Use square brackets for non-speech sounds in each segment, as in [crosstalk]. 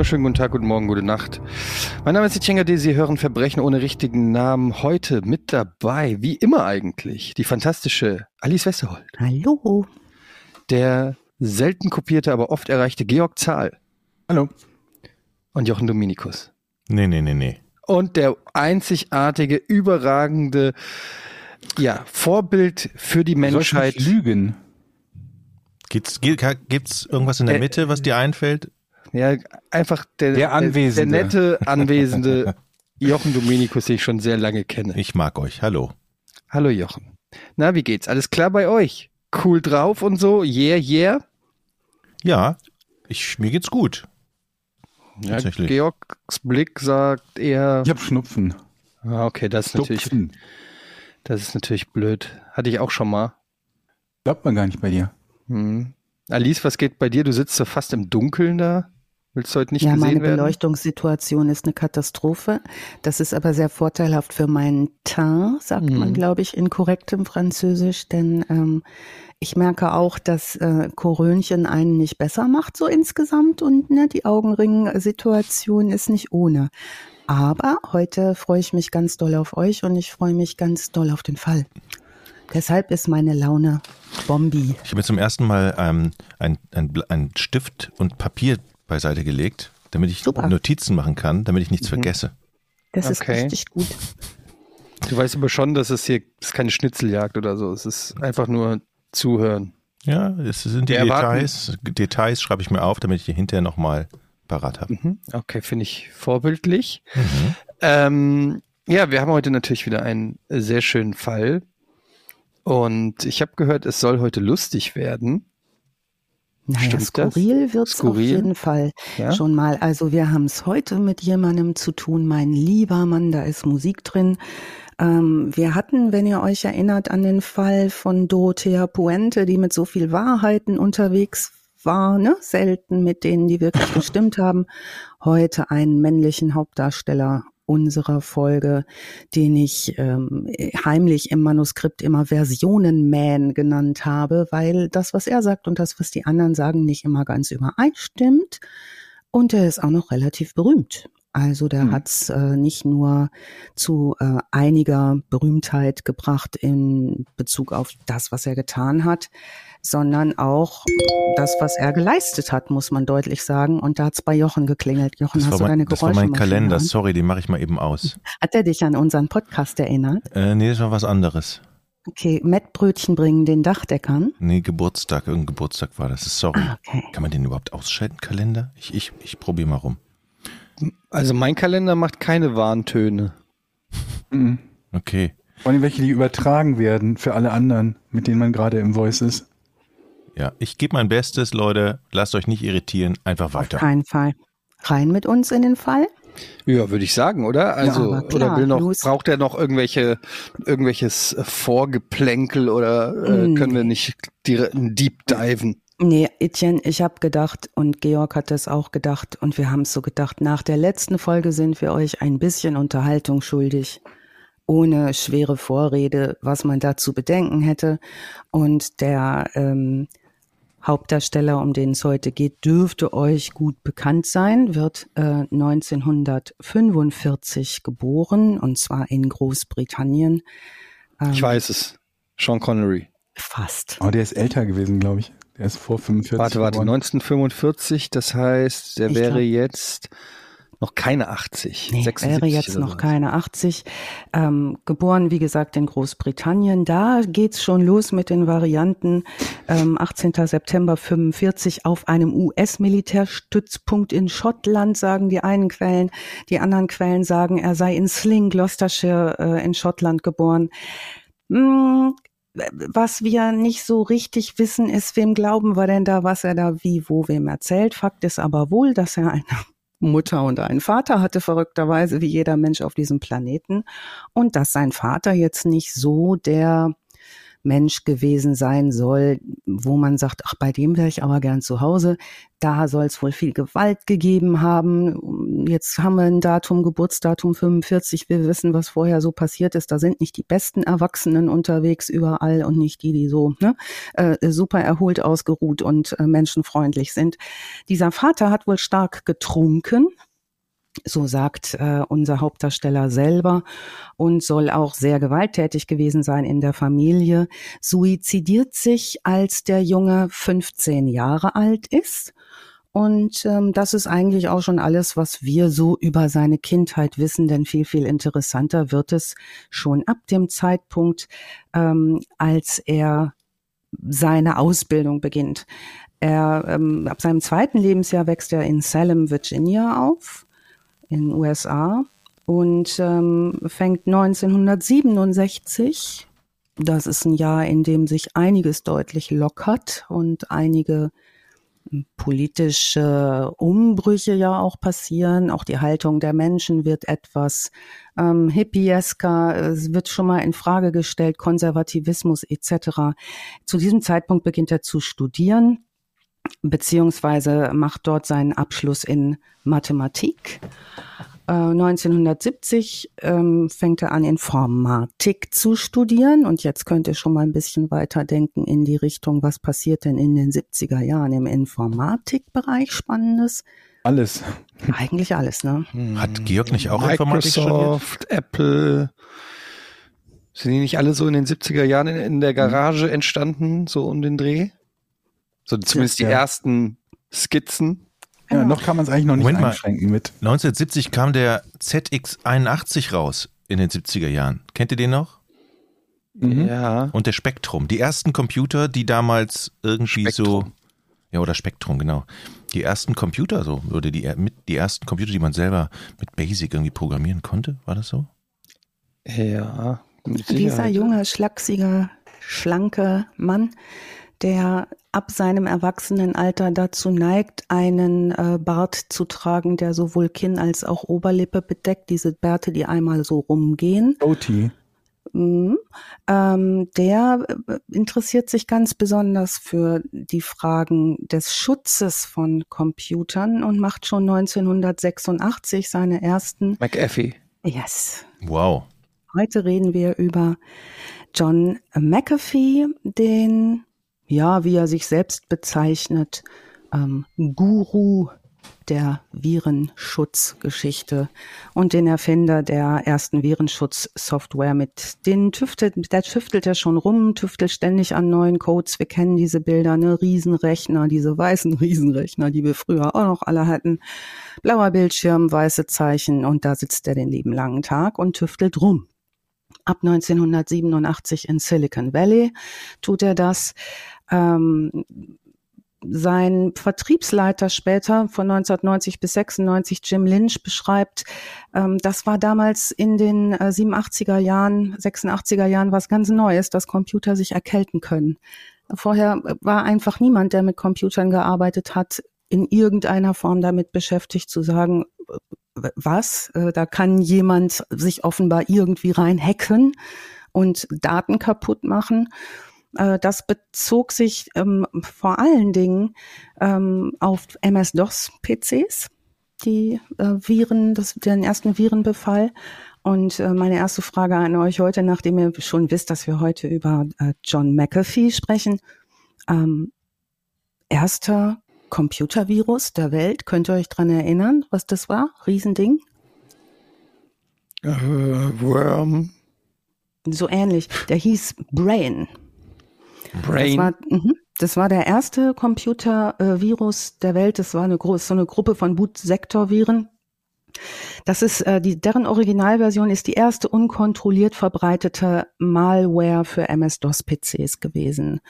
Einen wunderschönen guten Tag, guten Morgen, gute Nacht. Mein Name ist Etienne D. Sie hören Verbrechen ohne richtigen Namen. Heute mit dabei, wie immer eigentlich, die fantastische Alice Westerholt. Hallo. Der selten kopierte, aber oft erreichte Georg Zahl. Hallo. Und Jochen Dominikus. Nee, nee, nee, nee. Und der einzigartige, überragende, ja, Vorbild für die Menschheit. lügen. Gibt's, gibt's irgendwas in der Äh, Mitte, was dir einfällt? Ja, einfach der, Der Anwesende. Der, nette, anwesende [laughs] Jochen Dominikus, den ich schon sehr lange kenne. Ich mag euch. Hallo. Hallo Jochen. Na, wie geht's? Alles klar bei euch? Cool drauf und so? Yeah, yeah? Ja, ich, mir geht's gut. Ja, Tatsächlich. Georgs Blick sagt eher. Ich habe Schnupfen. Ah, okay, das ist natürlich, das ist natürlich blöd. Hatte ich auch schon mal. Glaubt man gar nicht bei dir. Hm. Alice, was geht bei dir? Du sitzt so fast im Dunkeln da. Willst du heute nicht ja, meine gesehen werden? Beleuchtungssituation ist eine Katastrophe. Das ist aber sehr vorteilhaft für meinen Teint, sagt Mhm. man, glaube ich, in korrektem Französisch. Denn ähm, ich merke auch, dass äh, Korönchen einen nicht besser macht, so insgesamt. Und ne, die Augenring-Situation ist nicht ohne. Aber heute freue ich mich ganz doll auf euch und ich freue mich ganz doll auf den Fall. Deshalb ist meine Laune Bombi. Ich habe mir zum ersten Mal ähm, ein, ein, Bl- ein Stift und Papier beiseite gelegt, damit ich Super. Notizen machen kann, damit ich nichts Mhm. vergesse. Das Okay. ist richtig gut. Du weißt aber schon, dass es hier das ist keine Schnitzeljagd oder so. Es ist einfach nur zuhören. Ja, es sind die Wir erwarten- Details. Details schreibe ich mir auf, damit ich die hinterher nochmal parat habe. Mhm. Okay, finde ich vorbildlich. Ähm, ja, wir haben heute natürlich wieder einen sehr schönen Fall. Und ich habe gehört, es soll heute lustig werden. Naja, Stimmt skurril wird's auf Skurril? jeden Fall Ja? schon mal. Also wir haben es heute mit jemandem zu tun, mein lieber Mann, da ist Musik drin. Ähm, wir hatten, wenn ihr euch erinnert, an den Fall von Dorothea Puente, die mit so viel Wahrheiten unterwegs war, ne? selten mit denen, die wirklich [laughs] gestimmt haben. Heute einen männlichen Hauptdarsteller unserer Folge, den ich ähm, heimlich im Manuskript immer Versionen-Man genannt habe, weil das, was er sagt und das, was die anderen sagen, nicht immer ganz übereinstimmt. Und er ist auch noch relativ berühmt. Also der Hm. hat's äh, nicht nur zu äh, einiger Berühmtheit gebracht in Bezug auf das, was er getan hat, sondern auch das, was er geleistet hat, muss man deutlich sagen. Und da hat's bei Jochen geklingelt. Jochen, Das hast du deine mein, das war mein Kalender. an? Sorry, den mache ich mal eben aus. [laughs] Hat er dich an unseren Podcast erinnert? Äh, nee, das war was anderes. Okay, Mettbrötchen bringen den Dachdeckern. Nee, Geburtstag. Irgendein Geburtstag war das. Sorry. Okay. Kann man den überhaupt ausschalten, Kalender? Ich, ich, ich probiere mal rum. Also mein Kalender macht keine Warntöne. Mhm. [laughs] Okay. Vor allem welche, die übertragen werden für alle anderen, mit denen man gerade im Voice ist. Ja, ich gebe mein Bestes, Leute. Lasst euch nicht irritieren. Einfach Auf weiter. keinen Fall. Rein mit uns in den Fall. Ja, würde ich sagen, oder? Also, aber klar, oder will noch, braucht er noch irgendwelche, irgendwelches Vorgeplänkel oder äh, Mm. können wir nicht direkt deep diven? Nee, Etienne, ich habe gedacht und Georg hat das auch gedacht und wir haben es so gedacht, nach der letzten Folge sind wir euch ein bisschen Unterhaltung schuldig, ohne schwere Vorrede, was man da zu bedenken hätte. Und der ähm, Hauptdarsteller, um den es heute geht, dürfte euch gut bekannt sein, wird äh, 1945 geboren und zwar in Großbritannien. Ähm, Ich weiß es. Sean Connery. Fast. Oh, der ist älter gewesen, glaube ich. Der ist vor 45. Warte, warte, geboren. 1945, das heißt, der Ich wäre glaub- jetzt noch keine 80. Nee, 76 wäre jetzt noch so. keine 80. Ähm, geboren, wie gesagt, in Großbritannien. Da geht's schon los mit den Varianten. Ähm, 18. September 45 auf einem US-Militärstützpunkt in Schottland, sagen die einen Quellen. Die anderen Quellen sagen, er sei in Sling, Gloucestershire äh, in Schottland geboren. Hm, was wir nicht so richtig wissen, ist, wem glauben wir denn da, was er da wie, wo, wem erzählt. Fakt ist aber wohl, dass er eine Mutter und einen Vater hatte, verrückterweise, wie jeder Mensch auf diesem Planeten. Und dass sein Vater jetzt nicht so der Mensch gewesen sein soll, wo man sagt, ach, bei dem wäre ich aber gern zu Hause. Da soll es wohl viel Gewalt gegeben haben. Jetzt haben wir ein Datum, Geburtsdatum 45. Wir wissen, was vorher so passiert ist. Da sind nicht die besten Erwachsenen unterwegs überall und nicht die, die so ne, äh, super erholt, ausgeruht und äh, menschenfreundlich sind. Dieser Vater hat wohl stark getrunken, so sagt äh, unser Hauptdarsteller selber und soll auch sehr gewalttätig gewesen sein in der Familie, suizidiert sich, als der Junge 15 Jahre alt ist. Und ähm, das ist eigentlich auch schon alles, was wir so über seine Kindheit wissen, denn viel, viel interessanter wird es schon ab dem Zeitpunkt, ähm, als er seine Ausbildung beginnt. Er, ähm, ab seinem zweiten Lebensjahr wächst er in Salem, Virginia auf in den USA und ähm, fängt 1967, das ist ein Jahr, in dem sich einiges deutlich lockert und einige politische Umbrüche ja auch passieren. Auch die Haltung der Menschen wird etwas ähm, hippiesker, es wird schon mal in Frage gestellt, Konservativismus etc. Zu diesem Zeitpunkt beginnt er zu studieren beziehungsweise macht dort seinen Abschluss in Mathematik. 1970 äh, ähm, fängt er an, Informatik zu studieren und jetzt könnt ihr schon mal ein bisschen weiter denken in die Richtung, was passiert denn in den 70er Jahren im Informatikbereich Spannendes? Alles. Eigentlich alles, ne? Hat Georg nicht auch Informatik Microsoft, studiert? Apple. Sind die nicht alle so in den 70er Jahren in, in der Garage entstanden, so um den Dreh? So zumindest die ersten Skizzen. Ja, noch kann man es eigentlich noch nicht Moment einschränken mal. mit. 1970 kam der ZX81 raus in den 70er Jahren. Kennt ihr den noch? Mhm. Ja. Und der Spektrum. Die ersten Computer, die damals irgendwie Spektrum. so. Ja, oder Spektrum, genau. Die ersten Computer so, oder die, mit, die ersten Computer, die man selber mit Basic irgendwie programmieren konnte, war das so? Ja. Dieser junge, schlachsige, schlanke Mann, der ab seinem Erwachsenenalter dazu neigt, einen äh, Bart zu tragen, der sowohl Kinn als auch Oberlippe bedeckt, diese Bärte, die einmal so rumgehen. OT. Mhm. Ähm, der äh, interessiert sich ganz besonders für die Fragen des Schutzes von Computern und macht schon 1986 seine ersten McAfee. Yes. Wow. Heute reden wir über John McAfee, den ja, wie er sich selbst bezeichnet, ähm, Guru der Virenschutzgeschichte und den Erfinder der ersten Virenschutzsoftware mit den tüftelt, der tüftelt ja schon rum, tüftelt ständig an neuen Codes. Wir kennen diese Bilder, ne, Riesenrechner, diese weißen [laughs] Riesenrechner, die wir früher auch noch alle hatten. Blauer Bildschirm, weiße Zeichen und da sitzt er den lieben langen Tag und tüftelt rum. Ab 1987 in Silicon Valley tut er das. Ähm, sein Vertriebsleiter später von 1990 bis 96, Jim Lynch, beschreibt, ähm, das war damals in den äh, 87er Jahren, 86er Jahren was ganz Neues, dass Computer sich erkälten können. Vorher war einfach niemand, der mit Computern gearbeitet hat, in irgendeiner Form damit beschäftigt zu sagen, was, äh, da kann jemand sich offenbar irgendwie rein hacken und Daten kaputt machen. Äh, das bezog sich ähm, vor allen Dingen ähm, auf MS-DOS-PCs, die äh, Viren, das, den ersten Virenbefall. Und äh, meine erste Frage an euch heute, nachdem ihr schon wisst, dass wir heute über äh, John McAfee sprechen. Ähm, erster Computervirus der Welt, könnt ihr euch dran erinnern, was das war? Riesending? Äh, Worm. So ähnlich. Der hieß Brain. Brain. Das war, mh, das war der erste Computervirus der Welt. Das war eine, so eine Gruppe von Bootsektorviren. Das ist äh, die, deren Originalversion ist die erste unkontrolliert verbreitete Malware für MS-DOS-PCs gewesen.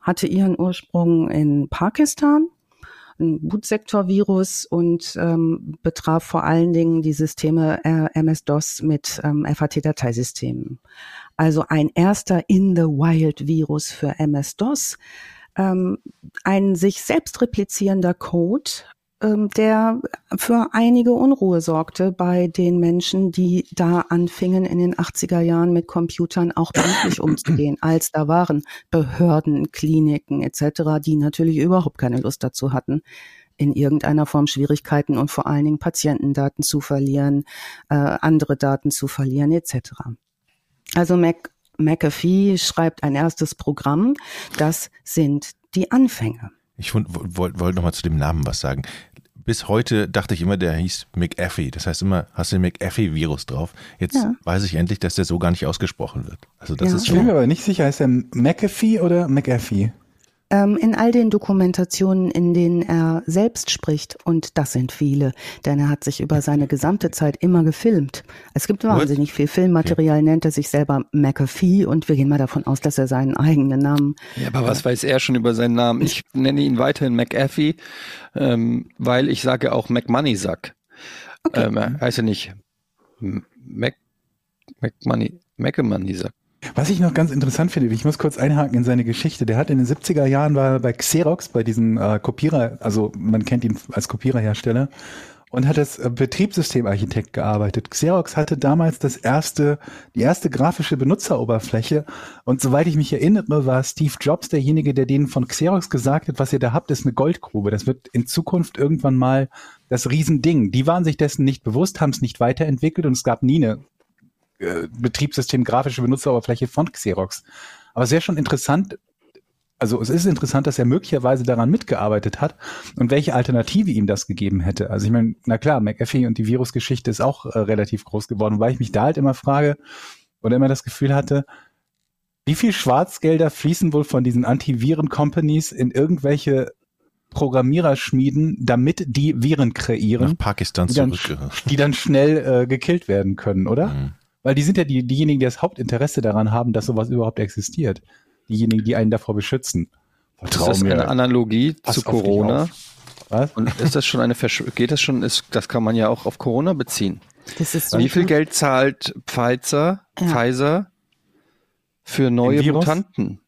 Hatte ihren Ursprung in Pakistan, ein Bootsektor-Virus und ähm, betraf vor allen Dingen die Systeme äh, MS-DOS mit ähm, FAT-Dateisystemen also ein erster In-the-Wild-Virus für MS-DOS, ähm, ein sich selbst replizierender Code, der für einige Unruhe sorgte bei den Menschen, die da anfingen in den 80er Jahren mit Computern auch endlich umzugehen, [clears throat] als da waren Behörden, Kliniken etc., die natürlich überhaupt keine Lust dazu hatten, in irgendeiner Form Schwierigkeiten und vor allen Dingen Patientendaten zu verlieren, äh, andere Daten zu verlieren etc. Also Mac McAfee schreibt ein erstes Programm, das sind die Anfänge. Ich wollte wollt noch mal zu dem Namen was sagen. Bis heute dachte ich immer, der hieß McAfee. Das heißt immer, hast du den McAfee-Virus drauf. Jetzt ja. weiß ich endlich, dass der so gar nicht ausgesprochen wird. Also das ja. ist schon. Ich bin mir aber nicht sicher, heißt der McAfee oder McAfee? Ähm, in all den Dokumentationen, in denen er selbst spricht, und das sind viele, denn er hat sich über seine gesamte Zeit immer gefilmt. Es gibt wahnsinnig viel Filmmaterial, nennt er sich selber McAfee und wir gehen mal davon aus, dass er seinen eigenen Namen. Ja, aber was weiß er schon über seinen Namen? Ich [laughs] nenne ihn weiterhin McAfee, ähm, weil ich sage auch McMoneysack. Okay. Ähm, er heißt ja nicht Mac, McMoney, McMoneysack. Was ich noch ganz interessant finde, ich muss kurz einhaken in seine Geschichte. Der hat in den 70er Jahren war bei Xerox, bei diesem äh, Kopierer, also man kennt ihn als Kopiererhersteller, und hat als äh, Betriebssystemarchitekt gearbeitet. Xerox hatte damals das erste, die erste grafische Benutzeroberfläche. Und soweit ich mich erinnere, war Steve Jobs derjenige, der denen von Xerox gesagt hat, was ihr da habt, ist eine Goldgrube. Das wird in Zukunft irgendwann mal das Riesending. Die waren sich dessen nicht bewusst, haben es nicht weiterentwickelt und es gab nie eine äh, Betriebssystem grafische Benutzeroberfläche von Xerox. Aber es ja schon interessant, also es ist interessant, dass er möglicherweise daran mitgearbeitet hat und welche Alternative ihm das gegeben hätte. Also ich meine, na klar, McAfee und die Virusgeschichte ist auch äh, relativ groß geworden, weil ich mich da halt immer frage oder immer das Gefühl hatte, wie viel Schwarzgelder fließen wohl von diesen Antiviren-Companies in irgendwelche Programmiererschmieden, damit die Viren kreieren, Nach Pakistan die dann, die dann schnell äh, gekillt werden können, oder? Mhm. Weil die sind ja die, diejenigen, die das Hauptinteresse daran haben, dass sowas überhaupt existiert. Diejenigen, die einen davor beschützen. Vertrau ist das mir. eine Analogie Pass zu Corona? Was? Und ist das schon eine Versch geht das schon, ist, das kann man ja auch auf Corona beziehen. Das ist Wie viel Geld zahlt Pfizer, ja. Pfizer für neue Mutanten?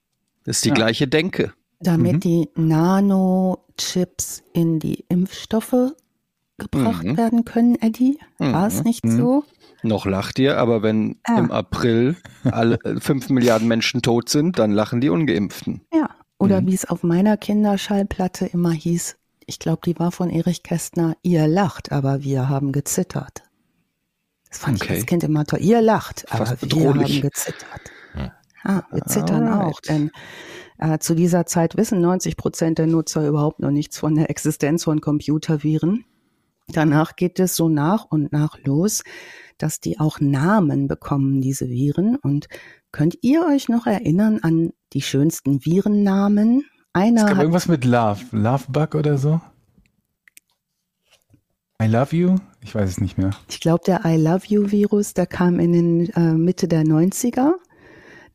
Das ist die ja. gleiche Denke. Damit mhm. die Nanochips in die Impfstoffe gebracht mhm. werden können, Eddie? War es mhm. nicht mhm. so? Noch lacht ihr, aber wenn ja. im April alle fünf Milliarden Menschen tot sind, dann lachen die Ungeimpften. Ja, oder mhm. wie es auf meiner Kinderschallplatte immer hieß, ich glaube, die war von Erich Kästner, ihr lacht, aber wir haben gezittert. Das fand okay. ich als Kind immer toll. Ihr lacht, aber wir haben gezittert. Ja, ah, wir zittern Alright. auch, denn äh, zu dieser Zeit wissen 90 Prozent der Nutzer überhaupt noch nichts von der Existenz von Computerviren. Danach geht es so nach und nach los, dass die auch Namen bekommen, diese Viren. Und könnt ihr euch noch erinnern an die schönsten Virennamen? Einer es gab hat irgendwas mit Love, Love Bug oder so. I love you? Ich weiß es nicht mehr. Ich glaube, der I love you Virus, der kam in den äh, Mitte der 90er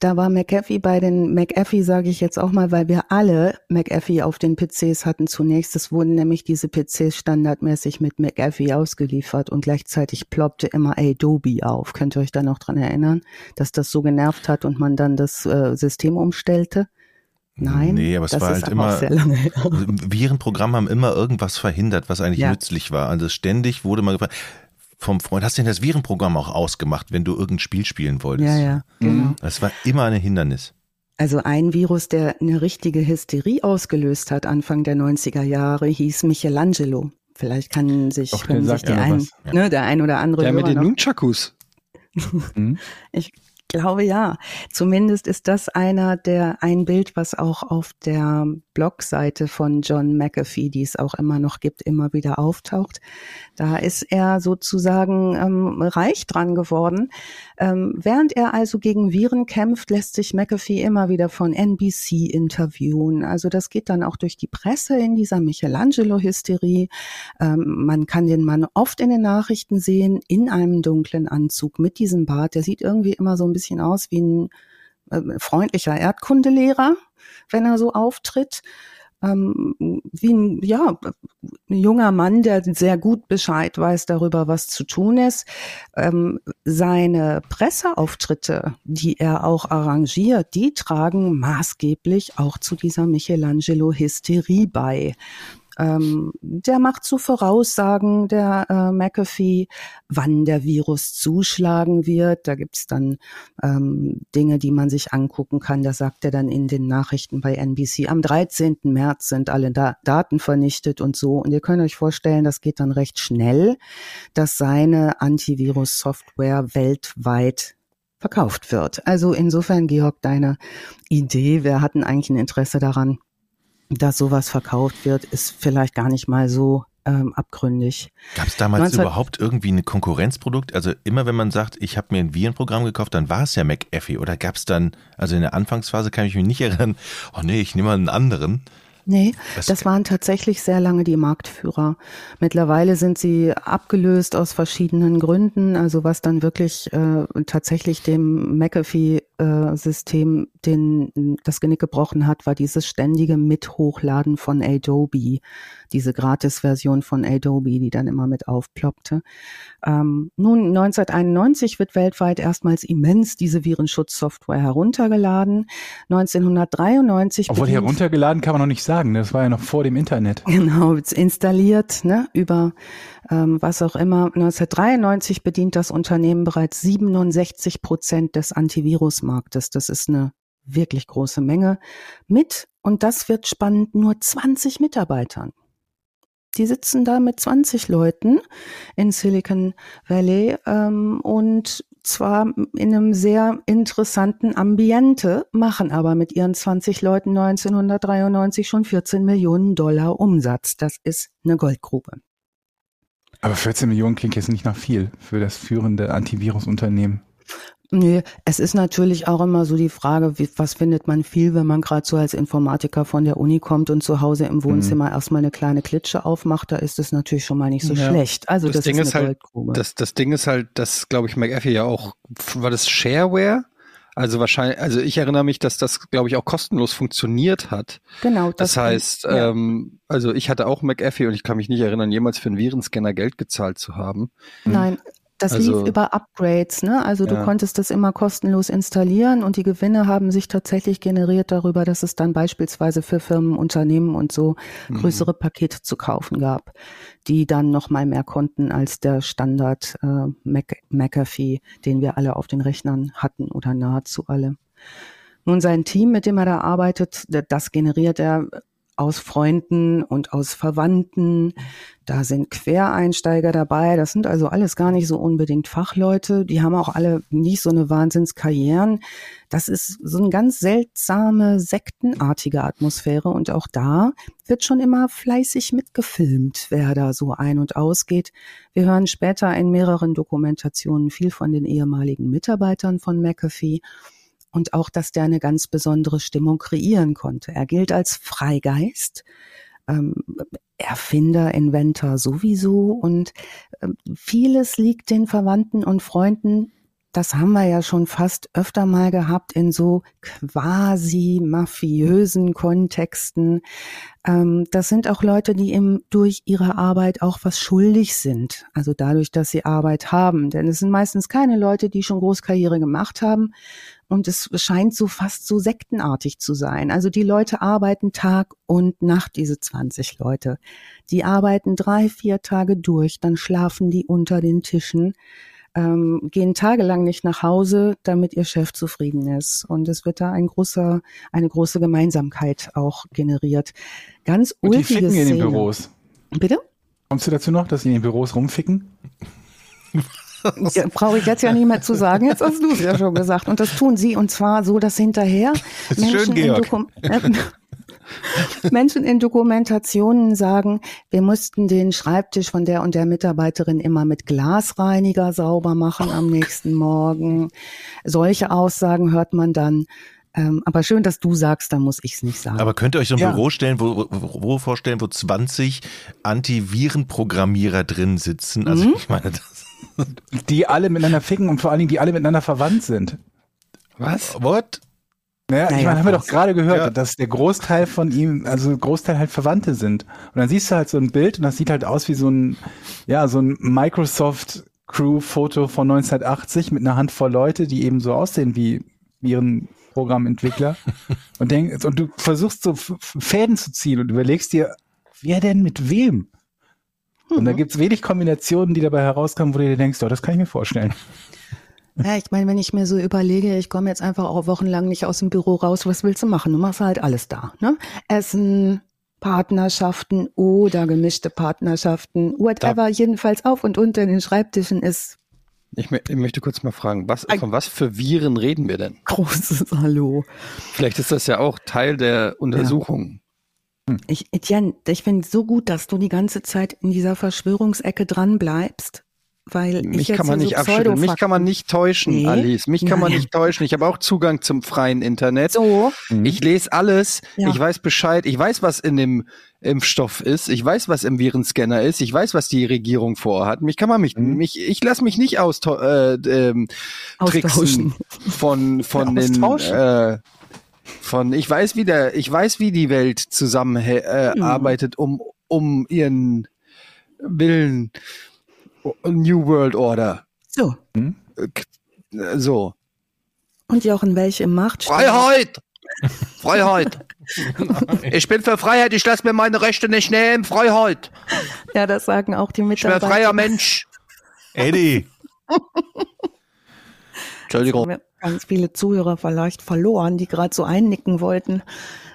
da war McAfee bei den McAfee, sage ich jetzt auch mal, weil wir alle McAfee auf den PCs hatten zunächst. Es wurden nämlich diese PCs standardmäßig mit McAfee ausgeliefert und gleichzeitig ploppte immer Adobe auf. Könnt ihr euch da noch dran erinnern, dass das so genervt hat und man dann das äh, System umstellte? Nein, nee, aber es war halt immer, [laughs] Virenprogramme haben immer irgendwas verhindert, was eigentlich ja. nützlich war. Also ständig wurde mal gefragt, vom Freund, hast du denn das Virenprogramm auch ausgemacht, wenn du irgendein Spiel spielen wolltest? Ja, ja, genau. Das war immer ein Hindernis. Also ein Virus, der eine richtige Hysterie ausgelöst hat, Anfang der 90er Jahre, hieß Michelangelo. Vielleicht kann sich, können sich die ein, ja. ne, der ein oder andere. Der mit den Nunchakus. [laughs] hm? Ich glaube ja. Zumindest ist das einer der ein Bild, was auch auf der Blogseite von John McAfee, die es auch immer noch gibt, immer wieder auftaucht. Da ist er sozusagen ähm, reich dran geworden. Ähm, während er also gegen Viren kämpft, lässt sich McAfee immer wieder von NBC interviewen. Also das geht dann auch durch die Presse in dieser Michelangelo-Hysterie. Ähm, man kann den Mann oft in den Nachrichten sehen, in einem dunklen Anzug mit diesem Bart. Der sieht irgendwie immer so ein bisschen aus wie ein äh, freundlicher Erdkundelehrer, wenn er so auftritt ähm, wie ein, ja, ein junger Mann, der sehr gut Bescheid weiß darüber, was zu tun ist. Ähm, seine Presseauftritte, die er auch arrangiert, die tragen maßgeblich auch zu dieser Michelangelo-Hysterie bei. Ähm, der macht so Voraussagen, der äh, McAfee, wann der Virus zuschlagen wird. Da gibt's dann ähm, Dinge, die man sich angucken kann. Da sagt er dann in den Nachrichten bei NBC, am 13. März sind alle da Daten vernichtet und so. Und ihr könnt euch vorstellen, das geht dann recht schnell, dass seine Antivirus-Software weltweit verkauft wird. Also insofern, Georg, deine Idee, wir hatten eigentlich ein Interesse daran, dass sowas verkauft wird, ist vielleicht gar nicht mal so ähm, abgründig. Gab es damals 19... überhaupt irgendwie ein Konkurrenzprodukt? Also immer wenn man sagt, ich habe mir ein Virenprogramm gekauft, dann war es ja McAfee. Oder gab es dann, also in der Anfangsphase kann ich mich nicht [laughs] erinnern, oh nee, ich nehme mal einen anderen. Nee, Was das waren tatsächlich sehr lange die Marktführer. Mittlerweile sind sie abgelöst aus verschiedenen Gründen. Also was dann wirklich äh, tatsächlich dem McAfee-System äh, den das Genick gebrochen hat, war dieses ständige Mithochladen von Adobe diese Gratis-Version von Adobe, die dann immer mit aufploppte. Ähm, nun, 1991 wird weltweit erstmals immens diese Virenschutzsoftware heruntergeladen. 1993 Obwohl heruntergeladen kann man noch nicht sagen, ne? das war ja noch vor dem Internet. [laughs] Genau, installiert, ne, über ähm, was auch immer. 1993 bedient das Unternehmen bereits 67 Prozent des Antivirusmarktes. Das ist eine wirklich große Menge mit, und das wird spannend, nur 20 Mitarbeitern. Die sitzen da mit 20 Leuten in Silicon Valley ähm, und zwar in einem sehr interessanten Ambiente, machen aber mit ihren 20 Leuten 1993 schon 14 Millionen Dollar Umsatz. Das ist eine Goldgrube. Aber 14 Millionen klingt jetzt nicht nach viel für das führende Antivirusunternehmen. Nee, es ist natürlich auch immer so die Frage, wie, was findet man viel, wenn man gerade so als Informatiker von der Uni kommt und zu Hause im Wohnzimmer mhm. erstmal eine kleine Klitsche aufmacht, da ist es natürlich schon mal nicht so ja. schlecht. Also das, das Ding ist, ist halt, das, das Ding ist halt, dass, glaube ich, McAfee ja auch, war das Shareware? Also wahrscheinlich, also ich erinnere mich, dass das, glaube ich, auch kostenlos funktioniert hat. Genau. Das, das heißt, ja. ähm, also ich hatte auch McAfee und ich kann mich nicht erinnern, jemals für einen Virenscanner Geld gezahlt zu haben. Nein, das also, lief über Upgrades, ne? Also ja. du konntest das immer kostenlos installieren und die Gewinne haben sich tatsächlich generiert darüber, dass es dann beispielsweise für Firmen, Unternehmen und so mhm. größere Pakete zu kaufen gab, die dann nochmal mehr konnten als der Standard äh, Mac McAfee, den wir alle auf den Rechnern hatten oder nahezu alle. Nun sein Team, mit dem er da arbeitet, das generiert er aus Freunden und aus Verwandten. Da sind Quereinsteiger dabei. Das sind also alles gar nicht so unbedingt Fachleute. Die haben auch alle nicht so eine Wahnsinnskarrieren. Das ist so eine ganz seltsame, sektenartige Atmosphäre. Und auch da wird schon immer fleißig mitgefilmt, wer da so ein- und ausgeht. Wir hören später in mehreren Dokumentationen viel von den ehemaligen Mitarbeitern von McAfee und auch, dass der eine ganz besondere Stimmung kreieren konnte. Er gilt als Freigeist, ähm, Erfinder, Inventor sowieso und äh, vieles liegt den Verwandten und Freunden das haben wir ja schon fast öfter mal gehabt in so quasi mafiösen Kontexten. Ähm, das sind auch Leute, die eben durch ihre Arbeit auch was schuldig sind. Also dadurch, dass sie Arbeit haben. Denn es sind meistens keine Leute, die schon Großkarriere gemacht haben. Und es scheint so fast so sektenartig zu sein. Also die Leute arbeiten Tag und Nacht, diese 20 Leute. Die arbeiten drei, vier Tage durch, dann schlafen die unter den Tischen ähm, gehen tagelang nicht nach Hause, damit ihr Chef zufrieden ist. Und es wird da ein großer, eine große Gemeinsamkeit auch generiert. Ganz Und die ficken in den Büros. Bitte? Kommst du dazu noch, dass sie in den Büros rumficken? [laughs] Ja, [laughs] Brauche ich jetzt ja nicht mehr zu sagen, jetzt hast du es ja schon gesagt. Und das tun sie und zwar so, dass hinterher [laughs] Menschen schön, in Dokum [laughs] Menschen in Dokumentationen sagen, wir mussten den Schreibtisch von der und der Mitarbeiterin immer mit Glasreiniger sauber machen am nächsten Morgen. Solche Aussagen hört man dann. Ähm, aber schön, dass du sagst, da muss ich es nicht sagen. Aber könnt ihr euch so ein ja. Büro stellen, wo, wo, vorstellen, wo 20 Antivirenprogrammierer drin sitzen? Also mhm. ich meine, das die alle miteinander ficken und vor allen Dingen die alle miteinander verwandt sind. Was? What? Naja, naja ich meine, haben wir doch gerade gehört, ja. dass der Großteil von ihm, also Großteil halt Verwandte sind. Und dann siehst du halt so ein Bild und das sieht halt aus wie so ein, ja, so ein Microsoft Crew-Foto von 1980 mit einer Handvoll Leute, die eben so aussehen wie ihren Programmentwickler. [laughs] und, denk, und du versuchst so Fäden zu ziehen und überlegst dir, wer denn mit wem? Mhm. Und da mhm. gibt's wenig Kombinationen, die dabei herauskommen, wo du dir denkst, oh, das kann ich mir vorstellen. Ja, ich meine, wenn ich mir so überlege, ich komme jetzt einfach auch wochenlang nicht aus dem Büro raus, was willst du machen? Du machst halt alles da. Ne? Essen, Partnerschaften oder gemischte Partnerschaften, whatever, da, jedenfalls auf und unter den Schreibtischen ist. Ich, ich, möchte kurz mal fragen, was, von was für Viren reden wir denn? Großes Hallo. Vielleicht ist das ja auch Teil der Untersuchung. Ja. Ich, Etienne, ich finde so gut, dass du die ganze Zeit in dieser Verschwörungsecke dran bleibst weil mich ich kann man nicht so abschütteln. Mich kann man nicht täuschen, nee. Alice. Mich kann Nein. man nicht täuschen. Ich habe auch Zugang zum freien Internet. So. Mhm. Ich lese alles. Ja. Ich weiß Bescheid. Ich weiß, was in dem Impfstoff ist. Ich weiß, was im Virenscanner ist. Ich weiß, was die Regierung vorhat. Mich kann man mich, mhm. mich ich lasse mich nicht aus äh, ähm, tricksen von von [laughs] ja, den äh, von ich weiß wie der ich weiß wie die Welt zusammen äh, mhm. um um ihren Willen New World Order. So. Hm? So. Und Jochen, welche Macht? Freiheit! Freiheit! [laughs] ich bin für Freiheit, ich lasse mir meine Rechte nicht nehmen. Freiheit! Ja, das sagen auch die Mitarbeiter. Ich bin ein freier Mensch. Eddie! [laughs] Entschuldigung. Ganz viele Zuhörer vielleicht verloren, die gerade so einnicken wollten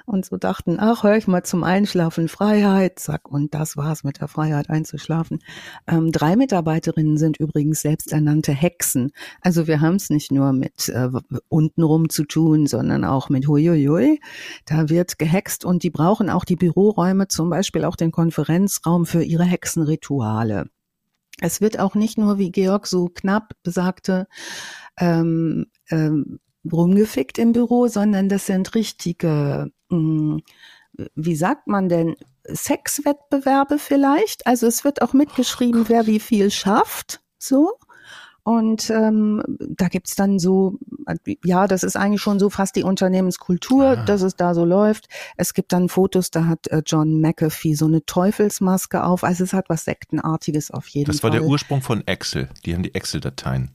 und so dachten, ach, hör ich mal zum Einschlafen Freiheit, zack, und das war's mit der Freiheit einzuschlafen. Ähm, drei Mitarbeiterinnen sind übrigens selbsternannte Hexen. Also wir haben es nicht nur mit äh, untenrum zu tun, sondern auch mit huiuiui. Da wird gehext und die brauchen auch die Büroräume, zum Beispiel auch den Konferenzraum für ihre Hexenrituale. Es wird auch nicht nur, wie Georg so knapp besagte, ähm, ähm, rumgefickt im Büro, sondern das sind richtige, mh, hm, wie sagt man denn, Sexwettbewerbe vielleicht. Also es wird auch mitgeschrieben, wer wie viel schafft, so. Und ähm, da gibt's dann so, ja, das ist eigentlich schon so fast die Unternehmenskultur, ah. dass es da so läuft. Es gibt dann Fotos, da hat äh, John McAfee so eine Teufelsmaske auf. Also es hat was Sektenartiges auf jeden Fall. Das war der Ursprung von Excel. Die haben die Excel-Dateien,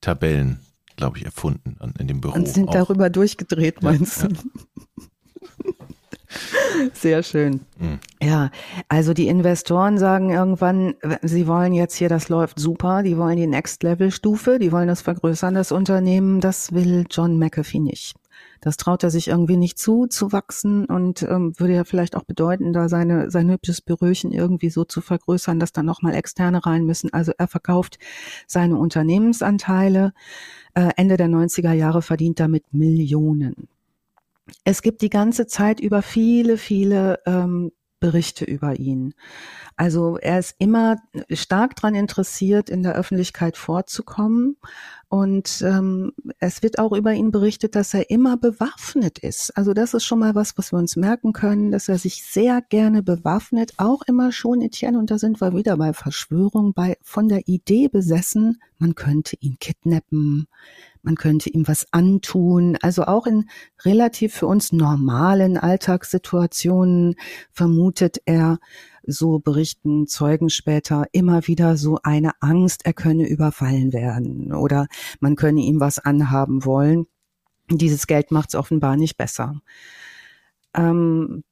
Tabellen glaube ich, erfunden in dem Büro. Und sind auch. darüber durchgedreht, meinst ja, du? Ja. [laughs] Sehr schön. Mhm. Ja, also die Investoren sagen irgendwann, sie wollen jetzt hier, das läuft super, die wollen die Next-Level-Stufe, die wollen das vergrößern, das Unternehmen. Das will John McAfee nicht. Das traut er sich irgendwie nicht zu, zu wachsen und ähm, würde ja vielleicht auch bedeuten, da seine, sein hübsches Büröchen irgendwie so zu vergrößern, dass dann nochmal Externe rein müssen. Also er verkauft seine Unternehmensanteile äh, Ende der 90er Jahre verdient damit Millionen. Es gibt die ganze Zeit über viele, viele ähm, Berichte über ihn. Also er ist immer stark daran interessiert, in der Öffentlichkeit vorzukommen. Und ähm, es wird auch über ihn berichtet, dass er immer bewaffnet ist. Also das ist schon mal was, was wir uns merken können, dass er sich sehr gerne bewaffnet, auch immer schon, Etienne, und da sind wir wieder bei Verschwörung, bei von der Idee besessen, man könnte ihn kidnappen, man könnte ihm was antun. Also auch in relativ für uns normalen Alltagssituationen vermutet er, so berichten Zeugen später, immer wieder so eine Angst, er könne überfallen werden oder man könne ihm was anhaben wollen. Dieses Geld macht es offenbar nicht besser. Ähm,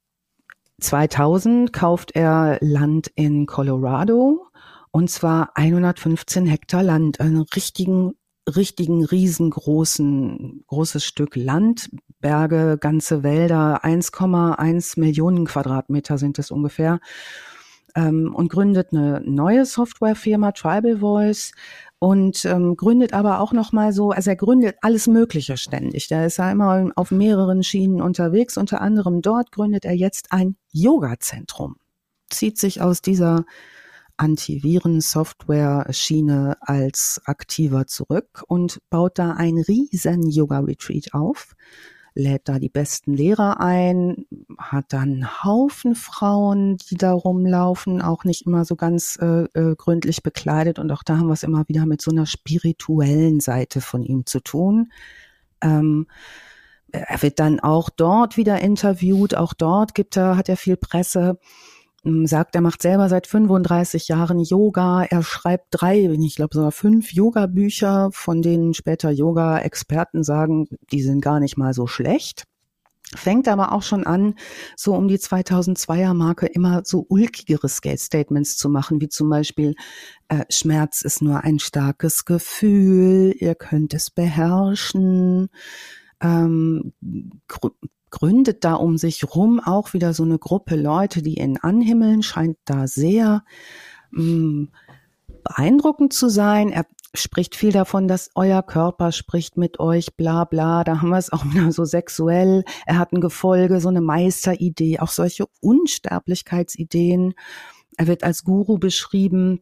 2000 kauft er Land in Colorado und zwar 115 Hektar Land, einen richtigen richtigen riesengroßen, großes Stück Land, Berge, ganze Wälder, 1,1 Millionen Quadratmeter sind es ungefähr, ähm, und gründet eine neue Softwarefirma, Tribal Voice, und ähm, gründet aber auch noch mal so, also er gründet alles Mögliche ständig. Da ist er immer auf mehreren Schienen unterwegs. Unter anderem dort gründet er jetzt ein Yoga-Zentrum. Zieht sich aus dieser Antiviren-Software-Schiene als aktiver zurück und baut da ein riesen Yoga-Retreat auf, lädt da die besten Lehrer ein, hat dann einen Haufen Frauen, die da rumlaufen, auch nicht immer so ganz äh, äh, gründlich bekleidet und auch da haben wir es immer wieder mit so einer spirituellen Seite von ihm zu tun. Ähm, er wird dann auch dort wieder interviewt, auch dort gibt er, hat er viel Presse sagt, er macht selber seit 35 Jahren Yoga. Er schreibt drei, ich glaube sogar fünf Yoga-Bücher, von denen später Yoga-Experten sagen, die sind gar nicht mal so schlecht. Fängt aber auch schon an, so um die 2002er Marke immer so ulkigere Statements zu machen, wie zum Beispiel, äh, Schmerz ist nur ein starkes Gefühl, ihr könnt es beherrschen, ähm, gründet da um sich rum auch wieder so eine Gruppe Leute, die ihn anhimmeln, scheint da sehr mh, mm, beeindruckend zu sein. Er spricht viel davon, dass euer Körper spricht mit euch, bla bla. Da haben wir es auch wieder so sexuell. Er hat ein Gefolge, so eine Meisteridee, auch solche Unsterblichkeitsideen. Er wird als Guru beschrieben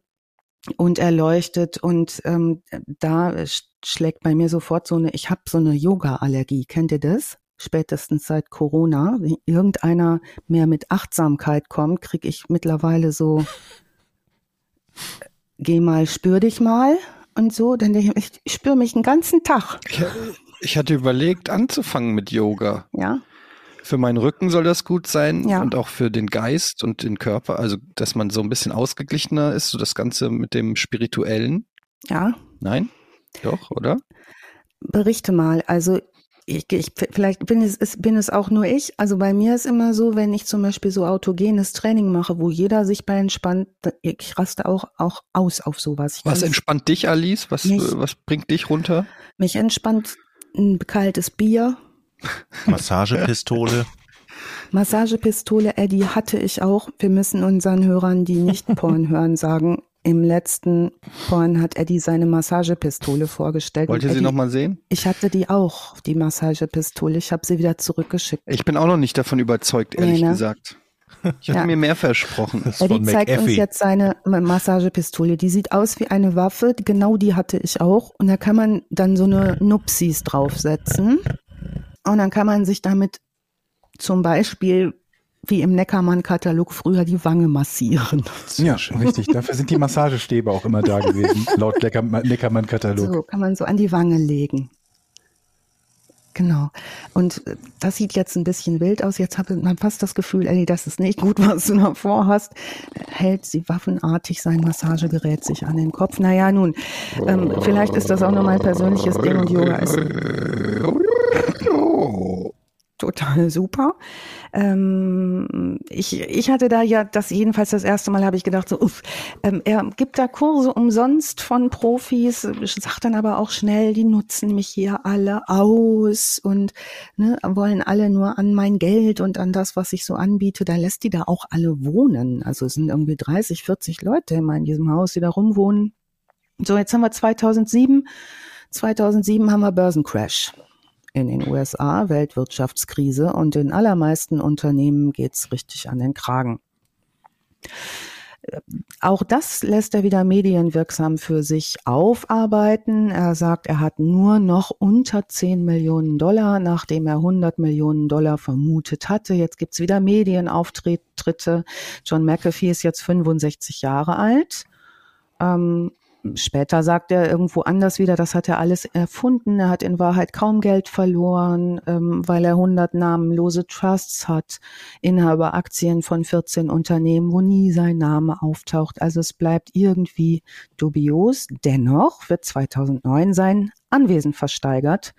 und erleuchtet und ähm, da schlägt bei mir sofort so eine, ich habe so eine Yoga-Allergie. Kennt ihr das? Spätestens seit Corona. Wenn irgendeiner mehr mit Achtsamkeit kommt, kriege ich mittlerweile so, geh mal, spür dich mal und so, dann denke ich, ich spüre mich den ganzen Tag. Ich, ich, hatte überlegt, anzufangen mit Yoga. Ja. Für meinen Rücken soll das gut sein ja. und auch für den Geist und den Körper, also dass man so ein bisschen ausgeglichener ist, so das Ganze mit dem Spirituellen. Ja. Nein? Doch, oder? Berichte mal. Also ich, ich, vielleicht bin es, es, bin es auch nur ich. Also bei mir ist immer so, wenn ich zum Beispiel so autogenes Training mache, wo jeder sich bei entspannt, ich raste auch, auch aus auf sowas. Ich was entspannt dich, Alice? Was, mich, was bringt dich runter? Mich entspannt ein kaltes Bier. [laughs] Massagepistole. Massagepistole, Eddie, hatte ich auch. Wir müssen unseren Hörern, die nicht Porn hören, sagen, im letzten Porn hat Eddie seine Massagepistole vorgestellt. Wollt ihr Eddie, sie nochmal sehen? Ich hatte die auch, die Massagepistole. Ich habe sie wieder zurückgeschickt. Ich bin auch noch nicht davon überzeugt, ehrlich nee, ne? gesagt. Ich hatte ja. mir mehr versprochen. Eddie zeigt uns jetzt seine Massagepistole. Die sieht aus wie eine Waffe. Genau die hatte ich auch. Und da kann man dann so eine Nupsis draufsetzen. Und dann kann man sich damit zum Beispiel wie im Neckermann-Katalog früher die Wange massieren. Ja, richtig. Dafür sind die Massagestäbe auch immer da gewesen, [laughs] laut Neckermann-Katalog. So kann man so an die Wange legen. Genau. Und äh, das sieht jetzt ein bisschen wild aus. Jetzt hat man fast das Gefühl, Ellie, das ist nicht gut, was du noch vorhast. Hält sie waffenartig sein Massagegerät sich an den Kopf. Naja, nun, ähm, vielleicht ist das auch nur mein persönliches Ding und Yoga ist [laughs] [laughs] total [laughs] super. Ähm, ich, ich hatte da ja das jedenfalls das erste Mal habe ich gedacht so, uff, ähm, er gibt da Kurse umsonst von Profis, sagt dann aber auch schnell, die nutzen mich hier alle aus und ne, wollen alle nur an mein Geld und an das, was ich so anbiete. Da lässt die da auch alle wohnen. Also es sind irgendwie 30, 40 Leute immer in diesem Haus, die da rumwohnen. So, jetzt haben wir 2007. 2007 haben wir Börsencrash in den USA, Weltwirtschaftskrise und den allermeisten Unternehmen geht's richtig an den Kragen. Auch das lässt er wieder medienwirksam für sich aufarbeiten. Er sagt, er hat nur noch unter 10 Millionen Dollar, nachdem er 100 Millionen Dollar vermutet hatte. Jetzt gibt's wieder Medienauftritte. John McAfee ist jetzt 65 Jahre alt. Ähm, Später sagt er irgendwo anders wieder, das hat er alles erfunden. Er hat in Wahrheit kaum Geld verloren, ähm, weil er 100 namenlose Trusts hat, Inhaber Aktien von 14 Unternehmen, wo nie sein Name auftaucht. Also es bleibt irgendwie dubios. Dennoch wird 2009 sein Anwesen versteigert.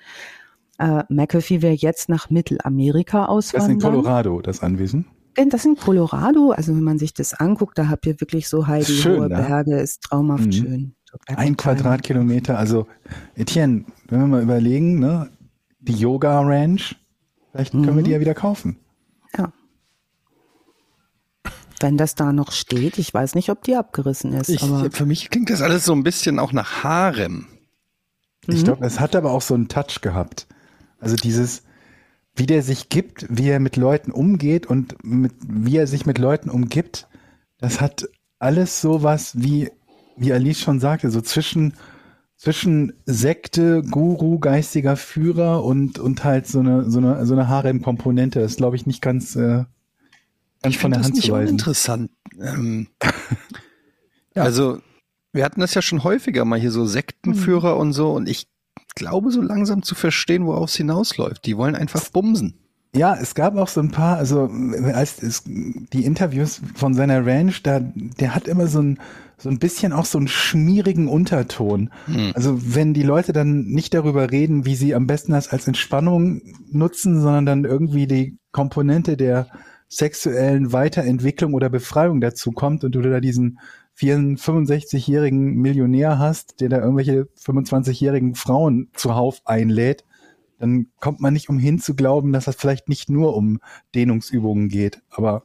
Äh, McAfee will jetzt nach Mittelamerika auswandern. Das ist in Colorado, das Anwesen? Das in Colorado, also wenn man sich das anguckt, da habt ihr wirklich so heidi hohe ne? Berge, ist traumhaft mhm. schön. Ein Quadratkilometer, also Etienne, wenn wir mal überlegen, ne, die Yoga Ranch, vielleicht können mhm. wir die ja wieder kaufen. Ja. Wenn das da noch steht, ich weiß nicht, ob die abgerissen ist. Ich, aber für mich klingt das alles so ein bisschen auch nach Harem. Ich mhm. glaube, es hat aber auch so einen Touch gehabt. Also dieses, wie der sich gibt, wie er mit Leuten umgeht und mit, wie er sich mit Leuten umgibt, das hat alles sowas wie, wie Alice schon sagte, so zwischen, zwischen Sekte, Guru, geistiger Führer und, und halt so eine, so eine, so eine Harem-Komponente. Das glaube ich nicht ganz, äh, ganz ich von der das Hand nicht zu weisen. Interessant. Ähm, ja. [laughs] Also, wir hatten das ja schon häufiger mal hier so Sektenführer hm. und so und ich glaube so langsam zu verstehen, worauf es hinausläuft. Die wollen einfach bumsen. Ja, es gab auch so ein paar, also als es, die Interviews von seiner Ranch, da, der hat immer so ein, so ein bisschen auch so einen schmierigen Unterton. Hm. Also wenn die Leute dann nicht darüber reden, wie sie am besten das als Entspannung nutzen, sondern dann irgendwie die Komponente der sexuellen Weiterentwicklung oder Befreiung dazu kommt und du da diesen 65-jährigen Millionär hast, der da irgendwelche 25-jährigen Frauen zuhauf einlädt, dann kommt man nicht umhin zu glauben, dass das vielleicht nicht nur um Dehnungsübungen geht. Aber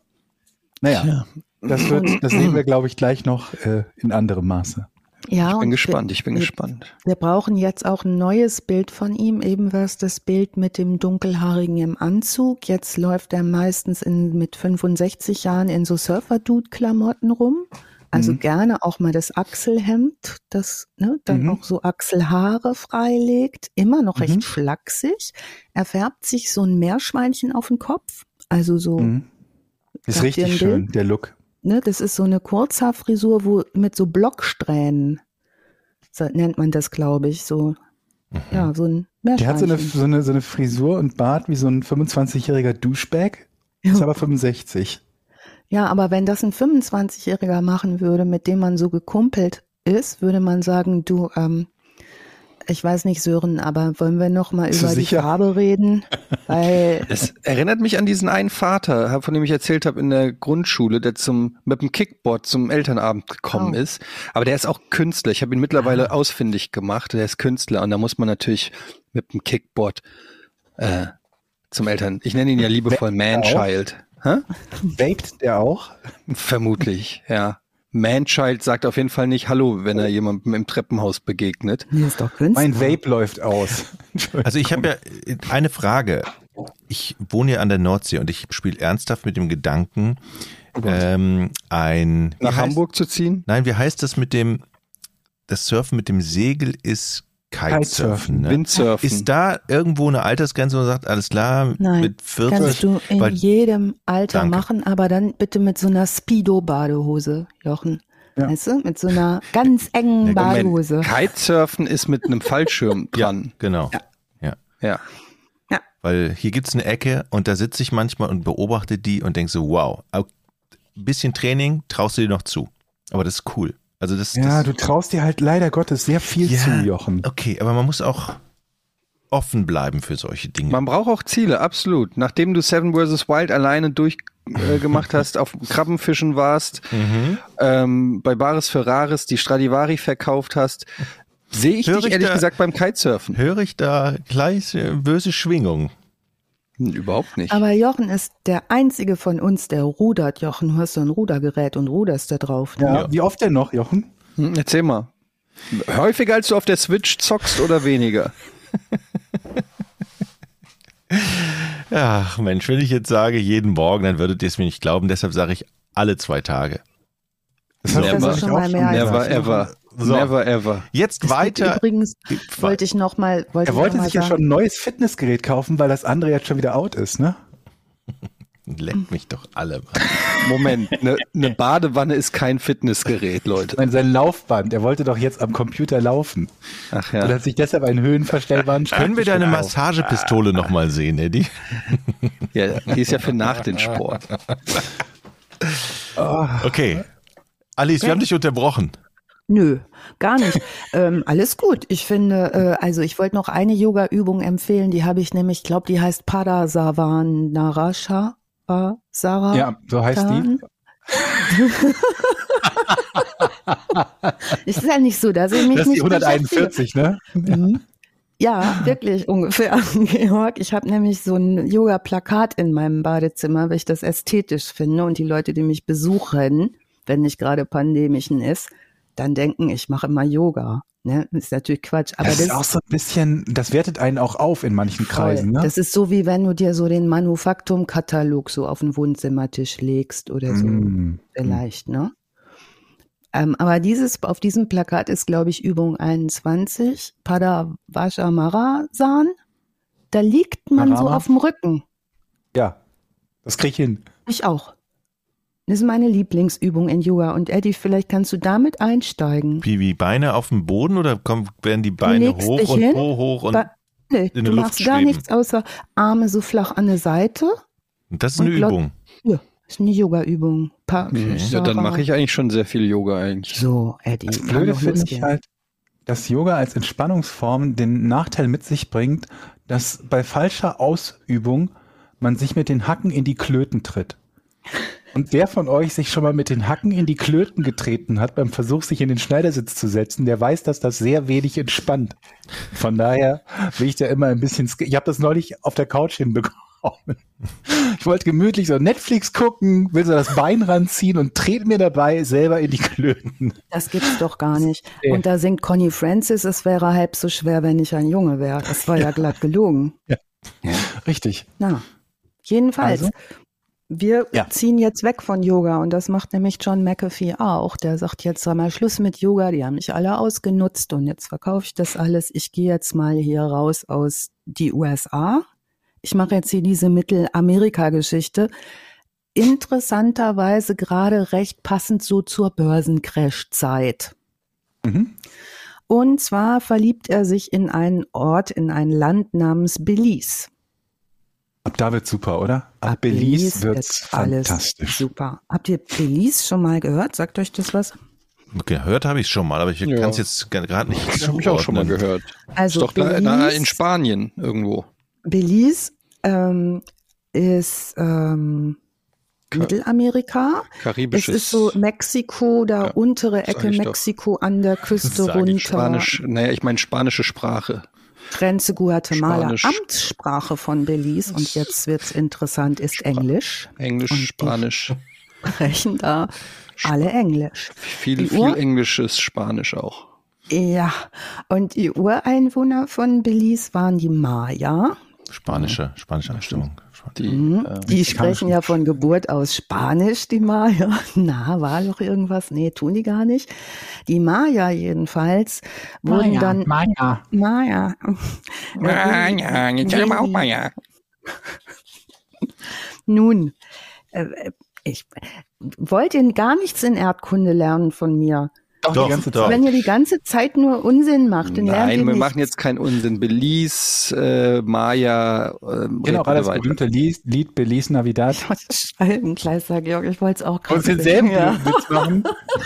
naja, ja. das wird, das sehen wir, glaube ich, gleich noch äh, in anderem Maße. Ja, ich bin gespannt, ich bin wir, gespannt. Wir brauchen jetzt auch ein neues Bild von ihm, eben was das Bild mit dem Dunkelhaarigen im Anzug. Jetzt läuft er meistens in, mit 65 Jahren in so Surfer-Dude-Klamotten rum. Also mhm. gerne auch mal das Achselhemd, das ne, dann mhm. auch so Achselhaare freilegt, immer noch recht mhm. flachsig. Er färbt sich so ein Meerschweinchen auf den Kopf, also so. Mhm. Ist richtig schön, der Look. Ne, das ist so eine Kurzhaarfrisur, wo mit so Blocksträhnen, so nennt man das, glaube ich, so. Mhm. Ja, so ein Meerschweinchen. Der hat so eine, so eine, so eine Frisur und Bart wie so ein 25-jähriger Duschbag, ist aber 65. Ja, aber wenn das ein 25-Jähriger machen würde, mit dem man so gekumpelt ist, würde man sagen, du, ähm, ich weiß nicht, Sören, aber wollen wir noch mal über sicher? die Farbe reden? [laughs] Weil es erinnert mich an diesen einen Vater, von dem ich erzählt habe in der Grundschule, der zum mit dem Kickboard zum Elternabend gekommen oh. ist. Aber der ist auch Künstler. Ich habe ihn mittlerweile ah. ausfindig gemacht. Der ist Künstler und da muss man natürlich mit dem Kickboard äh, zum Eltern. Ich nenne ihn ja liebevoll Manchild. Hä? Vaped der auch? Vermutlich, ja. Manchild sagt auf jeden Fall nicht Hallo, wenn er jemandem im Treppenhaus begegnet. Nee, ist doch Künstler. Mein Vape läuft aus. [laughs] Also ich habe ja eine Frage. Ich wohne ja an der Nordsee und ich spiele ernsthaft mit dem Gedanken, ähm, ein nach Hamburg zu ziehen. Nein, wie heißt das mit dem? Das Surfen mit dem Segel ist Kitesurfen, ne? Windsurfen. Ist da irgendwo eine Altersgrenze, wo man sagt, alles klar, Nein, mit 40? Kannst du in weil, jedem Alter danke. machen, aber dann bitte mit so einer Speedo-Badehose, Jochen. Ja. Weißt du, mit so einer ganz engen Badehose. Kitesurfen ist mit einem Fallschirm dran. Ja, genau. Ja. ja. ja. Ja. Weil hier gibt's eine Ecke und da sitze ich manchmal und beobachte die und denke so, wow, ein bisschen Training traust du dir noch zu. Aber das ist cool. Also das, ja, das, du traust dir halt leider Gottes sehr viel ja, zu, Jochen. Okay, aber man muss auch offen bleiben für solche Dinge. Man braucht auch Ziele, absolut. Nachdem du Seven vs. Wild alleine durchgemacht äh, [laughs] hast, auf Krabbenfischen warst, mhm. ähm, bei Baris Ferraris die Stradivari verkauft hast, sehe ich hör dich ich ehrlich da, gesagt beim Kitesurfen. Höre ich da gleich böse Schwingung. Überhaupt nicht. Aber Jochen ist der einzige von uns, der rudert. Jochen, du hast so ein Rudergerät und ruderst da drauf. Ne? Ja, wie oft denn noch, Jochen? Hm, erzähl mal. Häufiger als du auf der Switch zockst oder weniger? Ach Mensch, wenn ich jetzt sage jeden Morgen, dann würdet ihr es mir nicht glauben. Deshalb sage ich alle zwei Tage. Das so. never, schon mal mehr never ever. So. Never ever. Jetzt es weiter. Übrigens wollte ich noch mal. Wollte er wollte sich sagen. ja schon ein neues Fitnessgerät kaufen, weil das andere jetzt schon wieder out ist, ne? [laughs] Leck mich doch alle. Mann. Moment, eine ne Badewanne ist kein Fitnessgerät, Leute. Nein, sein Laufband. Er wollte doch jetzt am Computer laufen. Ach ja. Und hat sich deshalb einen höhenverstellbaren Können wir deine Massagepistole noch mal sehen, Eddie? [laughs] Ja, die ist ja für nach dem Sport. Okay. Alice, wir haben dich unterbrochen. Nö, gar nicht. [laughs] ähm, alles gut. Ich finde, äh, also ich wollte noch eine Yoga-Übung empfehlen, die habe ich nämlich, ich glaube, die heißt Padasavanarasha. Äh, Sarah. Ja, so heißt die. [laughs] ist ja nicht so, dass ich mich das ist die 141, ne? Mhm. Ja, wirklich ungefähr, [laughs] Georg. Ich habe nämlich so ein Yoga-Plakat in meinem Badezimmer, weil ich das ästhetisch finde und die Leute, die mich besuchen, wenn nicht gerade pandemischen ist, dann denken, ich mache immer Yoga. Ne? Das ist natürlich Quatsch. Aber das, das ist auch so ein bisschen, das wertet einen auch auf in manchen voll. Kreisen. Ne? Das ist so, wie wenn du dir so den Manufaktum-Katalog so auf den Wohnzimmertisch legst oder so. Mm. Vielleicht, ne? Ähm, aber dieses, auf diesem Plakat ist, glaube ich, Übung 21, Padavashamarasan. Da liegt man Marama. so auf dem Rücken. Ja, das krieg ich hin. Ich auch. Das ist meine Lieblingsübung in Yoga. Und Eddie, vielleicht kannst du damit einsteigen. Wie, wie Beine auf dem Boden oder kommen, werden die Beine hoch und hin, Po hoch und Be Nee, du machst gar nichts außer Arme so flach an der Seite. Das ist eine Übung. Ja, ist eine Yoga-Übung. Okay. Ja, dann mache ich eigentlich schon sehr viel Yoga eigentlich. So, Eddie. Das Blöde finde ich halt, dass Yoga als Entspannungsform den Nachteil mit sich bringt, dass bei falscher Ausübung man sich mit den Hacken in die Klöten tritt. Und wer von euch sich schon mal mit den Hacken in die Klöten getreten hat beim Versuch, sich in den Schneidersitz zu setzen, der weiß, dass das sehr wenig entspannt. Von daher bin ich da immer ein bisschen, ich habe das neulich auf der Couch hinbekommen. Ich wollte gemütlich so Netflix gucken, will so das Bein ranziehen und trete mir dabei selber in die Klöten. Das gibt's doch gar nicht. Und da singt Connie Francis, es wäre halb so schwer, wenn ich ein Junge wäre. Das war ja glatt gelogen. Ja. ja. Richtig. Na, jedenfalls. Also, wir ja. ziehen jetzt weg von Yoga und das macht nämlich John McAfee auch. Der sagt jetzt mal Schluss mit Yoga, die haben mich alle ausgenutzt und jetzt verkaufe ich das alles. Ich gehe jetzt mal hier raus aus die USA. Ich mache jetzt hier diese Mittelamerika-Geschichte. Interessanterweise gerade recht passend so zur Börsencrash-Zeit. Mhm. Und zwar verliebt er sich in einen Ort, in ein Land namens Belize. Ab da wird super, oder? Ab, Ab Belize, Belize wird's fantastisch. Super. Habt ihr Belize schon mal gehört? Sagt euch das was? Gehört habe ich schon mal, aber ich ja. kann es jetzt gerade nicht. Das habe ich auch schon mal gehört. Also ist doch Belize, da, in Spanien irgendwo. Belize ähm, ist ähm, Mittelamerika. Karibisches. Es ist so Mexiko, da ja, untere Ecke Mexiko doch. an der Küste runter. Spanisch, naja, ich meine spanische Sprache. Grenze Guatemala, Spanisch. Amtssprache von Belize und jetzt wird's interessant, ist Englisch. Englisch, und Spanisch. [laughs] Sprechen da alle Englisch. Viel, viel englisches Spanisch auch. Ja, und die Ureinwohner von Belize waren die Maya. Spanische, spanische Abstimmung. Die, mhm. äh, die sprechen ja von Geburt aus Spanisch, die Maya. [laughs] Na, war doch irgendwas? Nee, tun die gar nicht. Die Maya jedenfalls wurden Maya, dann. Maya. Maya. [laughs] Maya, ich auch Maya. [laughs] Nun, äh, ich wollte gar nichts in Erdkunde lernen von mir. Doch, doch, die ganze Zeit. Wenn ihr die ganze Zeit nur Unsinn macht, dann Nein, wir nichts. machen jetzt keinen Unsinn. Belize, äh, Maya, äh, genau, war das weiter. berühmte Lied, Lied Belize Navidad. [laughs] Scheibenkleister, Georg, ich wollte es auch gerade Und denselben ja. Witz machen.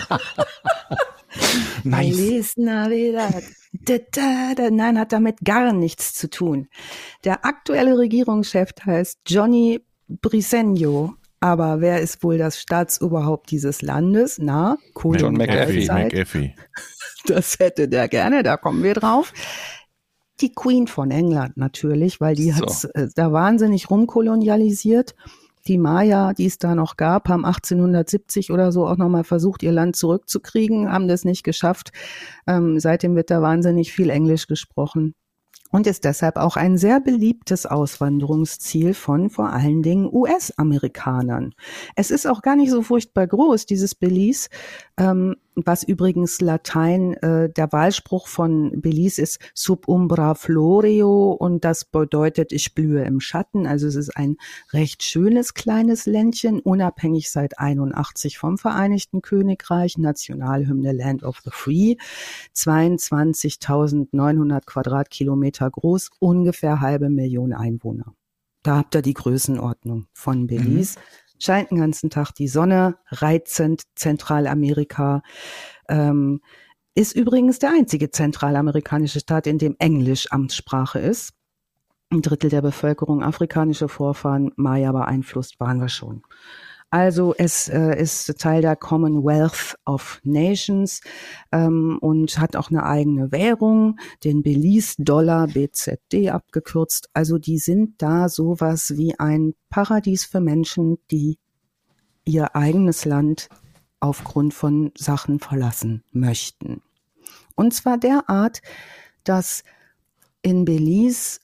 [laughs] nice. Belize Navidad. Da, da, da. Nein, hat damit gar nichts zu tun. Der aktuelle Regierungschef heißt Johnny Briseño aber wer ist wohl das Staatsoberhaupt dieses Landes? Na, cool. John McAfee. McAfee. [laughs] Das hätte der gerne, da kommen wir drauf. Die Queen von England natürlich, weil die so. hat äh, da wahnsinnig rumkolonialisiert. Die Maya, die es da noch gab, haben 1870 oder so auch nochmal versucht, ihr Land zurückzukriegen, haben das nicht geschafft. Ähm, seitdem wird da wahnsinnig viel Englisch gesprochen und ist deshalb auch ein sehr beliebtes Auswanderungsziel von vor allen Dingen US-Amerikanern. Es ist auch gar nicht so furchtbar groß, dieses Belize, ähm, was übrigens Latein, äh, der Wahlspruch von Belize ist sub umbra floreo und das bedeutet, ich blühe im Schatten. Also es ist ein recht schönes kleines Ländchen, unabhängig seit 81 vom Vereinigten Königreich, Nationalhymne Land of the Free, 22.900 Quadratkilometer groß, ungefähr halbe Million Einwohner. Da habt ihr die Größenordnung von Belize. Mhm scheint den ganzen Tag die Sonne, reizend Zentralamerika. Ähm, ist übrigens der einzige zentralamerikanische Staat, in dem Englisch Amtssprache ist. Ein Drittel der Bevölkerung afrikanische Vorfahren, Maya beeinflusst, waren wir schon. Also es äh, ist Teil der Commonwealth of Nations ähm, und hat auch eine eigene Währung, den Belize Dollar BZD abgekürzt. Also die sind da sowas wie ein Paradies für Menschen, die ihr eigenes Land aufgrund von Sachen verlassen möchten. Und zwar derart, dass in Belize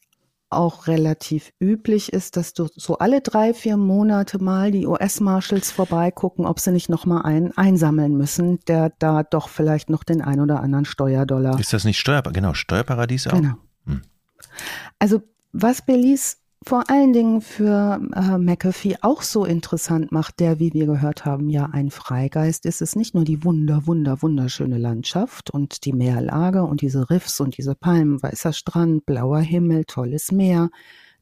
auch relativ üblich ist, dass du so alle drei, vier Monate mal die US-Marshals vorbeigucken, ob sie nicht nochmal einen einsammeln müssen, der da doch vielleicht noch den ein oder anderen Steuerdollar. Ist das nicht Steuer, genau, Steuerparadies auch? Genau. Hm. Also was Belize vor allen Dingen für äh, McAfee auch so interessant macht, der, wie wir gehört haben, ja ein Freigeist ist, es nicht nur die wunder, wunder, wunderschöne Landschaft und die Meerlage und diese Riffs und diese Palmen, weißer Strand, blauer Himmel, tolles Meer,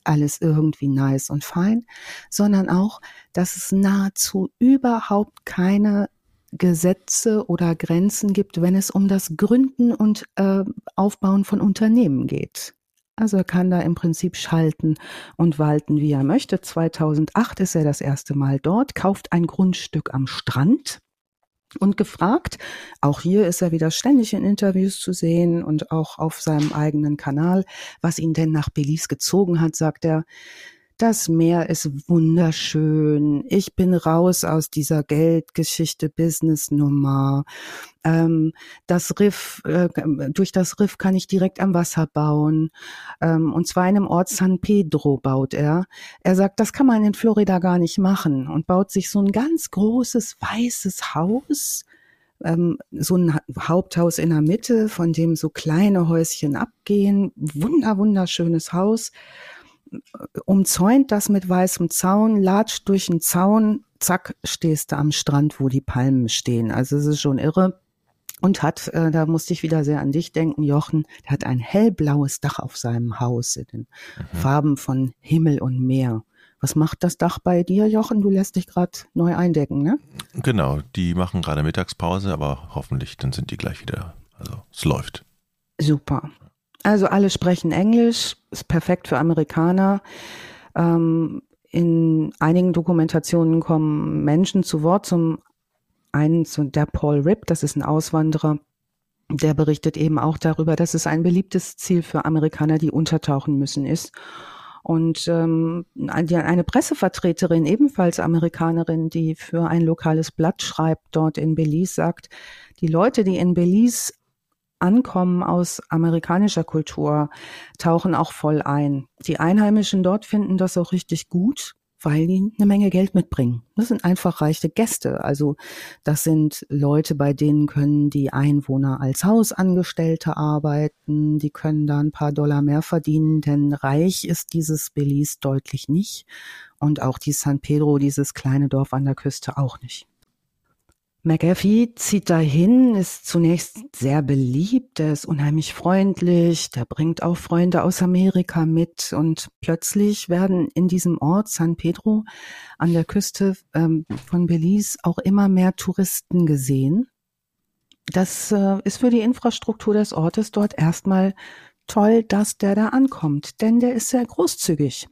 alles irgendwie nice und fein, sondern auch, dass es nahezu überhaupt keine Gesetze oder Grenzen gibt, wenn es um das Gründen und äh, Aufbauen von Unternehmen geht. Also er kann da im Prinzip schalten und walten, wie er möchte. 2008 ist er das erste Mal dort, kauft ein Grundstück am Strand und gefragt, auch hier ist er wieder ständig in Interviews zu sehen und auch auf seinem eigenen Kanal, was ihn denn nach Belize gezogen hat, sagt er, das Meer ist wunderschön. Ich bin raus aus dieser Geldgeschichte, Business-Nummer. Ähm, das Riff, äh, durch das Riff kann ich direkt am Wasser bauen. Ähm, und zwar in einem Ort San Pedro baut er. Er sagt, das kann man in Florida gar nicht machen und baut sich so ein ganz großes weißes Haus ähm, so ein Haupthaus in der Mitte, von dem so kleine Häuschen abgehen. Wunder, wunderschönes Haus umzäunt das mit weißem Zaun, latscht durch den Zaun, zack, stehst du am Strand, wo die Palmen stehen. Also es ist schon irre. Und hat, äh, da musste ich wieder sehr an dich denken, Jochen, der hat ein hellblaues Dach auf seinem Haus in den mhm. Farben von Himmel und Meer. Was macht das Dach bei dir, Jochen? Du lässt dich gerade neu eindecken, ne? Genau, die machen gerade Mittagspause, aber hoffentlich dann sind die gleich wieder. Also es läuft. Super. Also alle sprechen Englisch, ist perfekt für Amerikaner. Ähm, in einigen Dokumentationen kommen Menschen zu Wort. Zum einen zu der Paul Ripp, das ist ein Auswanderer, der berichtet eben auch darüber, dass es ein beliebtes Ziel für Amerikaner, die untertauchen müssen, ist. Und ähm, eine Pressevertreterin, ebenfalls Amerikanerin, die für ein lokales Blatt schreibt, dort in Belize, sagt, die Leute, die in Belize Ankommen aus amerikanischer Kultur tauchen auch voll ein. Die Einheimischen dort finden das auch richtig gut, weil die eine Menge Geld mitbringen. Das sind einfach reiche Gäste. Also das sind Leute, bei denen können die Einwohner als Hausangestellte arbeiten, die können da ein paar Dollar mehr verdienen, denn reich ist dieses Belize deutlich nicht und auch die San Pedro, dieses kleine Dorf an der Küste auch nicht. McAfee zieht dahin, ist zunächst sehr beliebt, er ist unheimlich freundlich, der bringt auch Freunde aus Amerika mit und plötzlich werden in diesem Ort San Pedro an der Küste ähm, von Belize auch immer mehr Touristen gesehen. Das äh, ist für die Infrastruktur des Ortes dort erstmal toll, dass der da ankommt, denn der ist sehr großzügig.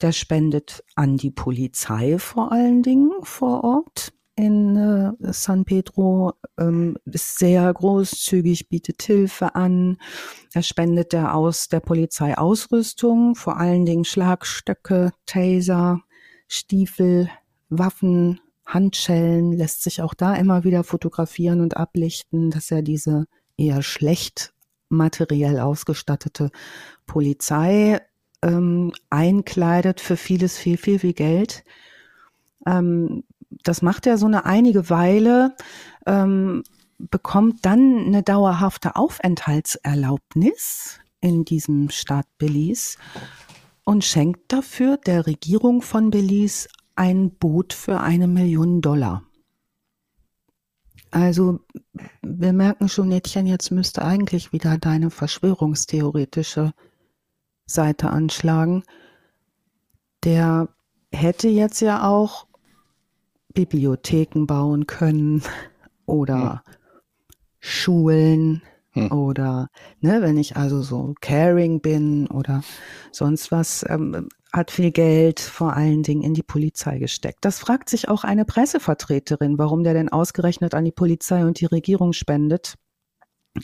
Der spendet an die Polizei vor allen Dingen vor Ort in äh, San Pedro ähm, ist sehr großzügig, bietet Hilfe an. Er spendet der aus der Polizei Ausrüstung, vor allen Dingen Schlagstöcke, Taser, Stiefel, Waffen, Handschellen, lässt sich auch da immer wieder fotografieren und ablichten, dass er diese eher schlecht materiell ausgestattete Polizei ähm, einkleidet für vieles, viel, viel, viel Geld. Ähm, das macht er so eine einige Weile, ähm, bekommt dann eine dauerhafte Aufenthaltserlaubnis in diesem Staat Belize und schenkt dafür der Regierung von Belize ein Boot für eine Million Dollar. Also wir merken schon, Mädchen, jetzt müsste eigentlich wieder deine verschwörungstheoretische Seite anschlagen. Der hätte jetzt ja auch Bibliotheken bauen können oder hm. Schulen hm. oder ne, wenn ich also so caring bin oder sonst was, ähm, hat viel Geld vor allen Dingen in die Polizei gesteckt. Das fragt sich auch eine Pressevertreterin, warum der denn ausgerechnet an die Polizei und die Regierung spendet.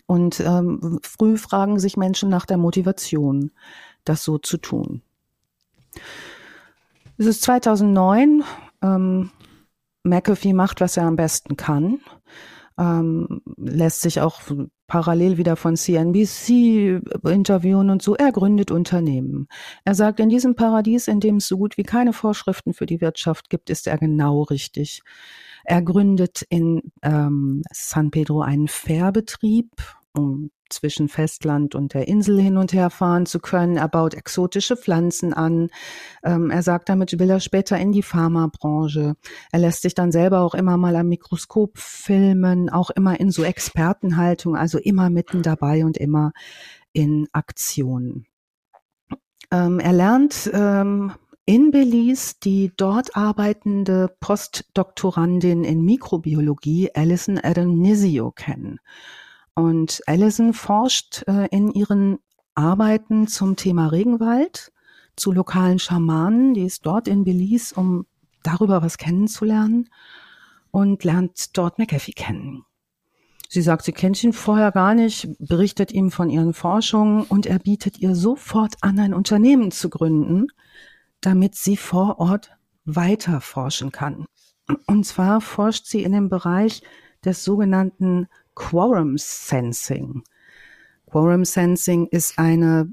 Und ähm, früh fragen sich Menschen nach der Motivation, das so zu tun. Es ist 2009. Ähm, McAfee macht, was er am besten kann. Ähm, lässt sich auch parallel wieder von CNBC interviewen und so. Er gründet Unternehmen. Er sagt, in diesem Paradies, in dem es so gut wie keine Vorschriften für die Wirtschaft gibt, ist er genau richtig. Er gründet in ähm, San Pedro einen Fährbetrieb um zwischen Festland und der Insel hin und her fahren zu können. Er baut exotische Pflanzen an. Ähm, er sagt, damit will er später in die Pharmabranche. Er lässt sich dann selber auch immer mal am Mikroskop filmen, auch immer in so Expertenhaltung, also immer mitten dabei und immer in Aktion. Ähm, er lernt ähm, in Belize die dort arbeitende Postdoktorandin in Mikrobiologie Alison Adonisio kennen. Und Alison forscht äh, in ihren Arbeiten zum Thema Regenwald, zu lokalen Schamanen, die ist dort in Belize, um darüber was kennenzulernen und lernt dort McAfee kennen. Sie sagt, sie kennt ihn vorher gar nicht, berichtet ihm von ihren Forschungen und er bietet ihr sofort an, ein Unternehmen zu gründen, damit sie vor Ort weiter forschen kann. Und zwar forscht sie in dem Bereich des sogenannten Quorum Sensing. Quorum Sensing ist eine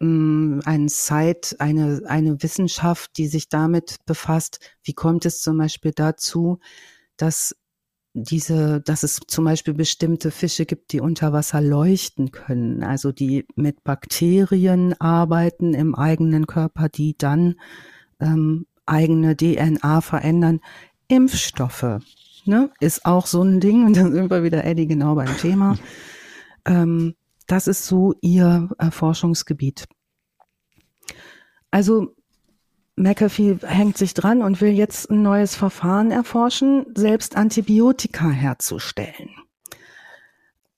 mm, ein Site, eine, eine Wissenschaft, die sich damit befasst, wie kommt es zum Beispiel dazu, dass diese, dass es zum Beispiel bestimmte Fische gibt, die unter Wasser leuchten können, also die mit Bakterien arbeiten im eigenen Körper, die dann ähm, eigene DNA verändern. Impfstoffe ne, ist auch so ein Ding, [laughs] und dann sind wir wieder Eddie genau beim Thema. Ähm, das ist so ihr äh, Forschungsgebiet. Also McAfee hängt sich dran und will jetzt ein neues Verfahren erforschen, selbst Antibiotika herzustellen.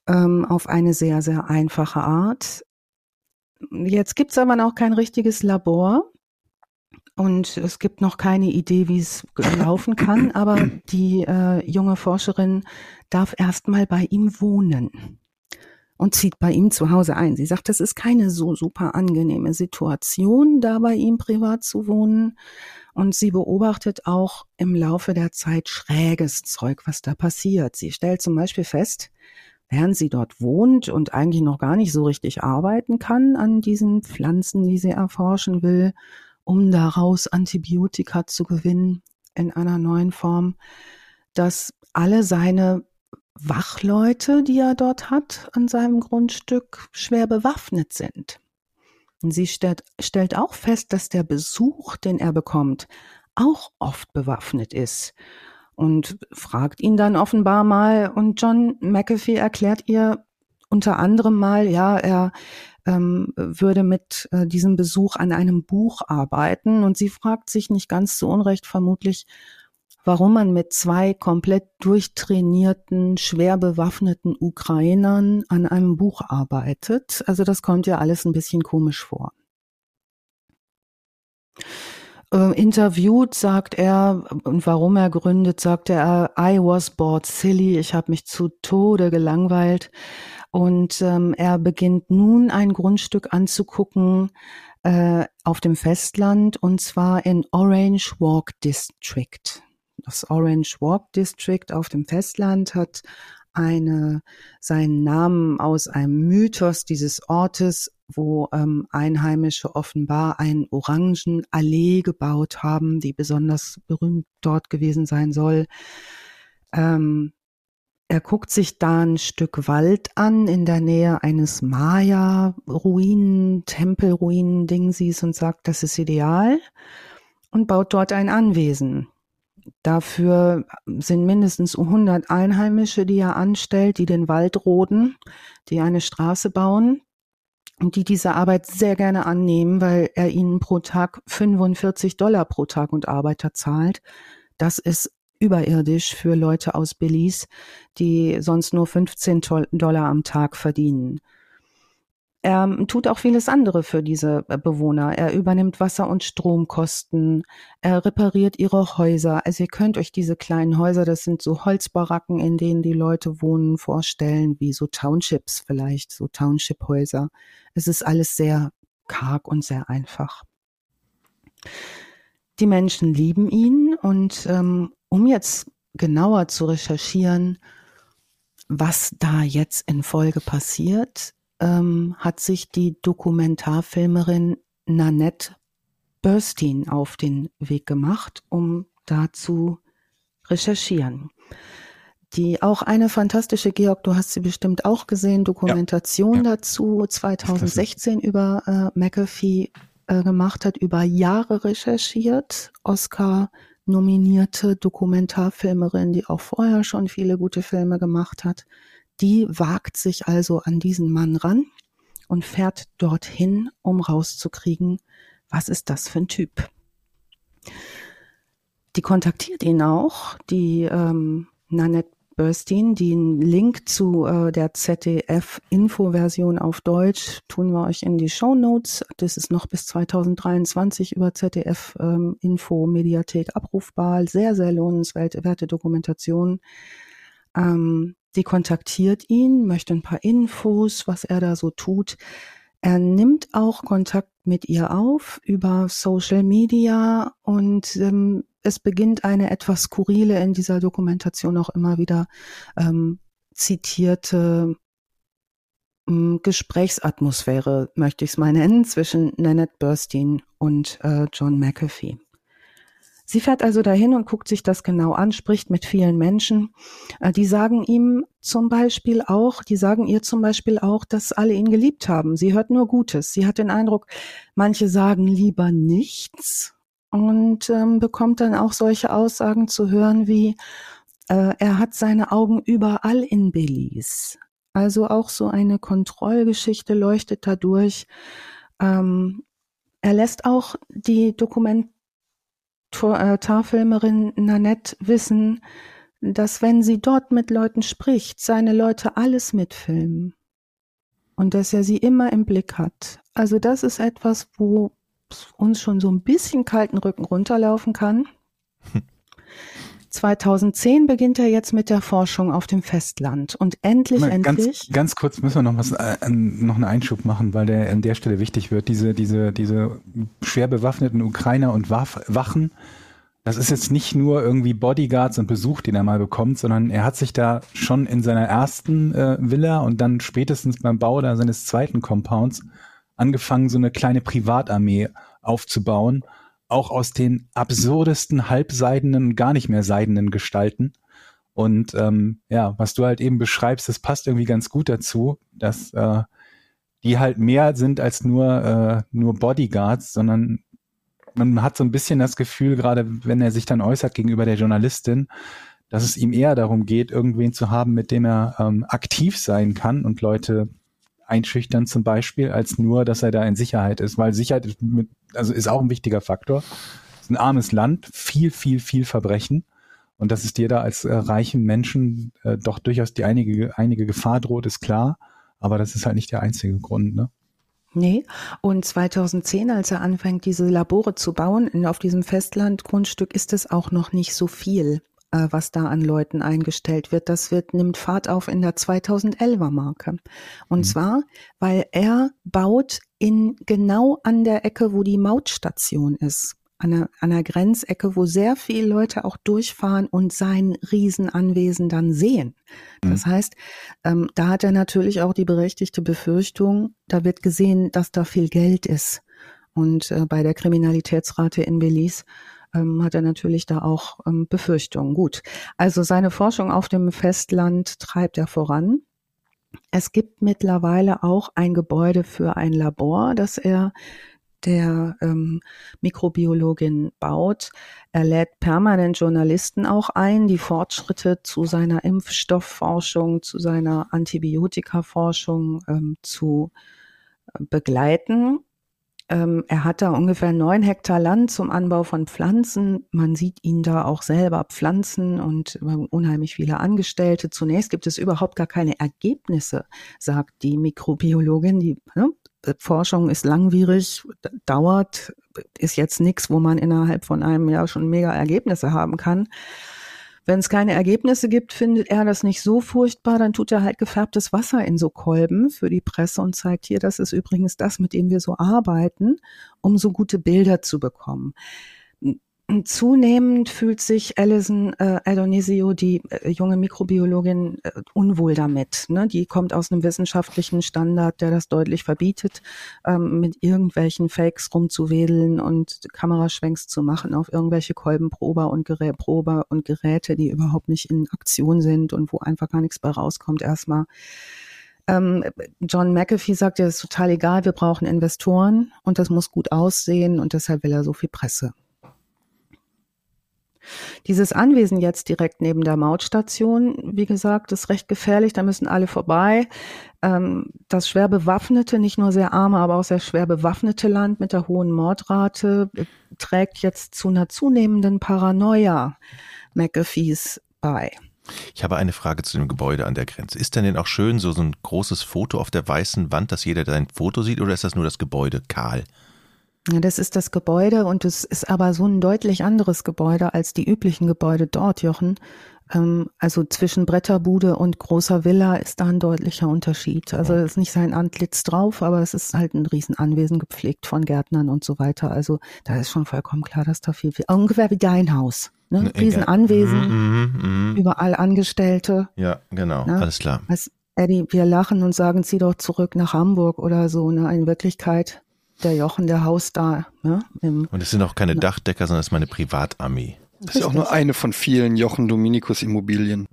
Ähm, auf eine sehr, sehr einfache Art. Jetzt gibt's aber noch kein richtiges Labor und es gibt noch keine Idee, wie es laufen kann, aber die äh, junge Forscherin darf erstmal bei ihm wohnen und zieht bei ihm zu Hause ein. Sie sagt, das ist keine so super angenehme Situation, da bei ihm privat zu wohnen. Und sie beobachtet auch im Laufe der Zeit schräges Zeug, was da passiert. Sie stellt zum Beispiel fest, während sie dort wohnt und eigentlich noch gar nicht so richtig arbeiten kann an diesen Pflanzen, die sie erforschen will, um daraus Antibiotika zu gewinnen in einer neuen Form, dass alle seine Wachleute, die er dort hat an seinem Grundstück, schwer bewaffnet sind. Sie stellt, stellt auch fest, dass der Besuch, den er bekommt, auch oft bewaffnet ist und fragt ihn dann offenbar mal und John McAfee erklärt ihr unter anderem mal, ja, er ähm, würde mit äh, diesem Besuch an einem Buch arbeiten und sie fragt sich nicht ganz zu Unrecht vermutlich, warum man mit zwei komplett durchtrainierten, schwer bewaffneten Ukrainern an einem Buch arbeitet. Also das kommt ja alles ein bisschen komisch vor. Äh, interviewt sagt er, und warum er gründet, sagt er, I was bored silly, ich habe mich zu Tode gelangweilt. Und ähm, er beginnt nun ein Grundstück anzugucken äh, auf dem Festland, und zwar in Orange Walk District. Das Orange Walk District auf dem Festland hat eine, seinen Namen aus einem Mythos dieses Ortes, wo ähm, Einheimische offenbar ein Orangenallee gebaut haben, die besonders berühmt dort gewesen sein soll. Ähm, er guckt sich da ein Stück Wald an in der Nähe eines Maya-Ruinen, Tempelruinen-Dingsies und sagt, das ist ideal und baut dort ein Anwesen. Dafür sind mindestens 100 Einheimische, die er anstellt, die den Wald roden, die eine Straße bauen und die diese Arbeit sehr gerne annehmen, weil er ihnen pro Tag 45 Dollar pro Tag und Arbeiter zahlt. Das ist überirdisch für Leute aus Belize, die sonst nur 15 Dollar am Tag verdienen. Er tut auch vieles andere für diese äh, Bewohner. Er übernimmt Wasser- und Stromkosten. Er repariert ihre Häuser. Also ihr könnt euch diese kleinen Häuser, das sind so Holzbaracken, in denen die Leute wohnen, vorstellen, wie so Townships vielleicht, so Township-Häuser. Es ist alles sehr karg und sehr einfach. Die Menschen lieben ihn und ähm, um jetzt genauer zu recherchieren, was da jetzt in Folge passiert, ähm, hat sich die Dokumentarfilmerin Nanette Burstein auf den Weg gemacht, um da zu recherchieren. die auch eine fantastische, Georg, du hast sie bestimmt auch gesehen, Dokumentation ja, ja. dazu 2016 über äh, McAfee äh, gemacht hat, über Jahre recherchiert, Oscar nominierte Dokumentarfilmerin, die auch vorher schon viele gute Filme gemacht hat. Die wagt sich also an diesen Mann ran und fährt dorthin, um rauszukriegen, was ist das für ein Typ. Die kontaktiert ihn auch, die ähm, Nanette Burstein. Den Link zu äh, der ZDF-Info-Version auf Deutsch tun wir euch in die Show Notes. Das ist noch bis 2023 über ZDF-Info-Mediathek ähm, abrufbar. Sehr, sehr lohnenswerte Dokumentation. Ähm, die kontaktiert ihn, möchte ein paar Infos, was er da so tut. Er nimmt auch Kontakt mit ihr auf über Social Media und ähm, es beginnt eine etwas skurrile in dieser Dokumentation auch immer wieder ähm, zitierte ähm, Gesprächsatmosphäre, möchte ich es mal nennen, zwischen Nanette Burstein und äh, John McAfee. Sie fährt also dahin und guckt sich das genau an, spricht mit vielen Menschen. Äh, die sagen ihm zum Beispiel auch, die sagen ihr zum Beispiel auch, dass alle ihn geliebt haben. Sie hört nur Gutes. Sie hat den Eindruck, manche sagen lieber nichts und ähm, bekommt dann auch solche Aussagen zu hören wie, äh, er hat seine Augen überall in Belize. Also auch so eine Kontrollgeschichte leuchtet dadurch. Ähm, er lässt auch die Dokument Dokumentarfilmerin Nanette wissen, dass wenn sie dort mit Leuten spricht, seine Leute alles mitfilmen und dass er sie immer im Blick hat. Also das ist etwas, wo uns schon so ein bisschen kalten Rücken runterlaufen kann. [laughs] 2010 beginnt er jetzt mit der Forschung auf dem Festland und endlich, Mal, endlich. Ganz, ganz kurz müssen wir noch was, äh, noch einen Einschub machen, weil der an der Stelle wichtig wird. Diese, diese, diese schwer bewaffneten Ukrainer und Wachen, das ist jetzt nicht nur irgendwie Bodyguards und Besuch, den er mal bekommt, sondern er hat sich da schon in seiner ersten äh, Villa und dann spätestens beim Bau da seines zweiten Compounds angefangen, so eine kleine Privatarmee aufzubauen auch aus den absurdesten halbseidenen, gar nicht mehr seidenen Gestalten. Und ähm, ja, was du halt eben beschreibst, das passt irgendwie ganz gut dazu, dass äh, die halt mehr sind als nur, äh, nur Bodyguards, sondern man hat so ein bisschen das Gefühl, gerade wenn er sich dann äußert gegenüber der Journalistin, dass es ihm eher darum geht, irgendwen zu haben, mit dem er ähm, aktiv sein kann und Leute einschüchtern zum Beispiel, als nur, dass er da in Sicherheit ist, weil Sicherheit mit, also ist auch ein wichtiger Faktor. Es ist ein armes Land, viel, viel, viel Verbrechen. Und dass es dir da als äh, reichen Menschen äh, doch durchaus die einige, einige Gefahr droht, ist klar. Aber das ist halt nicht der einzige Grund, ne? Nee, und 2010, als er anfängt, diese Labore zu bauen, auf diesem Festlandgrundstück ist es auch noch nicht so viel was da an Leuten eingestellt wird. Das wird, nimmt Fahrt auf in der 2011er Marke. Und mhm. zwar, weil er baut in genau an der Ecke, wo die Mautstation ist. An einer, an einer Grenzecke, wo sehr viele Leute auch durchfahren und sein Riesenanwesen dann sehen. Mhm. Das heißt, ähm, da hat er natürlich auch die berechtigte Befürchtung, da wird gesehen, dass da viel Geld ist. Und äh, bei der Kriminalitätsrate in Belize ähm, hat er natürlich da auch ähm, Befürchtungen. Gut, also seine Forschung auf dem Festland treibt er voran. Es gibt mittlerweile auch ein Gebäude für ein Labor, das er der ähm, Mikrobiologin baut. Er lädt permanent Journalisten auch ein, die Fortschritte zu seiner Impfstoffforschung, zu seiner Antibiotikaforschung ähm, zu äh, begleiten. Ähm, er hat da ungefähr neun Hektar Land zum Anbau von Pflanzen. Man sieht ihn da auch selber pflanzen und äh, unheimlich viele Angestellte. Zunächst gibt es überhaupt gar keine Ergebnisse, sagt die Mikrobiologin. Die ne, Forschung ist langwierig, dauert, ist jetzt nichts, wo man innerhalb von einem Jahr schon mega Ergebnisse haben kann. Wenn es keine Ergebnisse gibt, findet er das nicht so furchtbar, dann tut er halt gefärbtes Wasser in so Kolben für die Presse und zeigt hier, das ist übrigens das, mit dem wir so arbeiten, um so gute Bilder zu bekommen. Zunehmend fühlt sich Alison äh, Adonisio, die äh, junge Mikrobiologin, äh, unwohl damit. Ne? Die kommt aus einem wissenschaftlichen Standard, der das deutlich verbietet, ähm, mit irgendwelchen Fakes rumzuwedeln und Kameraschwenks zu machen auf irgendwelche Kolbenprober und, Gerä Prober und Geräte, die überhaupt nicht in Aktion sind und wo einfach gar nichts bei rauskommt erstmal. Ähm, John McAfee sagt, ja, ist total egal, wir brauchen Investoren und das muss gut aussehen und deshalb will er so viel Presse. Dieses Anwesen jetzt direkt neben der Mautstation, wie gesagt, ist recht gefährlich, da müssen alle vorbei. Ähm, das schwer bewaffnete, nicht nur sehr arme, aber auch sehr schwer bewaffnete Land mit der hohen Mordrate äh, trägt jetzt zu einer zunehmenden Paranoia McAfees bei. Ich habe eine Frage zu dem Gebäude an der Grenze. Ist denn denn auch schön so, so ein großes Foto auf der weißen Wand, dass jeder dein Foto sieht, oder ist das nur das Gebäude kahl? Ja, das ist das Gebäude und es ist aber so ein deutlich anderes Gebäude als die üblichen Gebäude dort, Jochen. Ähm, also zwischen Bretterbude und großer Villa ist da ein deutlicher Unterschied. Also es ist nicht sein Antlitz drauf, aber es ist halt ein Riesenanwesen gepflegt von Gärtnern und so weiter. Also da ist schon vollkommen klar, dass da viel, viel ungefähr wie dein Haus. Ne? Riesenanwesen, mm, mm, mm. überall Angestellte. Ja, genau, ne? alles klar. Was, Eddie, wir lachen und sagen, zieh doch zurück nach Hamburg oder so. Ne? In Wirklichkeit der Jochen, der Haus da. Ne? Im, und es sind auch keine Dachdecker, sondern es ist meine Privatarmee. Das ist ja auch nur eine von vielen Jochen Dominikus Immobilien.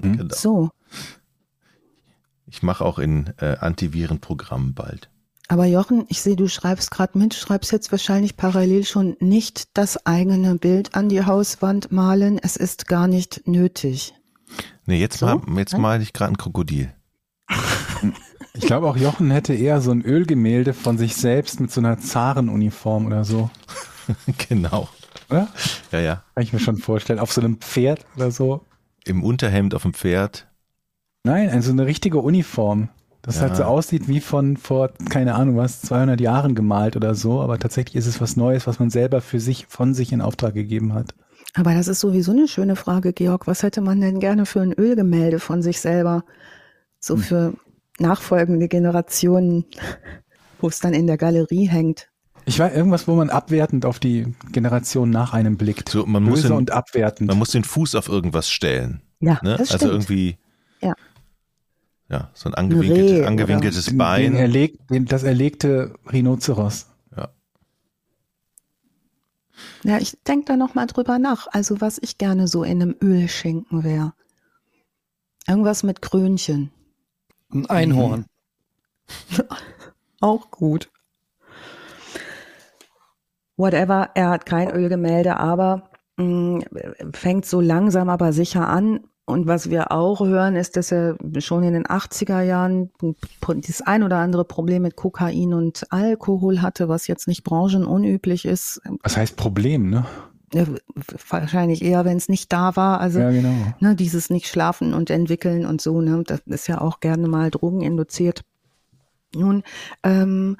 Hm? Genau. So. Ich mache auch in äh, Antivirenprogrammen bald. Aber Jochen, ich sehe, du schreibst gerade mit, schreibst jetzt wahrscheinlich parallel schon nicht das eigene Bild an die Hauswand malen. Es ist gar nicht nötig. Nee, jetzt so? mal, jetzt male ich gerade ein Krokodil. [laughs] Ich glaube auch Jochen hätte eher so ein Ölgemälde von sich selbst mit so einer Zarenuniform oder so. [laughs] genau. Oder? Ja, ja. Kann ich mir schon vorstellen. Auf so einem Pferd oder so. Im Unterhemd auf dem Pferd. Nein, also eine richtige Uniform. Das ja. halt so aussieht wie von vor, keine Ahnung was, 200 Jahren gemalt oder so, aber tatsächlich ist es was Neues, was man selber für sich, von sich in Auftrag gegeben hat. Aber das ist sowieso eine schöne Frage, Georg. Was hätte man denn gerne für ein Ölgemälde von sich selber? So hm. für nachfolgende Generationen, [laughs] wo es dann in der Galerie hängt. Ich war irgendwas, wo man abwertend auf die Generation nach einem blickt. So, man Böse muss den, und abwertend. Man muss den Fuß auf irgendwas stellen. Ja, ne? das Also irgendwie. Ja. Ja, so ein angewinkeltes, Reh, angewinkeltes oder? Bein. Den erleg, den, das erlegte Rhinoceros. Ja. Ja, ich denke da nochmal drüber nach. Also was ich gerne so in einem Öl schenken wäre. Irgendwas mit Krönchen. Ein Einhorn. [laughs] Auch gut. Whatever, er hat kein Ölgemälde, aber mh, mm, fängt so langsam aber sicher an. Und was wir auch hören, ist, dass er schon in den 80er Jahren das ein oder andere Problem mit Kokain und Alkohol hatte, was jetzt nicht branchenunüblich ist. Was heißt Problem, ne? Wahrscheinlich eher, wenn es nicht da war. Also ja, genau. ne, dieses nicht schlafen und entwickeln und so, ne, das ist ja auch gerne mal drogeninduziert. Nun ähm,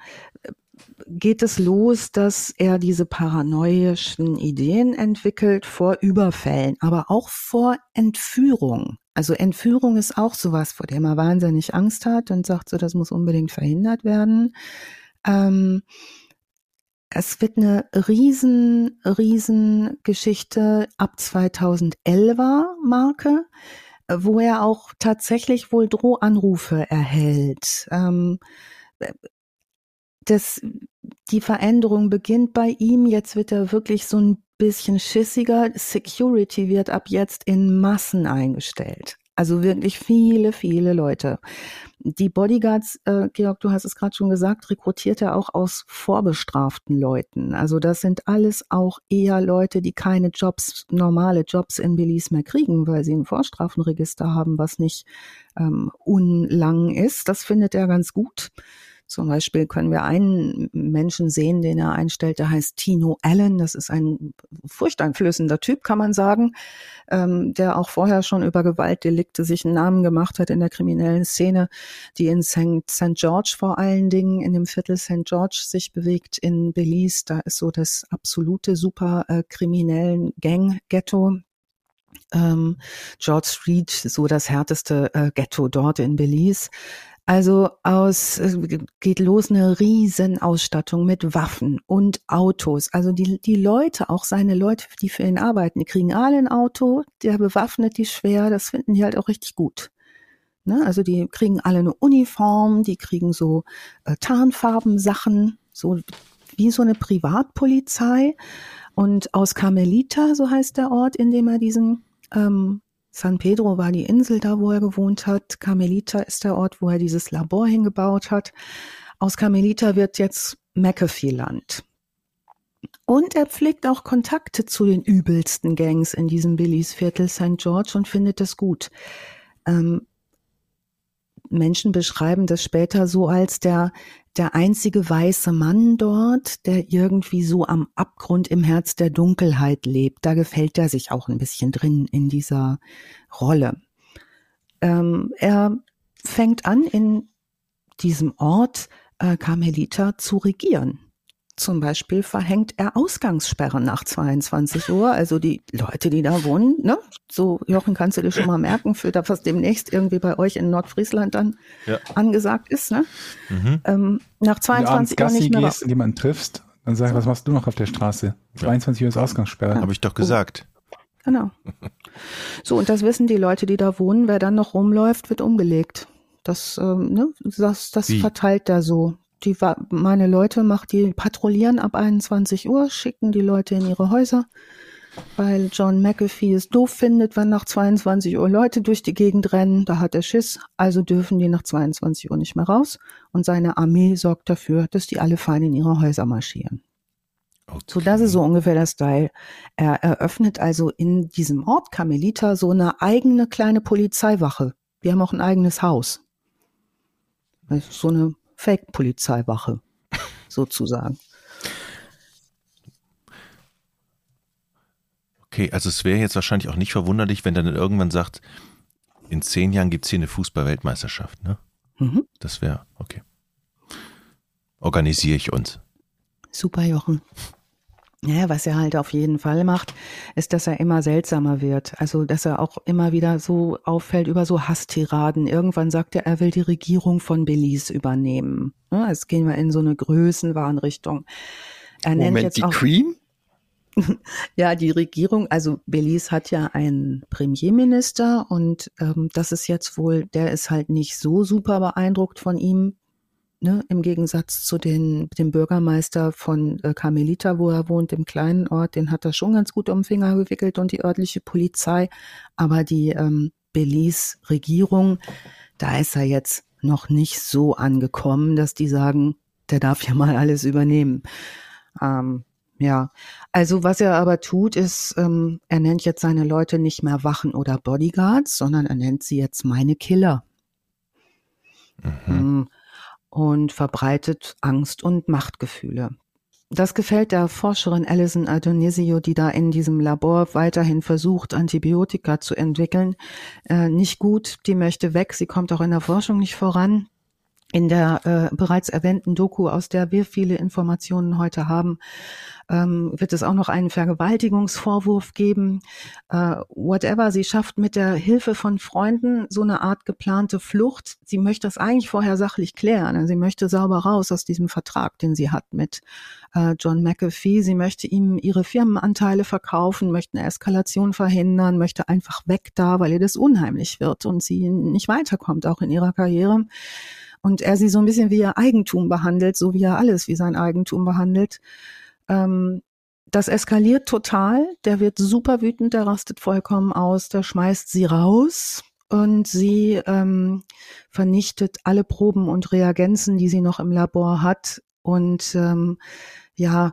geht es los, dass er diese paranoischen Ideen entwickelt vor Überfällen, aber auch vor Entführung. Also Entführung ist auch sowas, vor dem er wahnsinnig Angst hat und sagt so, das muss unbedingt verhindert werden. Ähm, es wird eine riesen, riesen Geschichte ab 2011er Marke, wo er auch tatsächlich wohl Drohanrufe erhält. Ähm, das, die Veränderung beginnt bei ihm. Jetzt wird er wirklich so ein bisschen schissiger. Security wird ab jetzt in Massen eingestellt. Also wirklich viele, viele Leute. Die Bodyguards, äh, Georg, du hast es gerade schon gesagt, rekrutiert er auch aus vorbestraften Leuten. Also das sind alles auch eher Leute, die keine Jobs, normale Jobs in Belize mehr kriegen, weil sie ein Vorstrafenregister haben, was nicht ähm, unlang ist. Das findet er ganz gut. Zum Beispiel können wir einen Menschen sehen, den er einstellt, der heißt Tino Allen. Das ist ein furchteinflößender Typ, kann man sagen, ähm, der auch vorher schon über Gewaltdelikte sich einen Namen gemacht hat in der kriminellen Szene, die in St. George vor allen Dingen, in dem Viertel St. George sich bewegt in Belize. Da ist so das absolute super äh, kriminellen Gang-Ghetto ähm, George Street, so das härteste äh, Ghetto dort in Belize. Also aus geht los eine Riesenausstattung mit Waffen und Autos. Also die, die Leute, auch seine Leute, die für ihn arbeiten, die kriegen alle ein Auto, der bewaffnet die schwer, das finden die halt auch richtig gut. Ne? Also die kriegen alle eine Uniform, die kriegen so äh, Tarnfarbensachen, so wie so eine Privatpolizei. Und aus Carmelita, so heißt der Ort, in dem er diesen ähm, San Pedro war die Insel da, wo er gewohnt hat. Carmelita ist der Ort, wo er dieses Labor hingebaut hat. Aus Carmelita wird jetzt McAfee-Land. Und er pflegt auch Kontakte zu den übelsten Gangs in diesem Billys Viertel St. George und findet das gut. Ähm, Menschen beschreiben das später so als der, der einzige weiße Mann dort, der irgendwie so am Abgrund im Herz der Dunkelheit lebt. Da gefällt er sich auch ein bisschen drin in dieser Rolle. Ähm, er fängt an, in diesem Ort äh, Carmelita zu regieren. Zum Beispiel verhängt er Ausgangssperren nach 22 Uhr. Also die Leute, die da wohnen, ne? So, Jochen, kannst du dir schon mal merken, für das, was demnächst irgendwie bei euch in Nordfriesland dann ja. angesagt ist, ne? Mhm. Ähm, nach 22 Uhr nicht mehr. Gehst und jemanden triffst, dann sag, was machst du noch auf der Straße? 22 Uhr ist Ausgangssperre. Ja. Habe ich doch gesagt. Genau. So, und das wissen die Leute, die da wohnen. Wer dann noch rumläuft, wird umgelegt. Das, ähm, ne, das, das verteilt da so die meine Leute macht die patrouillieren ab 21 Uhr, schicken die Leute in ihre Häuser, weil John McAfee es doof findet, wenn nach 22 Uhr Leute durch die Gegend rennen. Da hat er Schiss, also dürfen die nach 22 Uhr nicht mehr raus. Und seine Armee sorgt dafür, dass die alle fein in ihre Häuser marschieren. Okay. So, das ist so ungefähr der Style. Er eröffnet also in diesem Ort Carmelita so eine eigene kleine Polizeiwache. Die haben auch ein eigenes Haus. So eine Fake-Polizeiwache, sozusagen. Okay, also es wäre jetzt wahrscheinlich auch nicht verwunderlich, wenn dann irgendwann sagt, in zehn Jahren gibt es hier eine Fußball-Weltmeisterschaft, ne? Mhm. Das wäre, okay. Organisiere ich uns. Super, Jochen. Ja, was er halt auf jeden Fall macht, ist, dass er immer seltsamer wird. Also, dass er auch immer wieder so auffällt über so Hasstiraden. Irgendwann sagt er, er will die Regierung von Belize übernehmen. Ja, jetzt gehen wir in so eine Größenwahnrichtung. Er Moment, nennt jetzt die auch, Queen? [laughs] ja, die Regierung, also Belize hat ja einen Premierminister und ähm, das ist jetzt wohl, der ist halt nicht so super beeindruckt von ihm, Ne, Im Gegensatz zu den, dem Bürgermeister von äh, Carmelita, wo er wohnt, im kleinen Ort, den hat er schon ganz gut um den Finger gewickelt und die örtliche Polizei. Aber die ähm, Belize-Regierung, da ist er jetzt noch nicht so angekommen, dass die sagen, der darf ja mal alles übernehmen. Ähm, ja, also was er aber tut, ist, ähm, er nennt jetzt seine Leute nicht mehr Wachen oder Bodyguards, sondern er nennt sie jetzt meine Killer. Mhm. Und verbreitet Angst und Machtgefühle. Das gefällt der Forscherin Alison Adonisio, die da in diesem Labor weiterhin versucht, Antibiotika zu entwickeln, äh, nicht gut. Die möchte weg. Sie kommt auch in der Forschung nicht voran. In der äh, bereits erwähnten Doku, aus der wir viele Informationen heute haben, ähm, wird es auch noch einen Vergewaltigungsvorwurf geben. Äh, whatever, sie schafft mit der Hilfe von Freunden so eine Art geplante Flucht. Sie möchte das eigentlich vorher sachlich klären. Sie möchte sauber raus aus diesem Vertrag, den sie hat mit äh, John McAfee. Sie möchte ihm ihre Firmenanteile verkaufen, möchte eine Eskalation verhindern, möchte einfach weg da, weil ihr das unheimlich wird und sie nicht weiterkommt, auch in ihrer Karriere und er sie so ein bisschen wie ihr Eigentum behandelt, so wie er alles wie sein Eigentum behandelt. Ähm, das eskaliert total. Der wird super wütend, der rastet vollkommen aus, der schmeißt sie raus und sie ähm, vernichtet alle Proben und Reagenzen, die sie noch im Labor hat und ähm, ja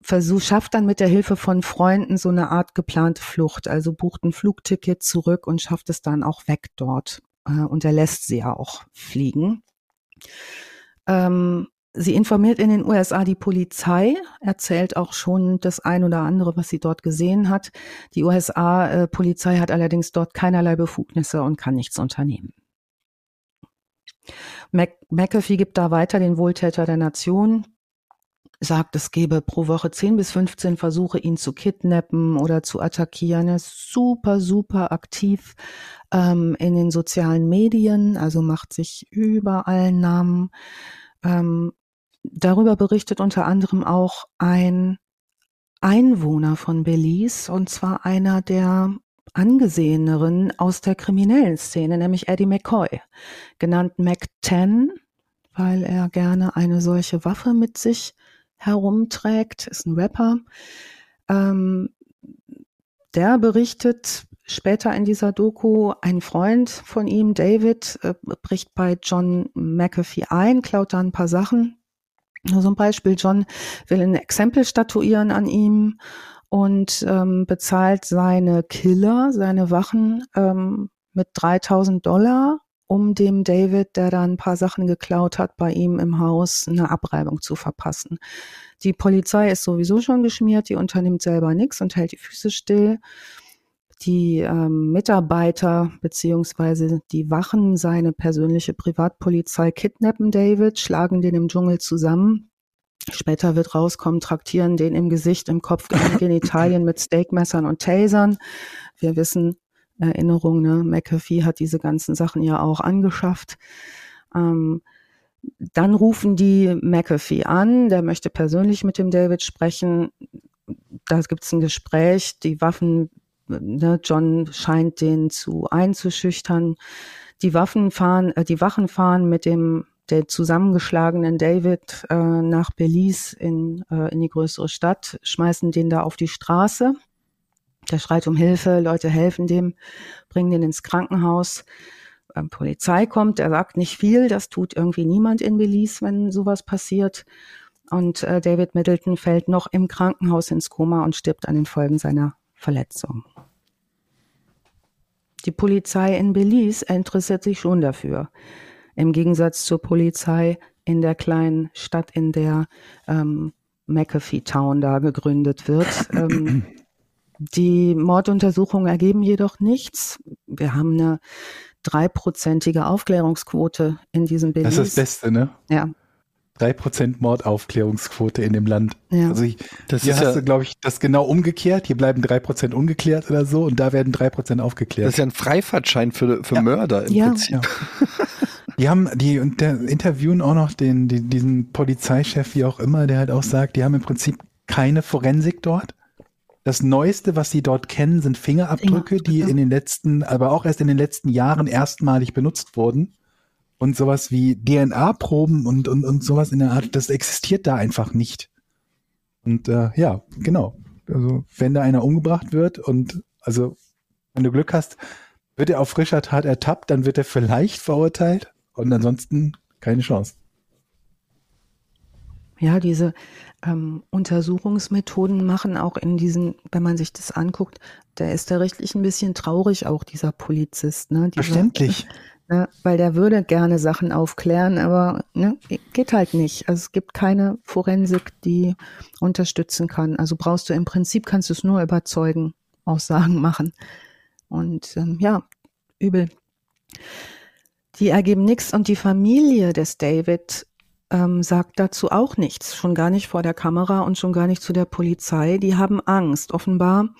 versucht, schafft dann mit der Hilfe von Freunden so eine Art geplante Flucht, also bucht ein Flugticket zurück und schafft es dann auch weg dort. Äh, und er lässt sie ja auch fliegen. Ähm, Sie informiert in den USA die Polizei, erzählt auch schon das ein oder andere, was sie dort gesehen hat. Die USA-Polizei äh, hat allerdings dort keinerlei Befugnisse und kann nichts unternehmen. Mac McAfee gibt da weiter den Wohltäter der Nation sagt, es gebe pro Woche 10 bis 15 Versuche, ihn zu kidnappen oder zu attackieren. Er ist super, super aktiv ähm, in den sozialen Medien, also macht sich überall Namen. Ähm, darüber berichtet unter anderem auch ein Einwohner von Belize, und zwar einer der angeseheneren aus der kriminellen Szene, nämlich Eddie McCoy, genannt Mac 10, weil er gerne eine solche Waffe mit sich herumträgt, ist ein Rapper. Ähm, der berichtet später in dieser Doku, ein Freund von ihm, David, äh, bricht bei John McAfee ein, klaut da ein paar Sachen. Nur so Beispiel, John will ein Exempel statuieren an ihm und ähm, bezahlt seine Killer, seine Wachen ähm, mit 3000 Dollar, um dem David, der da ein paar Sachen geklaut hat, bei ihm im Haus eine Abreibung zu verpassen. Die Polizei ist sowieso schon geschmiert, die unternimmt selber nichts und hält die Füße still. Die ähm, Mitarbeiter beziehungsweise die Wachen, seine persönliche Privatpolizei kidnappen David, schlagen den im Dschungel zusammen, Später wird rauskommen, traktieren den im Gesicht, im Kopf, in Genitalien mit Steakmessern und Tasern. Wir wissen, Erinnerung, ne? McAfee hat diese ganzen Sachen ja auch angeschafft. Ähm, dann rufen die McAfee an, der möchte persönlich mit dem David sprechen. Da gibt es ein Gespräch, die Waffen, ne, John scheint den zu einzuschüchtern. Die Waffen fahren, äh, die Wachen fahren mit dem der zusammengeschlagenen David äh, nach Belize in, äh, in die größere Stadt, schmeißen den da auf die Straße. Der schreit um Hilfe, Leute helfen dem, bringen den ins Krankenhaus. Ähm, Polizei kommt, er sagt nicht viel, das tut irgendwie niemand in Belize, wenn sowas passiert. Und äh, David Middleton fällt noch im Krankenhaus ins Koma und stirbt an den Folgen seiner Verletzung. Die Polizei in Belize interessiert sich schon dafür im Gegensatz zur Polizei in der kleinen Stadt, in der ähm, McAfee Town da gegründet wird. Ähm, [clears throat] die Morduntersuchungen ergeben jedoch nichts. Wir haben eine dreiprozentige Aufklärungsquote in diesem Belize. Das ist das Beste, ne? Ja. Drei Prozent Mordaufklärungsquote in dem Land. Ja. Also ich, das hier hast ja, du, glaube ich, das genau umgekehrt. Hier bleiben drei Prozent ungeklärt oder so und da werden drei Prozent aufgeklärt. Das ist ja ein Freifahrtschein für, für ja. Mörder im ja. Prinzip. Ja. [laughs] Die haben, die interviewen auch noch den, den, diesen Polizeichef, wie auch immer, der halt auch sagt, die haben im Prinzip keine Forensik dort. Das Neueste, was sie dort kennen, sind Fingerabdrücke, die in den letzten, aber auch erst in den letzten Jahren erstmalig benutzt wurden. Und sowas wie DNA-Proben und, und, und sowas in der Art, das existiert da einfach nicht. Und äh, ja, genau. Also wenn da einer umgebracht wird und also wenn du Glück hast, wird er auf frischer Tat ertappt, dann wird er vielleicht verurteilt. Und ansonsten keine Chance. Ja, diese ähm, Untersuchungsmethoden machen auch in diesen, wenn man sich das anguckt, der ist da richtig ein bisschen traurig, auch dieser Polizist. Ne? Dieser, Verständlich. [laughs] Ne, weil der würde gerne Sachen aufklären, aber ne, geht halt nicht. Also es gibt keine Forensik, die unterstützen kann. Also brauchst du im Prinzip, kannst du es nur überzeugen, Aussagen machen. Und ähm, ja, übel. Die ergeben nichts und die Familie des David ähm, sagt dazu auch nichts, schon gar nicht vor der Kamera und schon gar nicht zu der Polizei. Die haben Angst. Offenbar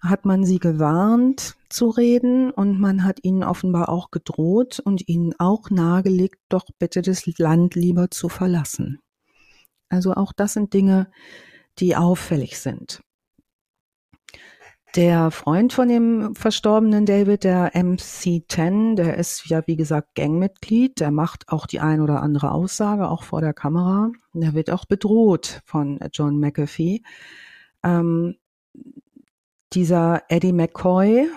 hat man sie gewarnt zu reden und man hat ihnen offenbar auch gedroht und ihnen auch nahegelegt, doch bitte das Land lieber zu verlassen. Also auch das sind Dinge, die auffällig sind. Der Freund von dem verstorbenen David, der MC10, der ist ja wie gesagt Gangmitglied, der macht auch die ein oder andere Aussage, auch vor der Kamera. Der wird auch bedroht von John McAfee. Ähm, dieser Eddie McCoy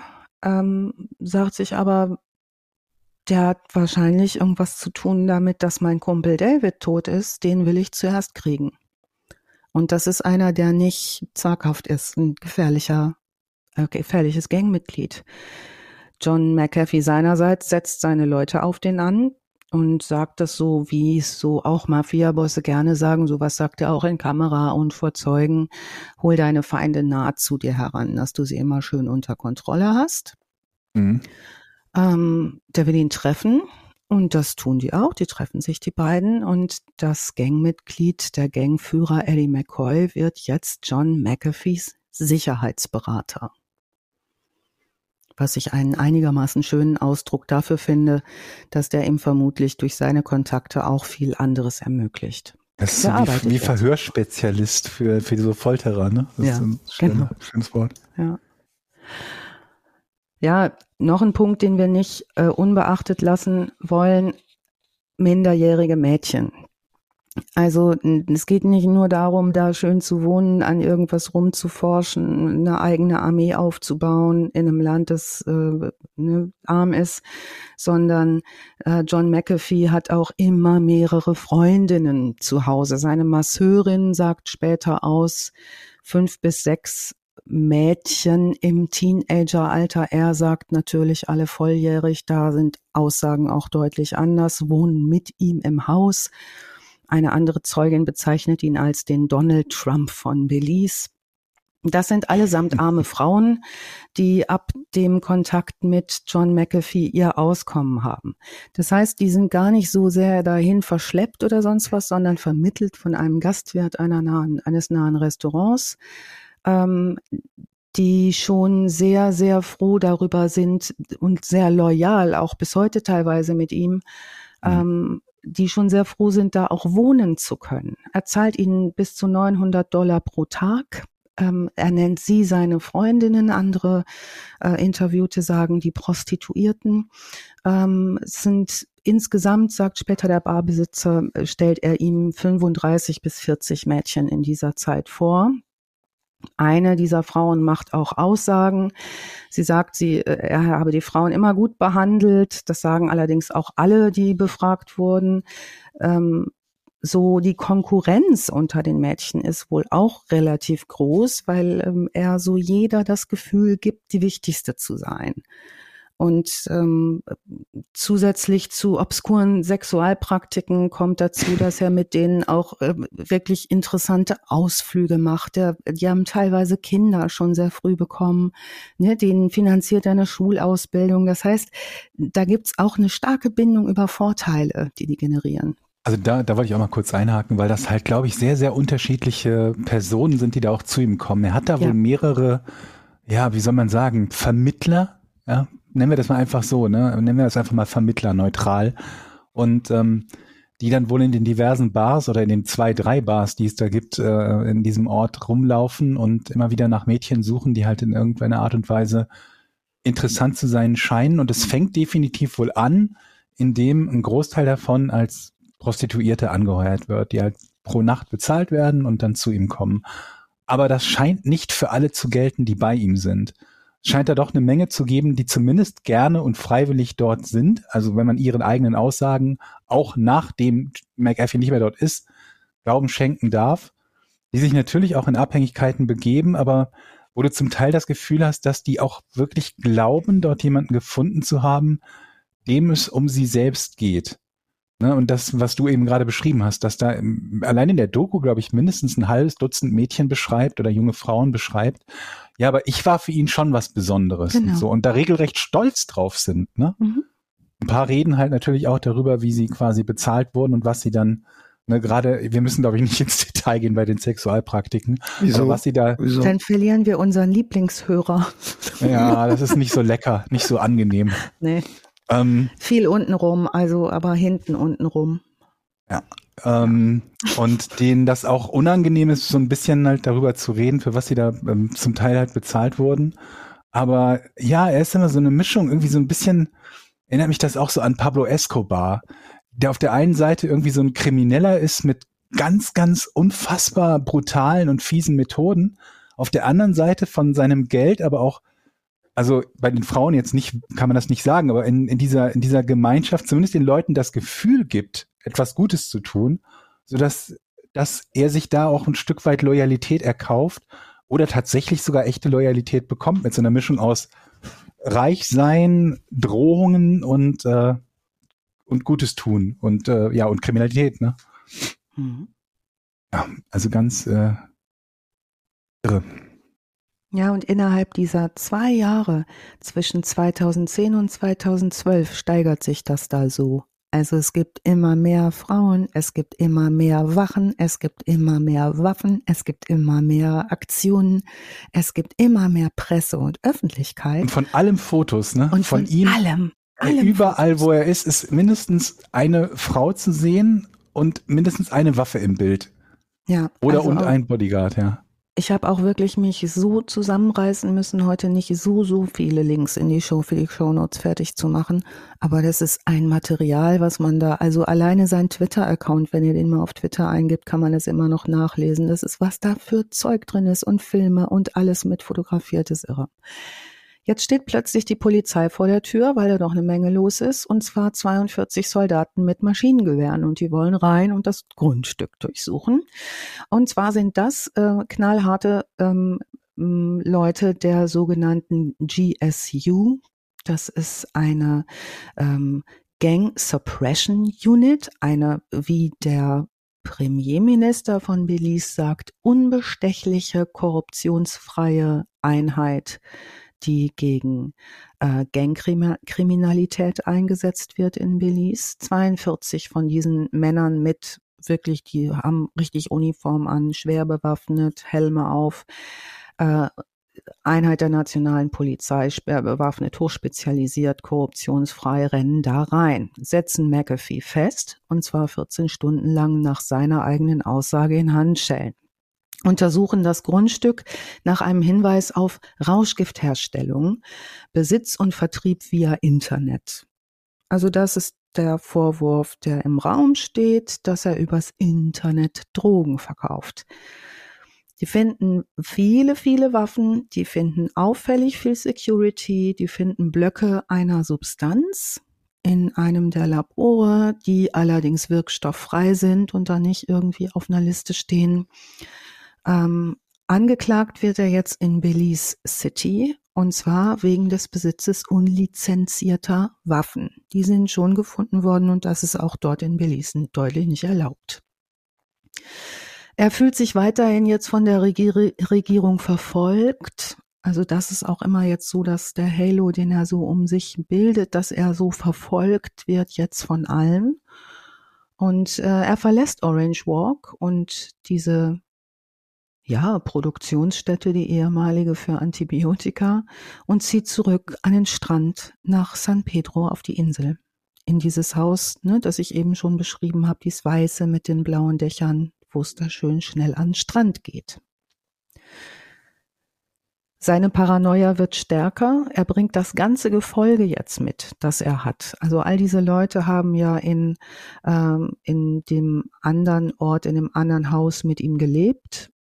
ähm, sagt sich aber, der hat wahrscheinlich irgendwas zu tun damit, dass mein Kumpel David tot ist, den will ich zuerst kriegen. Und das ist einer, der nicht zaghaft ist, ein gefährlicher gefährliches Gangmitglied. John McAfee seinerseits setzt seine Leute auf den an und sagt das so, wie es so auch Mafia-Bosse gerne sagen. Sowas sagt er auch in Kamera und vor Zeugen. Hol deine Feinde nah zu dir heran, dass du sie immer schön unter Kontrolle hast. Mhm. Ähm, der will ihn treffen Und das tun die auch. Die treffen sich die beiden und das Gangmitglied, der Gangführer Eddie McCoy wird jetzt John McAfees Sicherheitsberater. Was ich einen einigermaßen schönen Ausdruck dafür finde, dass der ihm vermutlich durch seine Kontakte auch viel anderes ermöglicht. Das ist so wie, wie Verhörspezialist für, für diese Folterer, ne? Das ja, ist ein schöner, genau. schönes Wort. Ja. Ja, noch ein Punkt, den wir nicht äh, unbeachtet lassen wollen, minderjährige Mädchen. Also es geht nicht nur darum, da schön zu wohnen, an irgendwas rumzuforschen, eine eigene Armee aufzubauen in einem Land, das äh, ne, arm ist, sondern äh, John McAfee hat auch immer mehrere Freundinnen zu Hause. Seine Masseurin sagt später aus, fünf bis sechs Mädchen im Teenageralter. Er sagt natürlich alle volljährig, da sind Aussagen auch deutlich anders, wohnen mit ihm im Haus. Eine andere Zeugin bezeichnet ihn als den Donald Trump von Belize. Das sind allesamt arme [laughs] Frauen, die ab dem Kontakt mit John McAfee ihr Auskommen haben. Das heißt, die sind gar nicht so sehr dahin verschleppt oder sonst was, sondern vermittelt von einem Gastwirt einer nahen, eines nahen Restaurants ähm, die schon sehr, sehr froh darüber sind und sehr loyal, auch bis heute teilweise mit ihm, mhm. ähm, die schon sehr froh sind, da auch wohnen zu können. Er zahlt ihnen bis zu 900 Dollar pro Tag. Ähm, er nennt sie seine Freundinnen, andere äh, Interviewte sagen die Prostituierten. Ähm, sind insgesamt, sagt später der Barbesitzer, äh, stellt er ihm 35 bis 40 Mädchen in dieser Zeit vor. Eine dieser Frauen macht auch Aussagen. Sie sagt, sie, äh, er habe die Frauen immer gut behandelt. Das sagen allerdings auch alle, die befragt wurden. Ähm, so die Konkurrenz unter den Mädchen ist wohl auch relativ groß, weil ähm, er so jeder das Gefühl gibt, die wichtigste zu sein. Und ähm, zusätzlich zu obskuren Sexualpraktiken kommt dazu, dass er mit denen auch äh, wirklich interessante Ausflüge macht. Der, die haben teilweise Kinder schon sehr früh bekommen. Ne? Denen finanziert er eine Schulausbildung. Das heißt, da gibt's auch eine starke Bindung über Vorteile, die die generieren. Also da, da wollte ich auch mal kurz einhaken, weil das halt, glaube ich, sehr, sehr unterschiedliche Personen sind, die da auch zu ihm kommen. Er hat da ja. wohl mehrere, ja, wie soll man sagen, Vermittler, ja, nennen wir das mal einfach so, ne? Nennen wir das einfach mal Vermittler neutral. Und ähm, die dann wohl in den diversen Bars oder in den zwei, drei Bars, die es da gibt, äh, in diesem Ort rumlaufen und immer wieder nach Mädchen suchen, die halt in irgendeiner Art und Weise interessant zu sein scheinen. Und es fängt definitiv wohl an, indem ein Großteil davon als Prostituierte angeheuert wird, die halt pro Nacht bezahlt werden und dann zu ihm kommen. Aber das scheint nicht für alle zu gelten, die bei ihm sind scheint da doch eine Menge zu geben, die zumindest gerne und freiwillig dort sind. Also wenn man ihren eigenen Aussagen auch nachdem McAfee nicht mehr dort ist, Glauben schenken darf, die sich natürlich auch in Abhängigkeiten begeben, aber wo du zum Teil das Gefühl hast, dass die auch wirklich glauben, dort jemanden gefunden zu haben, dem es um sie selbst geht. Ne, und das, was du eben gerade beschrieben hast, dass da allein in der Doku, glaube ich, mindestens ein halbes Dutzend Mädchen beschreibt oder junge Frauen beschreibt. Ja, aber ich war für ihn schon was Besonderes genau. und so und da regelrecht stolz drauf sind. Ne? Mhm. Ein paar reden halt natürlich auch darüber, wie sie quasi bezahlt wurden und was sie dann Ne, gerade, wir müssen, glaube ich, nicht ins Detail gehen bei den Sexualpraktiken. Wieso? was sie da. Wieso? Dann verlieren wir unseren Lieblingshörer. Ja, das ist nicht so lecker, nicht so angenehm. Nee. Ähm, Viel untenrum, also aber hinten untenrum. Ja. Ähm, und denen das auch unangenehm ist, so ein bisschen halt darüber zu reden, für was sie da ähm, zum Teil halt bezahlt wurden. Aber ja, er ist immer so eine Mischung, irgendwie so ein bisschen, erinnert mich das auch so an Pablo Escobar, der auf der einen Seite irgendwie so ein Krimineller ist mit ganz, ganz unfassbar brutalen und fiesen Methoden, auf der anderen Seite von seinem Geld aber auch also bei den Frauen jetzt nicht, kann man das nicht sagen, aber in, in dieser, in dieser Gemeinschaft zumindest den Leuten das Gefühl gibt, etwas Gutes zu tun, sodass dass er sich da auch ein Stück weit Loyalität erkauft oder tatsächlich sogar echte Loyalität bekommt mit so einer Mischung aus Reichsein, Drohungen und, äh, und Gutes tun und äh, ja, und Kriminalität, ne? Mhm. Ja, also ganz äh, irre. Ja, und innerhalb dieser zwei Jahre zwischen 2010 und 2012 steigert sich das da so Also es gibt immer mehr Frauen, es gibt immer mehr Wachen, es gibt immer mehr Waffen, es gibt immer mehr Aktionen, es gibt immer mehr Presse und Öffentlichkeit. Und von allem Fotos, ne? Und von, von ihm. Allem. allem überall, Fotos. wo er ist, ist mindestens eine Frau zu sehen und mindestens eine Waffe im Bild. Ja. Oder also und ein Bodyguard, ja ich habe auch wirklich mich so zusammenreißen müssen, heute nicht so, so viele Links in die Show für die Show Notes fertig zu machen. Aber das ist ein Material, was man da, also alleine sein Twitter-Account, wenn ihr den mal auf Twitter eingibt, kann man es immer noch nachlesen. Das ist, was da für Zeug drin ist und Filme und alles mit fotografiert ist irre. Jetzt steht plötzlich die Polizei vor der Tür, weil da doch eine Menge los ist, und zwar 42 Soldaten mit Maschinengewehren und die wollen rein und das Grundstück durchsuchen. Und zwar sind das äh, knallharte ähm, Leute der sogenannten GSU. Das ist eine ähm, Gang Suppression Unit, eine, wie der Premierminister von Belize sagt, unbestechliche, korruptionsfreie Einheit die gegen äh, Gangkriminalität eingesetzt wird in Belize. 42 von diesen Männern mit wirklich, die haben richtig Uniform an, schwer bewaffnet, Helme auf. Äh, Einheit der nationalen Polizei, schwer bewaffnet, hochspezialisiert, korruptionsfrei, rennen da rein, setzen McAfee fest, und zwar 14 Stunden lang nach seiner eigenen Aussage in Handschellen untersuchen das Grundstück nach einem Hinweis auf Rauschgiftherstellung, Besitz und Vertrieb via Internet. Also das ist der Vorwurf, der im Raum steht, dass er übers Internet Drogen verkauft. Die finden viele, viele Waffen, die finden auffällig viel Security, die finden Blöcke einer Substanz in einem der Labore, die allerdings wirkstofffrei sind und da nicht irgendwie auf einer Liste stehen. Ähm, angeklagt wird er jetzt in Belize City und zwar wegen des Besitzes unlizenzierter Waffen. Die sind schon gefunden worden und das ist auch dort in Belize deutlich nicht erlaubt. Er fühlt sich weiterhin jetzt von der Regier Regierung verfolgt. Also das ist auch immer jetzt so, dass der Halo, den er so um sich bildet, dass er so verfolgt wird jetzt von allen. Und äh, er verlässt Orange Walk und diese ja, Produktionsstätte, die ehemalige für Antibiotika, und zieht zurück an den Strand nach San Pedro auf die Insel. In dieses Haus, ne, das ich eben schon beschrieben habe, dieses Weiße mit den blauen Dächern, wo es da schön schnell an den Strand geht. Seine Paranoia wird stärker. Er bringt das ganze Gefolge jetzt mit, das er hat. Also all diese Leute haben ja in, ähm, in dem anderen Ort, in dem anderen Haus mit ihm gelebt.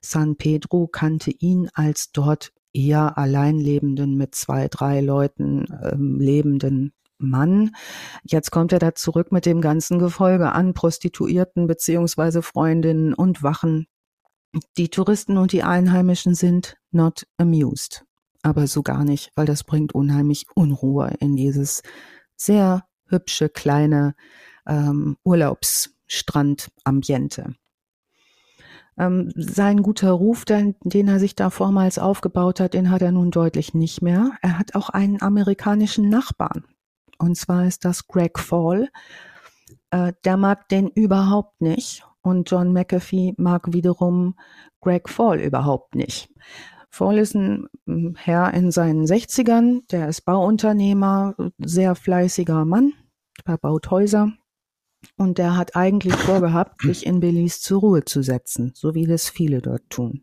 San Pedro kannte ihn als dort eher alleinlebenden mit zwei, drei Leuten ähm, lebenden Mann. Jetzt kommt er da zurück mit dem ganzen Gefolge an Prostituierten beziehungsweise Freundinnen und Wachen. Die Touristen und die Einheimischen sind not amused. Aber so gar nicht, weil das bringt unheimlich Unruhe in dieses sehr hübsche kleine ähm, Urlaubsstrandambiente. Ähm, sein guter Ruf, den, den er sich da vormals aufgebaut hat, den hat er nun deutlich nicht mehr. Er hat auch einen amerikanischen Nachbarn. Und zwar ist das Greg Fall. Äh, der mag den überhaupt nicht. Und John McAfee mag wiederum Greg Fall überhaupt nicht. Fall ist ein Herr in seinen 60ern, der ist Bauunternehmer, sehr fleißiger Mann, er baut Häuser und der hat eigentlich vorgehabt, [coughs] sich in Belize zur Ruhe zu setzen, so wie das viele dort tun.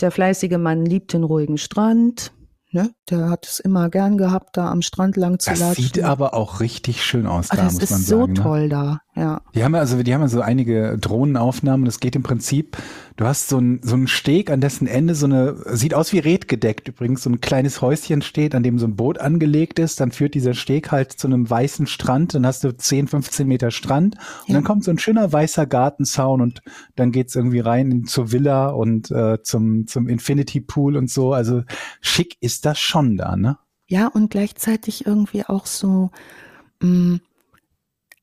Der fleißige Mann liebt den ruhigen Strand, Ne? Der hat es immer gern gehabt, da am Strand lang zu das latschen. Sieht aber auch richtig schön aus ah, da, muss man sagen. Das ist so ne? toll da, ja. Die haben also, die haben also einige Drohnenaufnahmen. Das geht im Prinzip. Du hast so einen so einen Steg, an dessen Ende so eine sieht aus wie redgedeckt übrigens. So ein kleines Häuschen steht, an dem so ein Boot angelegt ist. Dann führt dieser Steg halt zu einem weißen Strand. Dann hast du 10, 15 Meter Strand und ja. dann kommt so ein schöner weißer Gartenzaun und dann geht's irgendwie rein in, zur Villa und äh, zum zum Infinity Pool und so. Also schick ist ist das schon da, ne? Ja, und gleichzeitig irgendwie auch so mh, mm,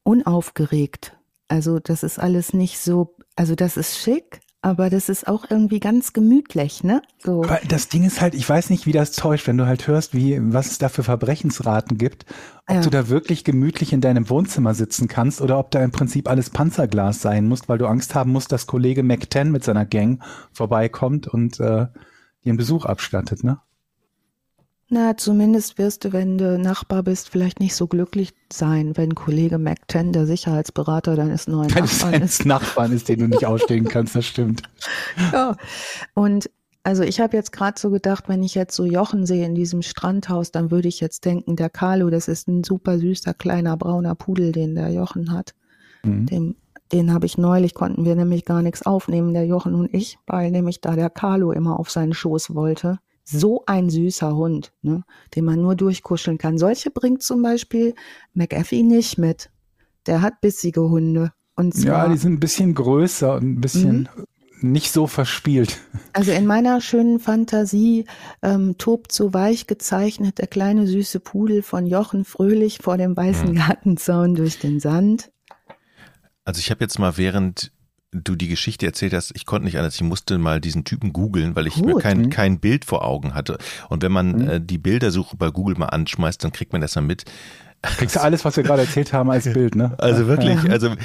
unaufgeregt. Also das ist alles nicht so, also das ist schick, aber das ist auch irgendwie ganz gemütlich, ne? So. Aber das Ding ist halt, ich weiß nicht, wie das täuscht, wenn du halt hörst, wie, was es da für Verbrechensraten gibt, ob ja. du da wirklich gemütlich in deinem Wohnzimmer sitzen kannst oder ob da im Prinzip alles Panzerglas sein muss, weil du Angst haben musst, dass Kollege 10 mit seiner Gang vorbeikommt und äh, dir einen Besuch abstattet, ne? Na, zumindest wirst du, wenn du Nachbar bist, vielleicht nicht so glücklich sein, wenn Kollege Mac 10 der Sicherheitsberater deines neuen Nachbarn ist. Nachbarn ist, den du nicht [laughs] ausstehen kannst, das stimmt. Ja, und also ich habe jetzt gerade so gedacht, wenn ich jetzt so Jochen sehe in diesem Strandhaus, dann würde ich jetzt denken, der Carlo, das ist ein super süßer kleiner brauner Pudel, den der Jochen hat. Mhm. Dem, den habe ich neulich, konnten wir nämlich gar nichts aufnehmen, der Jochen und ich, weil nämlich da der Carlo immer auf seinen Schoß wollte so ein süßer Hund, ne, den man nur durchkuscheln kann. Solche bringt zum Beispiel McAfee nicht mit. Der hat bissige Hunde. Und zwar, ja, die sind ein bisschen größer und ein bisschen mhm. nicht so verspielt. Also in meiner schönen Fantasie ähm, tobt so weich gezeichnet der kleine süße Pudel von Jochen fröhlich vor dem weißen mhm. Gartenzaun durch den Sand. Also ich habe jetzt mal während du die Geschichte erzählt hast, ich konnte nicht anders, ich musste mal diesen Typen googeln, weil ich Gut. mir kein, mhm. kein Bild vor Augen hatte. Und wenn man mhm. äh, die Bildersuche bei Google mal anschmeißt, dann kriegt man das mal mit. Kriegst du alles, was wir gerade erzählt haben, als [laughs] Bild, ne? Also wirklich, also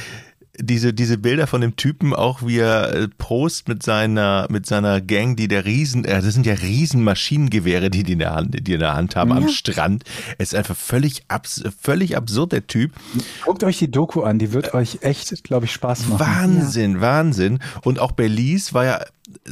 diese, diese Bilder von dem Typen, auch wie er äh, Prost mit seiner, mit seiner Gang, die der Riesen, äh, das sind ja Riesenmaschinengewehre, die die in der Hand, die in der Hand haben ja. am Strand. Es ist einfach völlig, abs völlig absurd, der Typ. Guckt euch die Doku an, die wird euch echt, glaube ich, Spaß machen. Wahnsinn, ja. Wahnsinn. Und auch Belize war ja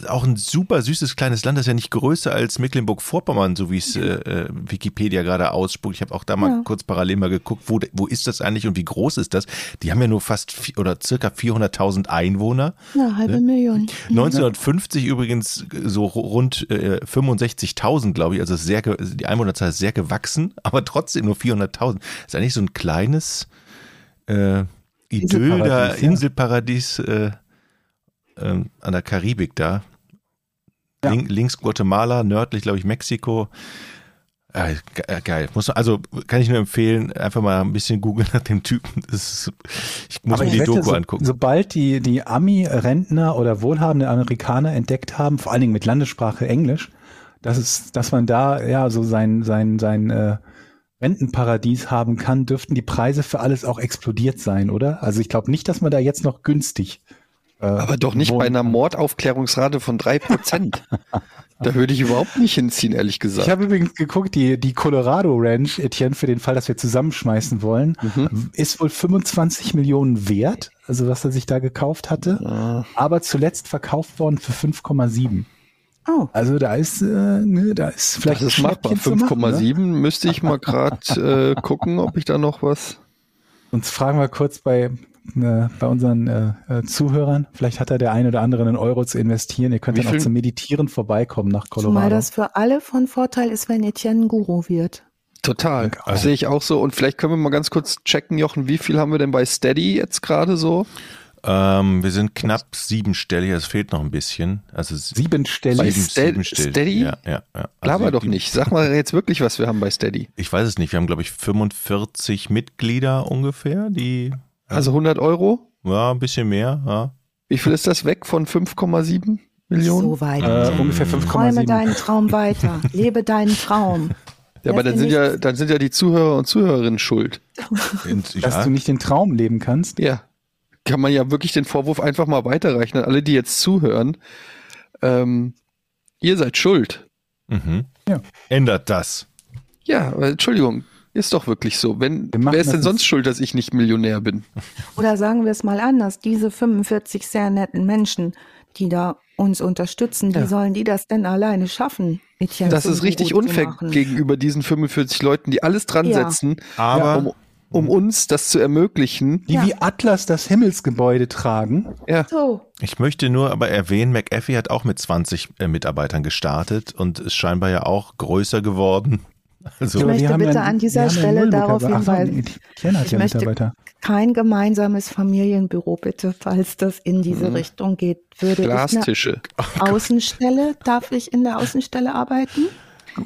auch ein super süßes kleines Land, das ist ja nicht größer als Mecklenburg-Vorpommern, so wie es äh, äh, Wikipedia gerade ausspuckt. Ich habe auch da mal ja. kurz parallel mal geguckt, wo, wo ist das eigentlich und wie groß ist das? Die haben ja nur fast vier, oder circa 400.000 Einwohner. Ja, halbe ne? Million. 1950 ja. übrigens so rund äh, 65.000, glaube ich. Also sehr, die Einwohnerzahl ist sehr gewachsen, [laughs] aber trotzdem nur 400.000. Ist eigentlich so ein kleines äh, Idyll da, Inselparadies. Äh, ähm, an der Karibik da. Ja. Link, links Guatemala, nördlich, glaube ich, Mexiko. Äh, geil. Muss, also kann ich nur empfehlen, einfach mal ein bisschen googeln nach dem Typen. Ist, ich muss Aber mir die Doku so, angucken. Sobald die, die Ami-Rentner oder wohlhabende Amerikaner entdeckt haben, vor allen Dingen mit Landessprache Englisch, dass es, dass man da ja so sein, sein, sein äh, Rentenparadies haben kann, dürften die Preise für alles auch explodiert sein, oder? Also ich glaube nicht, dass man da jetzt noch günstig Aber doch nicht bei einer Mordaufklärungsrate von drei Prozent. da würde ich überhaupt nicht hinziehen, ehrlich gesagt. Ich habe übrigens geguckt, die, die Colorado Ranch, Etienne, für den Fall, dass wir zusammenschmeißen wollen, mhm. ist wohl 25 Millionen wert, also was er sich da gekauft hatte, ja. aber zuletzt verkauft worden für 5,7. Oh. Also da ist, äh, ne, da ist vielleicht. Das ist machbar. 5,7 ne? müsste ich mal gerade äh, gucken, ob ich da noch was. Sonst fragen wir kurz bei äh, bei unseren äh, äh, Zuhörern. Vielleicht hat da der ein oder andere einen Euro zu investieren. Ihr könnt Wie dann auch zum Meditieren vorbeikommen nach Colorado. Zumal das für alle von Vorteil ist, wenn Etienne Guru wird. Total. Also. Sehe ich auch so. Und vielleicht können wir mal ganz kurz checken, Jochen, wie viel haben wir denn bei Steady jetzt gerade so? Ähm, wir sind knapp siebenstellig, es fehlt noch ein bisschen. Also siebenstellig. Sieben, Ste Steady? Ja, ja, ja. Also Laber doch nicht. Sag mal jetzt wirklich, was wir haben bei Steady. Ich weiß es nicht. Wir haben, glaube ich, 45 Mitglieder ungefähr, die also 100 Euro? Ja, ein bisschen mehr. Ja. Wie viel ist das weg von 5,7 Millionen? So weit. Äh, ungefähr 5,7. Träume deinen Traum weiter. Lebe deinen Traum. Ja, aber dann sind ja, dann sind ja die Zuhörer und Zuhörerinnen schuld. Dass du nicht den Traum leben kannst. Ja. Kann man ja wirklich den Vorwurf einfach mal weiterreichen an alle, die jetzt zuhören. Ähm, ihr seid schuld. Mhm. Ja. Ändert das. Ja, Entschuldigung, ist doch wirklich so. Wenn, wer ist denn sonst schuld, dass ich nicht Millionär bin? Oder sagen wir es mal anders, diese 45 sehr netten Menschen, die da uns unterstützen, ja. wie sollen die das denn alleine schaffen? Etienne das ist richtig unfair gegenüber diesen 45 Leuten, die alles dran ja. setzen, aber um, um, uns das zu ermöglichen. Die ja. wie Atlas das Himmelsgebäude tragen. Ja. So. Ich möchte nur aber erwähnen, McAfee hat auch mit 20 äh, Mitarbeitern gestartet und ist scheinbar ja auch größer geworden also, ich möchte bitte ja, an dieser Stelle darauf hinweisen, ich möchte kein gemeinsames Familienbüro bitte, falls das in diese mhm. Richtung geht. Würde Glastische. Ich Außenstelle, darf ich in der Außenstelle arbeiten?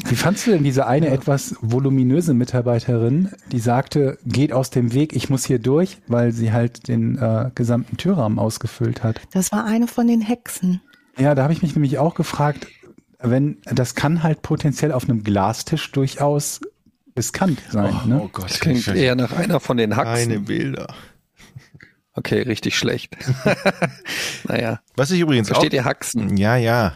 Wie fandst du denn diese eine ja. etwas voluminöse Mitarbeiterin, die sagte, geht aus dem Weg, ich muss hier durch, weil sie halt den äh, gesamten Türrahmen ausgefüllt hat? Das war eine von den Hexen. Ja, da habe ich mich nämlich auch gefragt, wenn das kann halt potenziell auf einem Glastisch durchaus riskant sein. Oh, ne? oh Gott, das klingt eher nach einer von den Haxen. Keine Bilder. Okay, richtig schlecht. [laughs] naja. Was ich übrigens Versteht auch, ihr Haxen? Ja, ja.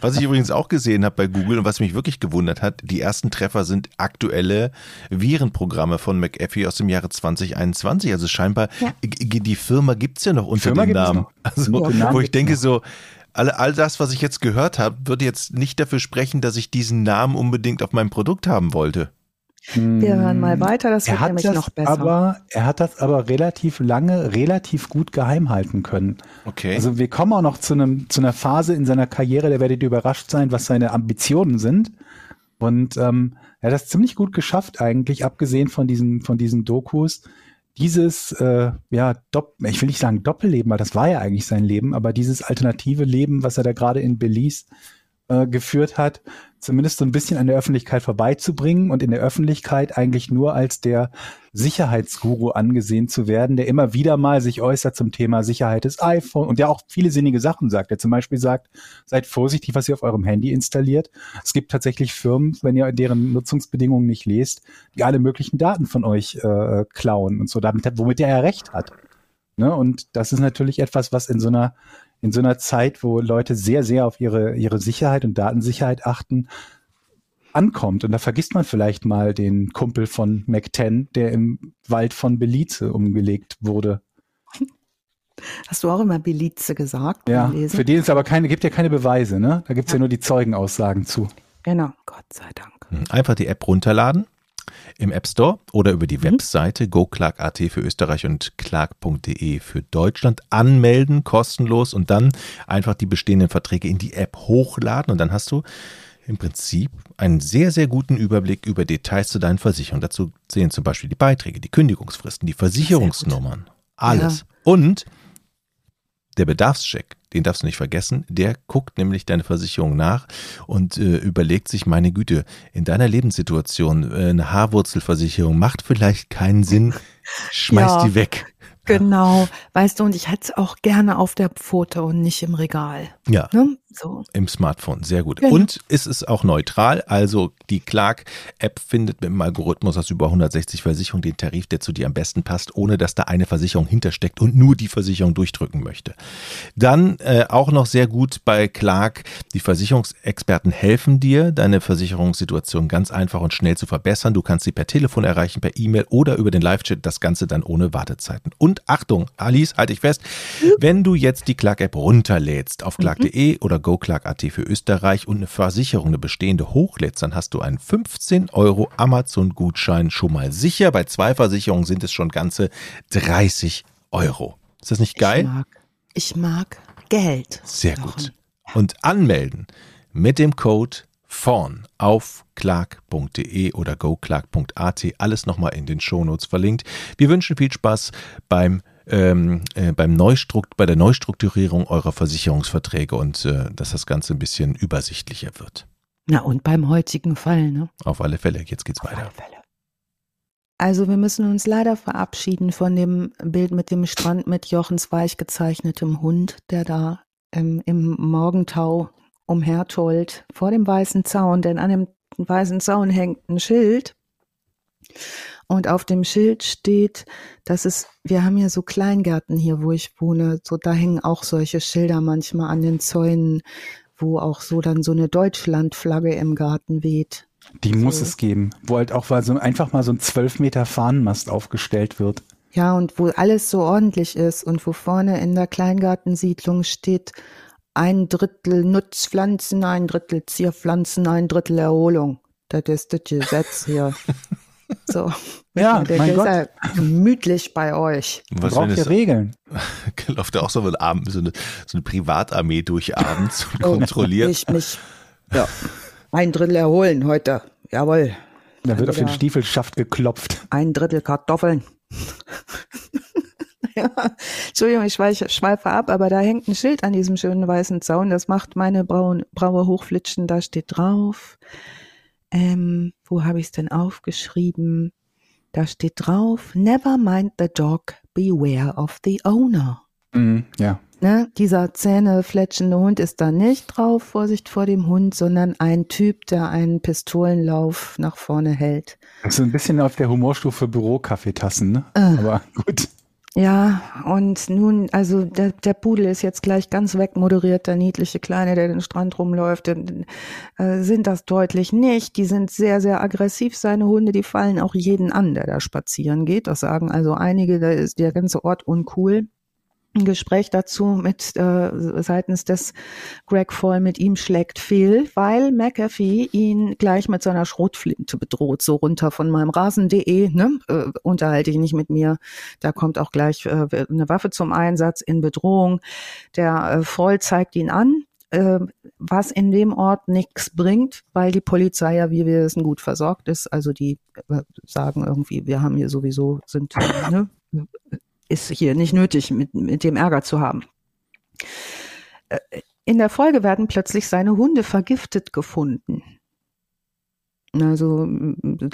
was ich übrigens auch gesehen habe bei Google und was mich wirklich gewundert hat, die ersten Treffer sind aktuelle Virenprogramme von McAfee aus dem Jahre 2021. Also scheinbar, ja. die Firma gibt's ja noch unter Firma dem Namen. Also, wo ich denke so, all, all das, was ich jetzt gehört habe, würde jetzt nicht dafür sprechen, dass ich diesen Namen unbedingt auf meinem Produkt haben wollte. Wir hören mal weiter, das wird nämlich noch besser. Aber, er hat das aber relativ lange, relativ gut geheim halten können. Okay. Also wir kommen auch noch zu, einem, zu einer Phase in seiner Karriere, da werdet ihr überrascht sein, was seine Ambitionen sind. Und ähm, er hat das ziemlich gut geschafft eigentlich, abgesehen von diesen, von diesen Dokus, dieses, äh, ja, ich will nicht sagen Doppelleben, weil das war ja eigentlich sein Leben, aber dieses alternative Leben, was er da gerade in Belize äh, geführt hat, zumindest so ein bisschen an der Öffentlichkeit vorbeizubringen und in der Öffentlichkeit eigentlich nur als der Sicherheitsguru angesehen zu werden, der immer wieder mal sich äußert zum Thema Sicherheit des iPhone und der auch viele sinnige Sachen sagt. Der zum Beispiel sagt, seid vorsichtig, was ihr auf eurem Handy installiert. Es gibt tatsächlich Firmen, wenn ihr deren Nutzungsbedingungen nicht lest, die alle möglichen Daten von euch äh, klauen und so, damit, womit er ja recht hat. Ne? Und das ist natürlich etwas, was in so einer in so einer Zeit, wo Leute sehr, sehr auf ihre, ihre Sicherheit und Datensicherheit achten, ankommt. Und da vergisst man vielleicht mal den Kumpel von Mac-10, der im Wald von Belize umgelegt wurde. Hast du auch immer Belize gesagt? Ja, für den es aber keine, gibt ja keine Beweise, ne? Da gibt es ja. ja nur die Zeugenaussagen zu. Genau, Gott sei Dank. Einfach die App runterladen im App Store oder über die mhm. Webseite goclark.at für Österreich und clark.de für Deutschland anmelden, kostenlos und dann einfach die bestehenden Verträge in die App hochladen und dann hast du im Prinzip einen sehr, sehr guten Überblick über Details zu deinen Versicherungen. Dazu zählen zum Beispiel die Beiträge, die Kündigungsfristen, die Versicherungsnummern, alles. Ja. Und der Bedarfscheck, den darfst du nicht vergessen, der guckt nämlich deine Versicherung nach und äh, überlegt sich, meine Güte, in deiner Lebenssituation äh, eine Haarwurzelversicherung macht vielleicht keinen Sinn, schmeiß ja. die weg. Genau, weißt du, und ich hätte es auch gerne auf der Pfote und nicht im Regal. Ja. Ne? So. Im Smartphone, sehr gut. Genau. Und ist es auch neutral, also die Clark-App findet mit dem Algorithmus aus über 160 Versicherungen den Tarif, der zu dir am besten passt, ohne dass da eine Versicherung hintersteckt und nur die Versicherung durchdrücken möchte. Dann äh, auch noch sehr gut bei Clark, die Versicherungsexperten helfen dir, deine Versicherungssituation ganz einfach und schnell zu verbessern. Du kannst sie per Telefon erreichen, per E-Mail oder über den Live-Chat, das Ganze dann ohne Wartezeiten. Und Achtung, Alice, halte ich fest, wenn du jetzt die Clark-App runterlädst auf clark.de mhm. oder GoClark.at für Österreich und eine Versicherung, eine bestehende hochlädst, dann hast du einen 15 Euro Amazon-Gutschein schon mal sicher. Bei zwei Versicherungen sind es schon ganze 30 Euro. Ist das nicht geil? Ich mag, ich mag Geld. Sehr gut. Und anmelden mit dem Code vorn auf clark.de oder goclark.at. Alles nochmal in den Shownotes verlinkt. Wir wünschen viel Spaß beim ähm, äh, beim Neustrukt, bei der Neustrukturierung eurer Versicherungsverträge und äh, dass das Ganze ein bisschen übersichtlicher wird. Na und beim heutigen Fall, ne? Auf alle Fälle, jetzt geht's Auf weiter. Also wir müssen uns leider verabschieden von dem Bild mit dem Strand mit Jochens weich gezeichnetem Hund, der da ähm, im Morgentau umhertollt vor dem weißen Zaun, denn an dem weißen Zaun hängt ein Schild und auf dem Schild steht, dass es, wir haben ja so Kleingärten hier, wo ich wohne, so da hängen auch solche Schilder manchmal an den Zäunen, wo auch so dann so eine Deutschlandflagge im Garten weht. Die muss so. es geben, wo halt auch so einfach mal so ein zwölf Meter Fahnenmast aufgestellt wird. Ja, und wo alles so ordentlich ist und wo vorne in der Kleingartensiedlung steht, ein Drittel Nutzpflanzen, ein Drittel Zierpflanzen, ein Drittel Erholung. Das ist das Gesetz hier. [laughs] So. Ja, der, mein Gott. Ist ja gemütlich bei euch. Was braucht ihr Regeln? [laughs] Läuft ja auch so, Abend, so, eine, so eine Privatarmee durch abends und oh, kontrolliert. Ich mich, ja, ein Drittel erholen heute. Jawohl. Da wird auf den Stiefelschaft geklopft. Ein Drittel Kartoffeln. [laughs] ja. Entschuldigung, ich schweife ab, aber da hängt ein Schild an diesem schönen weißen Zaun. Das macht meine Brauen, Braue hochflitschen. Da steht drauf. Ähm, wo habe ich es denn aufgeschrieben? Da steht drauf, never mind the dog, beware of the owner. Mhm, ja. Ne, dieser zähnefletschende Hund ist da nicht drauf, Vorsicht vor dem Hund, sondern ein Typ, der einen Pistolenlauf nach vorne hält. Das ist ein bisschen auf der Humorstufe Bürokaffeetassen, ne? Äh. Aber gut. Ja, und nun, also der, der Pudel ist jetzt gleich ganz wegmoderiert, der niedliche Kleine, der den Strand rumläuft, äh, sind das deutlich nicht. Die sind sehr, sehr aggressiv, seine Hunde, die fallen auch jeden an, der da spazieren geht. Das sagen also einige, da ist der ganze Ort uncool ein Gespräch dazu mit äh, seitens des Greg Fall mit ihm schlägt fehl, weil McAfee ihn gleich mit seiner Schrotflinte bedroht, so runter von meinem Rasen.de, ne? Äh, unterhalte ich nicht mit mir. Da kommt auch gleich äh, eine Waffe zum Einsatz in Bedrohung. Der äh, Fall zeigt ihn an, äh, was in dem Ort nichts bringt, weil die Polizei ja, wie wir wissen, gut versorgt ist. Also die äh, sagen irgendwie, wir haben hier sowieso sind ne, ist hier nicht nötig, mit, mit dem Ärger zu haben. Äh, in der Folge werden plötzlich seine Hunde vergiftet gefunden. Also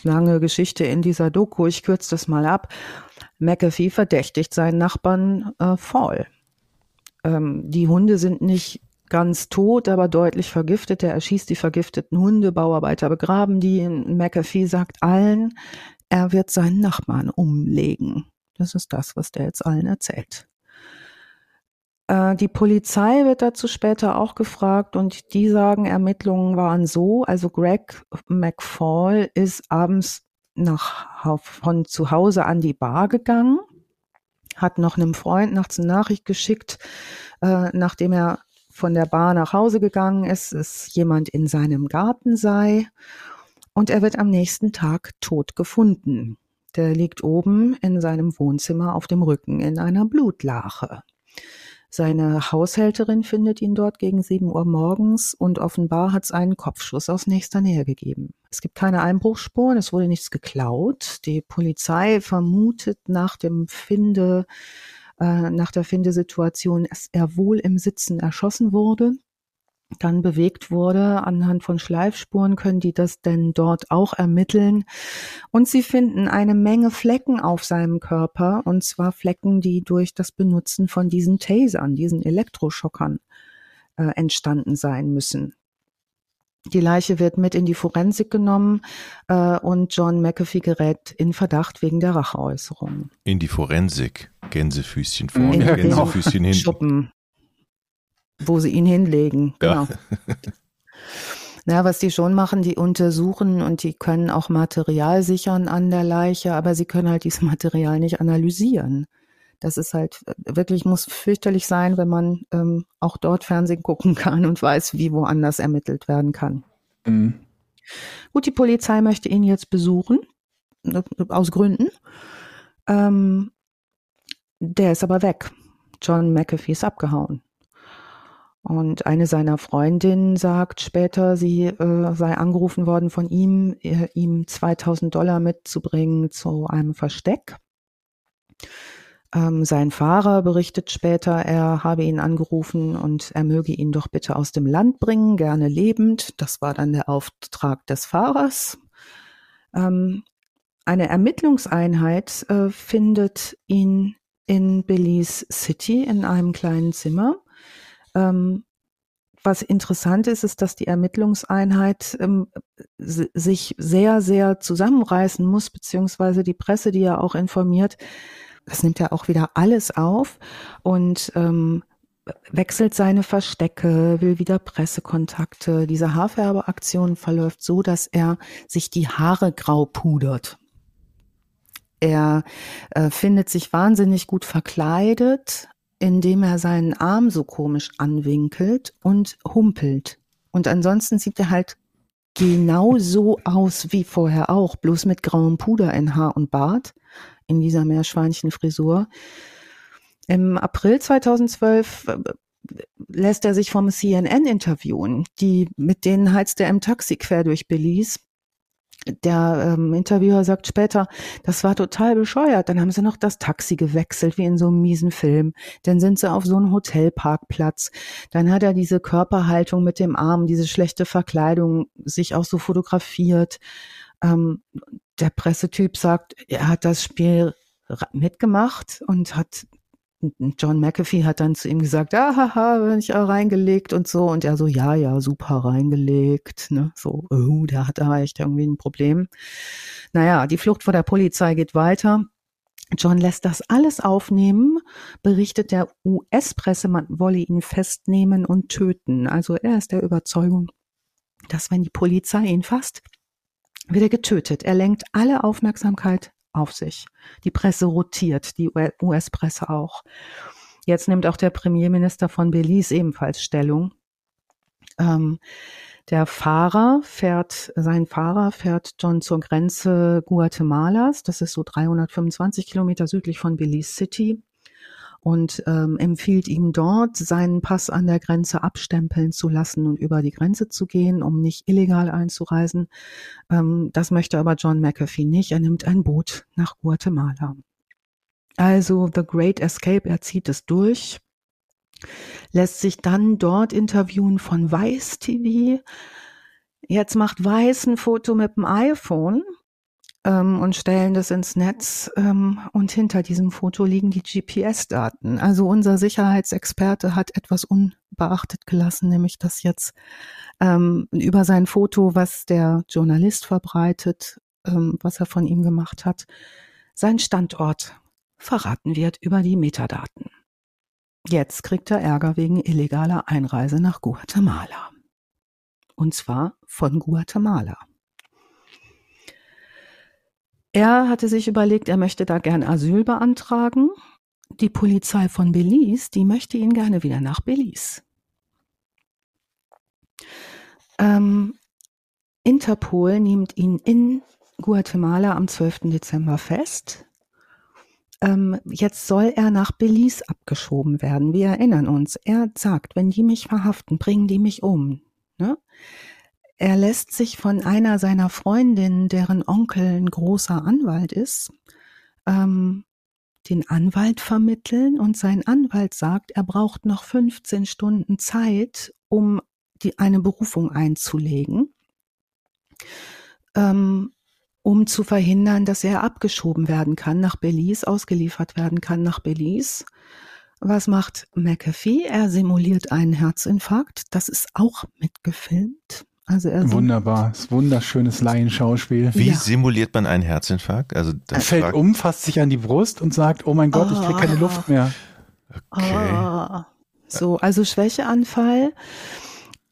lange Geschichte in dieser Doku, ich kürze das mal ab. McAfee verdächtigt seinen Nachbarn äh, Fall. Ähm, die Hunde sind nicht ganz tot, aber deutlich vergiftet. Er erschießt die vergifteten Hunde, Bauarbeiter begraben die. McAfee sagt allen, er wird seinen Nachbarn umlegen. Das ist das, was der jetzt allen erzählt. Äh, die Polizei wird dazu später auch gefragt und die sagen, Ermittlungen waren so, also Greg McFall ist abends nach, von zu Hause an die Bar gegangen, hat noch einem Freund nachts eine Nachricht geschickt, äh, nachdem er von der Bar nach Hause gegangen ist, dass jemand in seinem Garten sei und er wird am nächsten Tag tot gefunden. Der liegt oben in seinem Wohnzimmer auf dem Rücken in einer Blutlache. Seine Haushälterin findet ihn dort gegen sieben Uhr morgens und offenbar hat es einen Kopfschuss aus nächster Nähe gegeben. Es gibt keine Einbruchsspuren, es wurde nichts geklaut. Die Polizei vermutet nach dem Finde, äh, nach der Findesituation, dass er wohl im Sitzen erschossen wurde dann bewegt wurde. Anhand von Schleifspuren können die das denn dort auch ermitteln. Und sie finden eine Menge Flecken auf seinem Körper, und zwar Flecken, die durch das Benutzen von diesen Tasern, diesen Elektroschockern, äh, entstanden sein müssen. Die Leiche wird mit in die Forensik genommen äh, und John McAfee gerät in Verdacht wegen der Racheäußerung. In die Forensik. Gänsefüßchen vorne, ja. Gänsefüßchen hinten. Schuppen wo sie ihn hinlegen. Genau. Ja. Na, was die schon machen, die untersuchen und die können auch Material sichern an der Leiche, aber sie können halt dieses Material nicht analysieren. Das ist halt wirklich, muss fürchterlich sein, wenn man ähm, auch dort Fernsehen gucken kann und weiß, wie woanders ermittelt werden kann. Mhm. Gut, die Polizei möchte ihn jetzt besuchen, ne, aus Gründen. Ähm, der ist aber weg. John McAfee ist abgehauen. Und eine seiner Freundinnen sagt später, sie äh, sei angerufen worden von ihm, äh, ihm 2000 Dollar mitzubringen zu einem Versteck. Ähm, sein Fahrer berichtet später, er habe ihn angerufen und er möge ihn doch bitte aus dem Land bringen, gerne lebend. Das war dann der Auftrag des Fahrers. Ähm, eine Ermittlungseinheit äh, findet ihn in Belize City in einem kleinen Zimmer. Ähm, was interessant ist, ist, dass die Ermittlungseinheit ähm, sich sehr, sehr zusammenreißen muss, beziehungsweise die Presse, die ja auch informiert, das nimmt ja auch wieder alles auf und ähm, wechselt seine Verstecke, will wieder Pressekontakte. Diese Haarfärbeaktion verläuft so, dass er sich die Haare grau pudert. Er äh, findet sich wahnsinnig gut verkleidet, indem er seinen Arm so komisch anwinkelt und humpelt. Und ansonsten sieht er halt genau so aus wie vorher auch, bloß mit grauem Puder in Haar und Bart, in dieser Meerschweinchenfrisur. Im April 2012 äh, lässt er sich vom CNN interviewen. Die, mit denen heizt er im Taxi quer durch Belize der ähm, Interviewer sagt später, das war total bescheuert. Dann haben sie noch das Taxi gewechselt, wie in so einem miesen Film. Dann sind sie auf so einem Hotelparkplatz. Dann hat er diese Körperhaltung mit dem Arm, diese schlechte Verkleidung, sich auch so fotografiert. Ähm, der Pressetyp sagt, er hat das Spiel mitgemacht und hat John McAfee hat dann zu ihm gesagt, ah, haha, bin ich auch reingelegt und so. Und er so, ja, ja, super reingelegt. Ne? So, oh, der hat da echt irgendwie ein Problem. Naja, die Flucht vor der Polizei geht weiter. John lässt das alles aufnehmen, berichtet der US-Presse, man wolle ihn festnehmen und töten. Also er ist der Überzeugung, dass wenn die Polizei ihn fasst, wird er getötet. Er lenkt alle Aufmerksamkeit auf sich. Die Presse rotiert, die US-Presse auch. Jetzt nimmt auch der Premierminister von Belize ebenfalls Stellung. Ähm, der Fahrer fährt, sein Fahrer fährt John zur Grenze Guatemalas. Das ist so 325 Kilometer südlich von Belize City und ähm, empfiehlt ihm dort, seinen Pass an der Grenze abstempeln zu lassen und über die Grenze zu gehen, um nicht illegal einzureisen. Ähm, das möchte aber John McAfee nicht. Er nimmt ein Boot nach Guatemala. Also The Great Escape, er zieht es durch, lässt sich dann dort interviewen von Weiß TV. Jetzt macht Weiß ein Foto mit dem iPhone ähm, und stellen das ins Netz ähm, und hinter diesem Foto liegen die GPS-Daten. Also unser Sicherheitsexperte hat etwas unbeachtet gelassen, nämlich dass jetzt ähm, über sein Foto, was der Journalist verbreitet, ähm, was er von ihm gemacht hat, sein Standort verraten wird über die Metadaten. Jetzt kriegt er Ärger wegen illegaler Einreise nach Guatemala. Und zwar von Guatemala. Er hatte sich überlegt, er möchte da gern Asyl beantragen. Die Polizei von Belize, die möchte ihn gerne wieder nach Belize. Ähm, Interpol nimmt ihn in Guatemala am 12. Dezember fest. Ähm, jetzt soll er nach Belize abgeschoben werden. Wir erinnern uns. Er sagt, wenn die mich verhaften, bringen die mich um. Ne? Er lässt sich von einer seiner Freundinnen, deren Onkel ein großer Anwalt ist, ähm, den Anwalt vermitteln und sein Anwalt sagt, er braucht noch 15 Stunden Zeit, um die, eine Berufung einzulegen, ähm, um zu verhindern, dass er abgeschoben werden kann nach Belize, ausgeliefert werden kann nach Belize. Was macht McAfee? Er simuliert einen Herzinfarkt. Das ist auch mitgefilmt. Also er Wunderbar, das wunderschönes Laienschauspiel. Wie ja. simuliert man einen Herzinfarkt? Also er fällt um, fasst sich an die Brust und sagt, oh mein Gott, oh. ich kriege keine Luft mehr. Okay. Oh. So, also Schwächeanfall,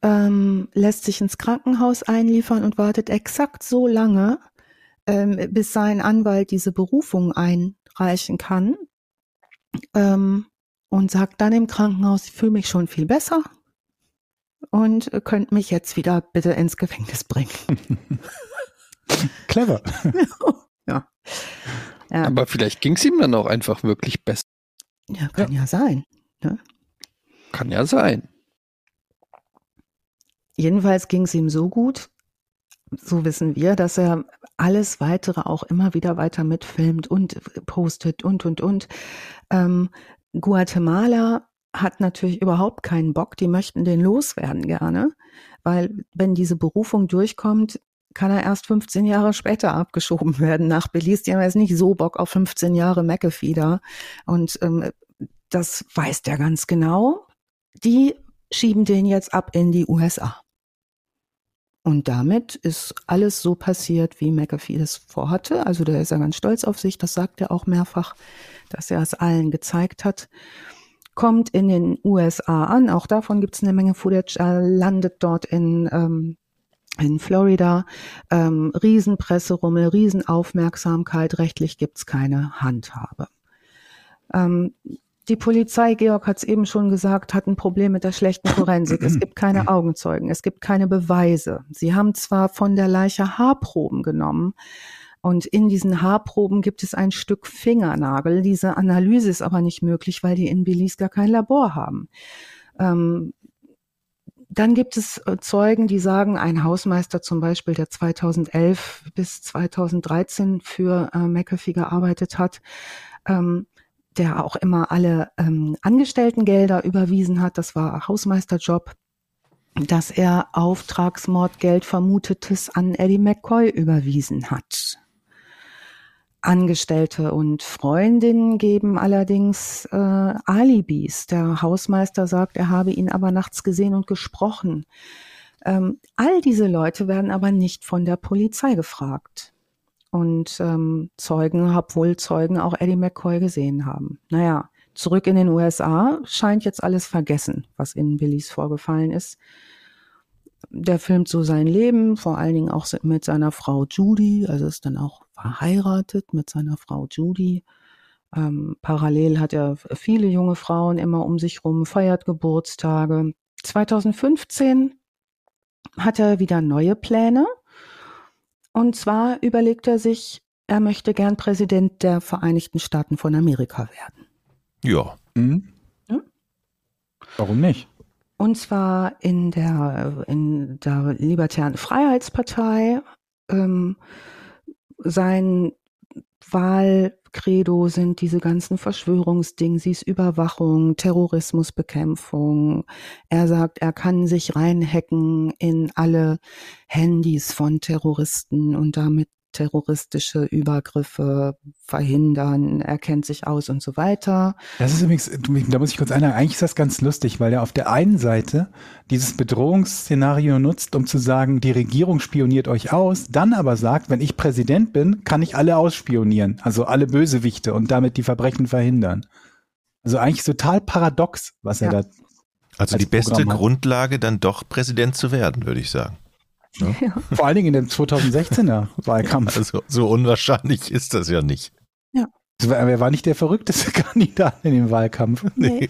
ähm, lässt sich ins Krankenhaus einliefern und wartet exakt so lange, ähm, bis sein Anwalt diese Berufung einreichen kann. Ähm, und sagt dann im Krankenhaus, ich fühle mich schon viel besser, und könnt mich jetzt wieder bitte ins Gefängnis bringen. [laughs] Clever. [laughs] ja. ja. Aber vielleicht ging es ihm dann auch einfach wirklich besser. Ja, kann ja, ja sein. Ne? Kann ja sein. Jedenfalls ging es ihm so gut, so wissen wir, dass er alles weitere auch immer wieder weiter mitfilmt und postet und, und, und. Ähm, Guatemala hat natürlich überhaupt keinen Bock, die möchten den loswerden gerne, weil wenn diese Berufung durchkommt, kann er erst 15 Jahre später abgeschoben [laughs] werden nach Belize. Die haben jetzt nicht so Bock auf 15 Jahre McAfee da. Und ähm, das weiß der ganz genau. Die schieben den jetzt ab in die USA. Und damit ist alles so passiert, wie McAfee das vorhatte. Also da ist er ganz stolz auf sich, das sagt er auch mehrfach, dass er es allen gezeigt hat kommt in den USA an. Auch davon gibt es eine Menge Footage. Landet dort in ähm, in Florida, ähm, Riesenpresserummel, Riesenaufmerksamkeit, rechtlich gibt's keine Handhabe. Ähm, die Polizei, Georg hat es eben schon gesagt, hat ein Problem mit der schlechten Forensik. Es gibt keine Augenzeugen, es gibt keine Beweise. Sie haben zwar von der Leiche Haarproben genommen, und in diesen Haarproben gibt es ein Stück Fingernagel. Diese Analyse ist aber nicht möglich, weil die in Belize gar kein Labor haben. Ähm, dann gibt es äh, Zeugen, die sagen, ein Hausmeister zum Beispiel, der 2011 bis 2013 für äh, McAfee gearbeitet hat, ähm, der auch immer alle ähm, Angestelltengelder überwiesen hat, das war Hausmeisterjob, dass er Auftragsmordgeld Vermutetes an Eddie McCoy überwiesen hat. Angestellte und Freundinnen geben allerdings äh, Alibis. Der Hausmeister sagt, er habe ihn aber nachts gesehen und gesprochen. Ähm, all diese Leute werden aber nicht von der Polizei gefragt. Und ähm, Zeugen, obwohl Zeugen auch Eddie McCoy gesehen haben. Naja, zurück in den USA scheint jetzt alles vergessen, was in Billys vorgefallen ist. Der filmt so sein Leben, vor allen Dingen auch mit seiner Frau Judy, also ist dann auch verheiratet mit seiner Frau Judy. Ähm, parallel hat er viele junge Frauen immer um sich rum, feiert Geburtstage. 2015 hat er wieder neue Pläne. Und zwar überlegt er sich, er möchte gern Präsident der Vereinigten Staaten von Amerika werden. Ja. Mhm. ja? Warum nicht? Und zwar in der, in der Libertären Freiheitspartei. Ähm, sein Wahlcredo sind diese ganzen Verschwörungsdingsies, Überwachung, Terrorismusbekämpfung. Er sagt, er kann sich reinhacken in alle Handys von Terroristen und damit terroristische Übergriffe verhindern, er kennt sich aus und so weiter. Das ist übrigens, da muss ich kurz einhaken, eigentlich ist das ganz lustig, weil er auf der einen Seite dieses Bedrohungsszenario nutzt, um zu sagen, die Regierung spioniert euch aus, dann aber sagt, wenn ich Präsident bin, kann ich alle ausspionieren, also alle Bösewichte und damit die Verbrechen verhindern. Also eigentlich total paradox, was ja. er da. Also als die beste Grundlage, dann doch Präsident zu werden, würde ich sagen. Ne? [laughs] Ja. Vor allen Dingen in dem 2016er Wahlkampf. [laughs] Also, so unwahrscheinlich ist das ja nicht. Ja. Er war nicht der verrückteste [laughs] Kandidat in dem Wahlkampf. Nee.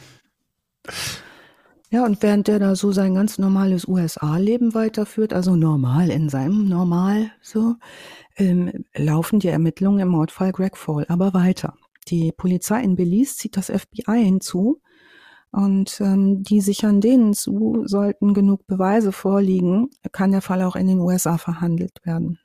Ja, und während der da so sein ganz normales USA-Leben weiterführt, also normal in seinem Normal, so, ähm, laufen die Ermittlungen im Mordfall Greg Fall aber weiter. Die Polizei in Belize zieht das FBI hinzu und ähm, die sichern denen zu, sollten genug Beweise vorliegen, kann der Fall auch in den USA verhandelt werden.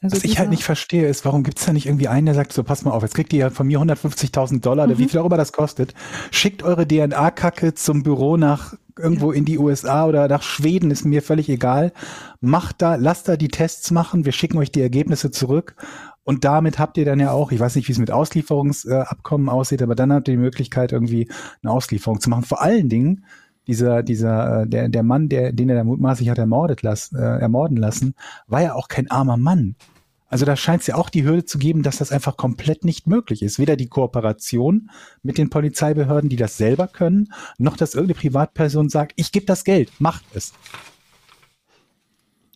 Also Was ich halt nicht verstehe, ist, warum gibt's da nicht irgendwie einen, der sagt, so pass mal auf, jetzt kriegt ihr ja von mir 150.000 Dollar, mhm. oder wie viel auch immer das kostet, schickt eure DNA-Kacke zum Büro nach irgendwo in die USA oder nach Schweden, ist mir völlig egal. Macht da, lasst da die Tests machen, wir schicken euch die Ergebnisse zurück und damit habt ihr dann ja auch, ich weiß nicht, wie es mit Auslieferungsabkommen aussieht, aber dann habt ihr die Möglichkeit, irgendwie eine Auslieferung zu machen. Vor allen Dingen, dieser, dieser, äh, der, der Mann, der, den er da mutmaßlich hat ermordet lassen, äh, ermorden lassen, war ja auch kein armer Mann. Also da scheint es ja auch die Hürde zu geben, dass das einfach komplett nicht möglich ist. Weder die Kooperation mit den Polizeibehörden, die das selber können, noch dass irgendeine Privatperson sagt, ich gebe das Geld, macht es.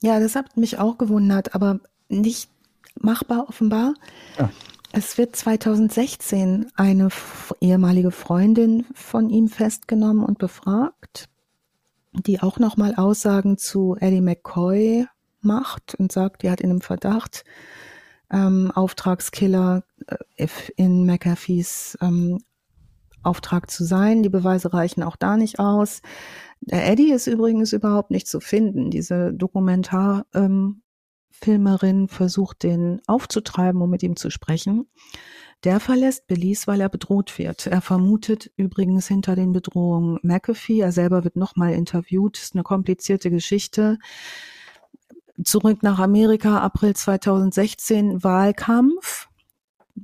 Ja, das hat mich auch gewundert, aber nicht machbar offenbar. Ja. Es wird 2016 eine ehemalige Freundin von ihm festgenommen und befragt, die auch nochmal Aussagen zu Eddie McCoy macht und sagt, die hat in einem Verdacht, ähm, Auftragskiller äh, in McAfees ähm, Auftrag zu sein. Die Beweise reichen auch da nicht aus. Der Eddie ist übrigens überhaupt nicht zu finden. Diese Dokumentar ähm, Filmerin versucht, den aufzutreiben, um mit ihm zu sprechen. Der verlässt Belize, weil er bedroht wird. Er vermutet übrigens hinter den Bedrohungen McAfee. Er selber wird nochmal interviewt. Ist eine komplizierte Geschichte. Zurück nach Amerika, April 2016, Wahlkampf.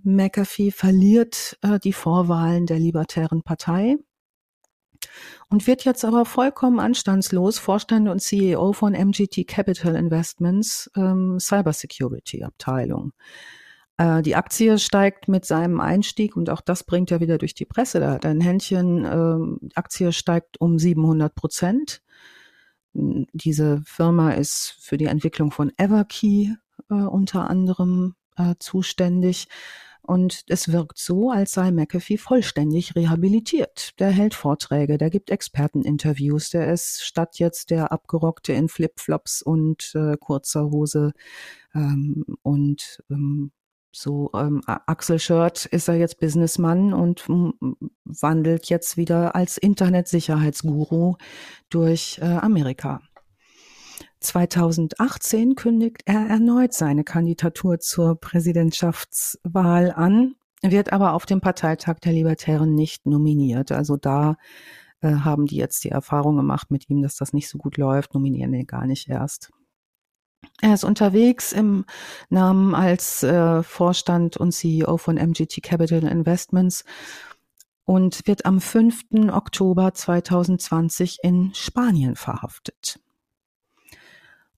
McAfee verliert äh, die Vorwahlen der Libertären Partei und wird jetzt aber vollkommen anstandslos Vorstand und CEO von MGT Capital Investments, ähm, Cybersecurity Abteilung. Äh, die Aktie steigt mit seinem Einstieg und auch das bringt er wieder durch die Presse. Da hat ein Händchen, äh, Aktie steigt um 700 Prozent. Diese Firma ist für die Entwicklung von Everkey äh, unter anderem äh, zuständig. Und es wirkt so, als sei McAfee vollständig rehabilitiert. Der hält Vorträge, der gibt Experteninterviews, der ist statt jetzt der Abgerockte in Flipflops und äh, kurzer Hose ähm, und ähm, so ähm, Axel Shirt ist er jetzt Businessmann und wandelt jetzt wieder als Internetsicherheitsguru durch äh, Amerika. 2018 kündigt er erneut seine Kandidatur zur Präsidentschaftswahl an, wird aber auf dem Parteitag der Libertären nicht nominiert. Also da äh, haben die jetzt die Erfahrung gemacht mit ihm, dass das nicht so gut läuft, nominieren ihn gar nicht erst. Er ist unterwegs im Namen als äh, Vorstand und CEO von MGT Capital Investments und wird am 5. Oktober 2020 in Spanien verhaftet.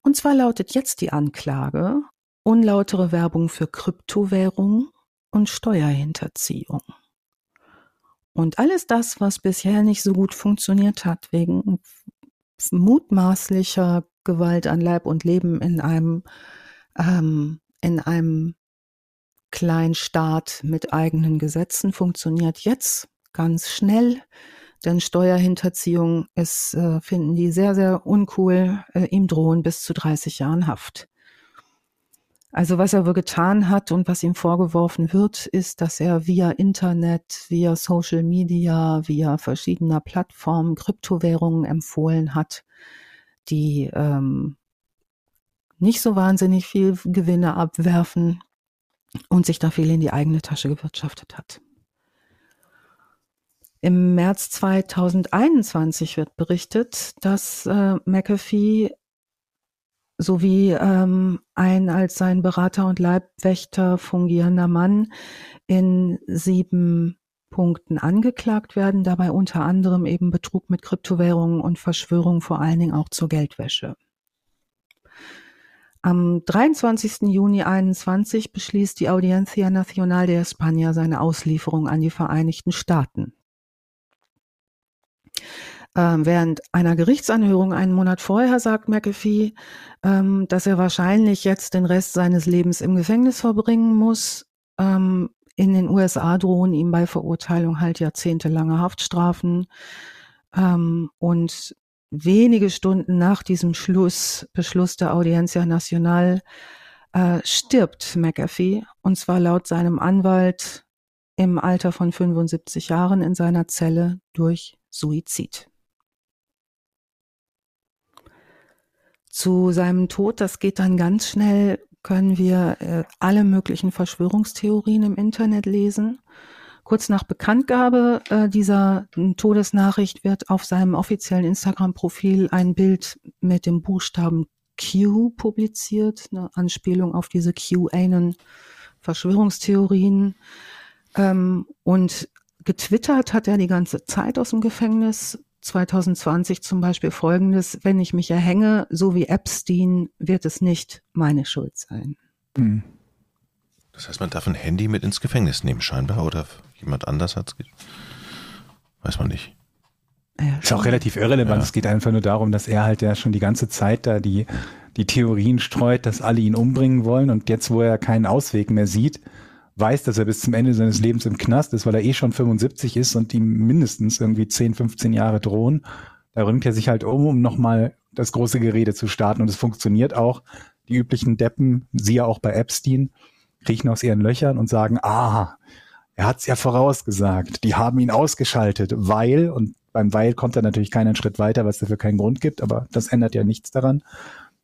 Und zwar lautet jetzt die Anklage unlautere Werbung für Kryptowährung und Steuerhinterziehung. Und alles das, was bisher nicht so gut funktioniert hat, wegen mutmaßlicher Gewalt an Leib und Leben in einem, ähm, in einem Kleinstaat mit eigenen Gesetzen, funktioniert jetzt ganz schnell denn Steuerhinterziehung ist, äh, finden die sehr, sehr uncool. Äh, ihm drohen bis zu 30 Jahren Haft. Also was er wohl getan hat und was ihm vorgeworfen wird, ist, dass er via Internet, via Social Media, via verschiedener Plattformen Kryptowährungen empfohlen hat, die ähm, nicht so wahnsinnig viel Gewinne abwerfen und sich da viel in die eigene Tasche gewirtschaftet hat. Im März 2021 wird berichtet, dass äh, McAfee sowie ähm, ein als sein Berater und Leibwächter fungierender Mann in sieben Punkten angeklagt werden, dabei unter anderem eben Betrug mit Kryptowährungen und Verschwörung vor allen Dingen auch zur Geldwäsche. Am 23. Juni 21 beschließt die Audiencia Nacional de España seine Auslieferung an die Vereinigten Staaten. Ähm, während einer Gerichtsanhörung einen Monat vorher sagt McAfee, ähm, dass er wahrscheinlich jetzt den Rest seines Lebens im Gefängnis verbringen muss. Ähm, in den USA drohen ihm bei Verurteilung halt jahrzehntelange Haftstrafen. Ähm, und wenige Stunden nach diesem Schluss, Beschluss der Audiencia Nacional äh, stirbt McAfee. Und zwar laut seinem Anwalt im Alter von 75 Jahren in seiner Zelle durch Suizid. Zu seinem Tod, das geht dann ganz schnell, können wir äh, alle möglichen Verschwörungstheorien im Internet lesen. Kurz nach Bekanntgabe äh, dieser Todesnachricht wird auf seinem offiziellen Instagram-Profil ein Bild mit dem Buchstaben Q publiziert, eine Anspielung auf diese QAnon Verschwörungstheorien. Ähm, und getwittert hat er die ganze Zeit aus dem Gefängnis. 2020 zum Beispiel folgendes, wenn ich mich erhänge, so wie Epstein, wird es nicht meine Schuld sein. Hm. Das heißt, man darf ein Handy mit ins Gefängnis nehmen, scheinbar, oder jemand anders hat es. Weiß man nicht. Ja, ist auch relativ irrelevant. Ja. Es geht einfach nur darum, dass er halt ja schon die ganze Zeit da die, die Theorien streut, dass alle ihn umbringen wollen und jetzt, wo er keinen Ausweg mehr sieht, weiß, dass er bis zum Ende seines Lebens im Knast ist, weil er eh schon 75 ist und ihm mindestens irgendwie 10, 15 Jahre drohen. Da ringt er sich halt um, um nochmal das große Gerede zu starten. Und es funktioniert auch. Die üblichen Deppen, sie ja auch bei Epstein, kriechen aus ihren Löchern und sagen, ah, er hat's ja vorausgesagt. Die haben ihn ausgeschaltet, weil, und beim Weil kommt er natürlich keinen Schritt weiter, weil es dafür keinen Grund gibt, aber das ändert ja nichts daran,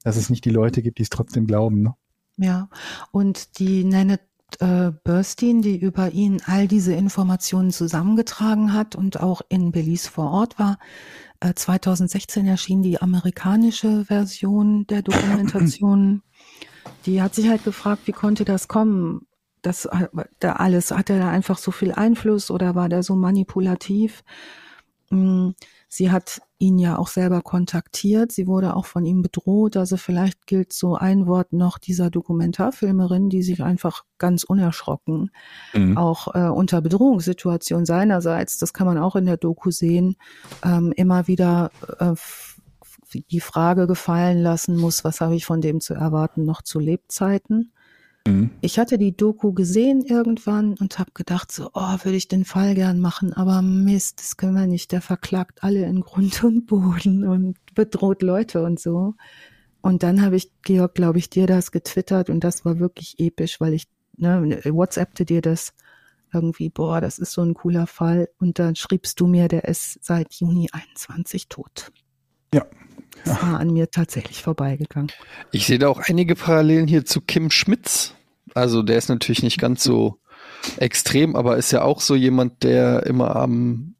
dass es nicht die Leute gibt, die es trotzdem glauben. Ne? Ja, und die Nennet äh, Burstein, die über ihn all diese Informationen zusammengetragen hat und auch in Belize vor Ort war. Äh, 2016 erschien die amerikanische Version der Dokumentation. [clears throat] Die hat sich halt gefragt, wie konnte das kommen? Das äh, da alles, hat er da einfach so viel Einfluss oder war der so manipulativ? Mm, sie hat ihn ja auch selber kontaktiert. Sie wurde auch von ihm bedroht. Also vielleicht gilt so ein Wort noch dieser Dokumentarfilmerin, die sich einfach ganz unerschrocken mhm. auch äh, unter Bedrohungssituation seinerseits, das kann man auch in der Doku sehen, ähm, immer wieder äh, die Frage gefallen lassen muss, was habe ich von dem zu erwarten noch zu Lebzeiten. Mhm. Ich hatte die Doku gesehen irgendwann und habe gedacht, so, oh, würde ich den Fall gern machen, aber Mist, das können wir nicht. Der verklagt alle in Grund und Boden und bedroht Leute und so. Und dann habe ich, Georg, glaube ich, dir das getwittert und das war wirklich episch, weil ich ne, WhatsAppte dir das irgendwie, boah, das ist so ein cooler Fall. Und dann schriebst du mir, der ist seit Juni 21 tot. Ja. Das war an mir tatsächlich vorbeigegangen. Ich sehe da auch einige Parallelen hier zu Kim Schmitz. Also der ist natürlich nicht ganz so extrem, aber ist ja auch so jemand, der immer am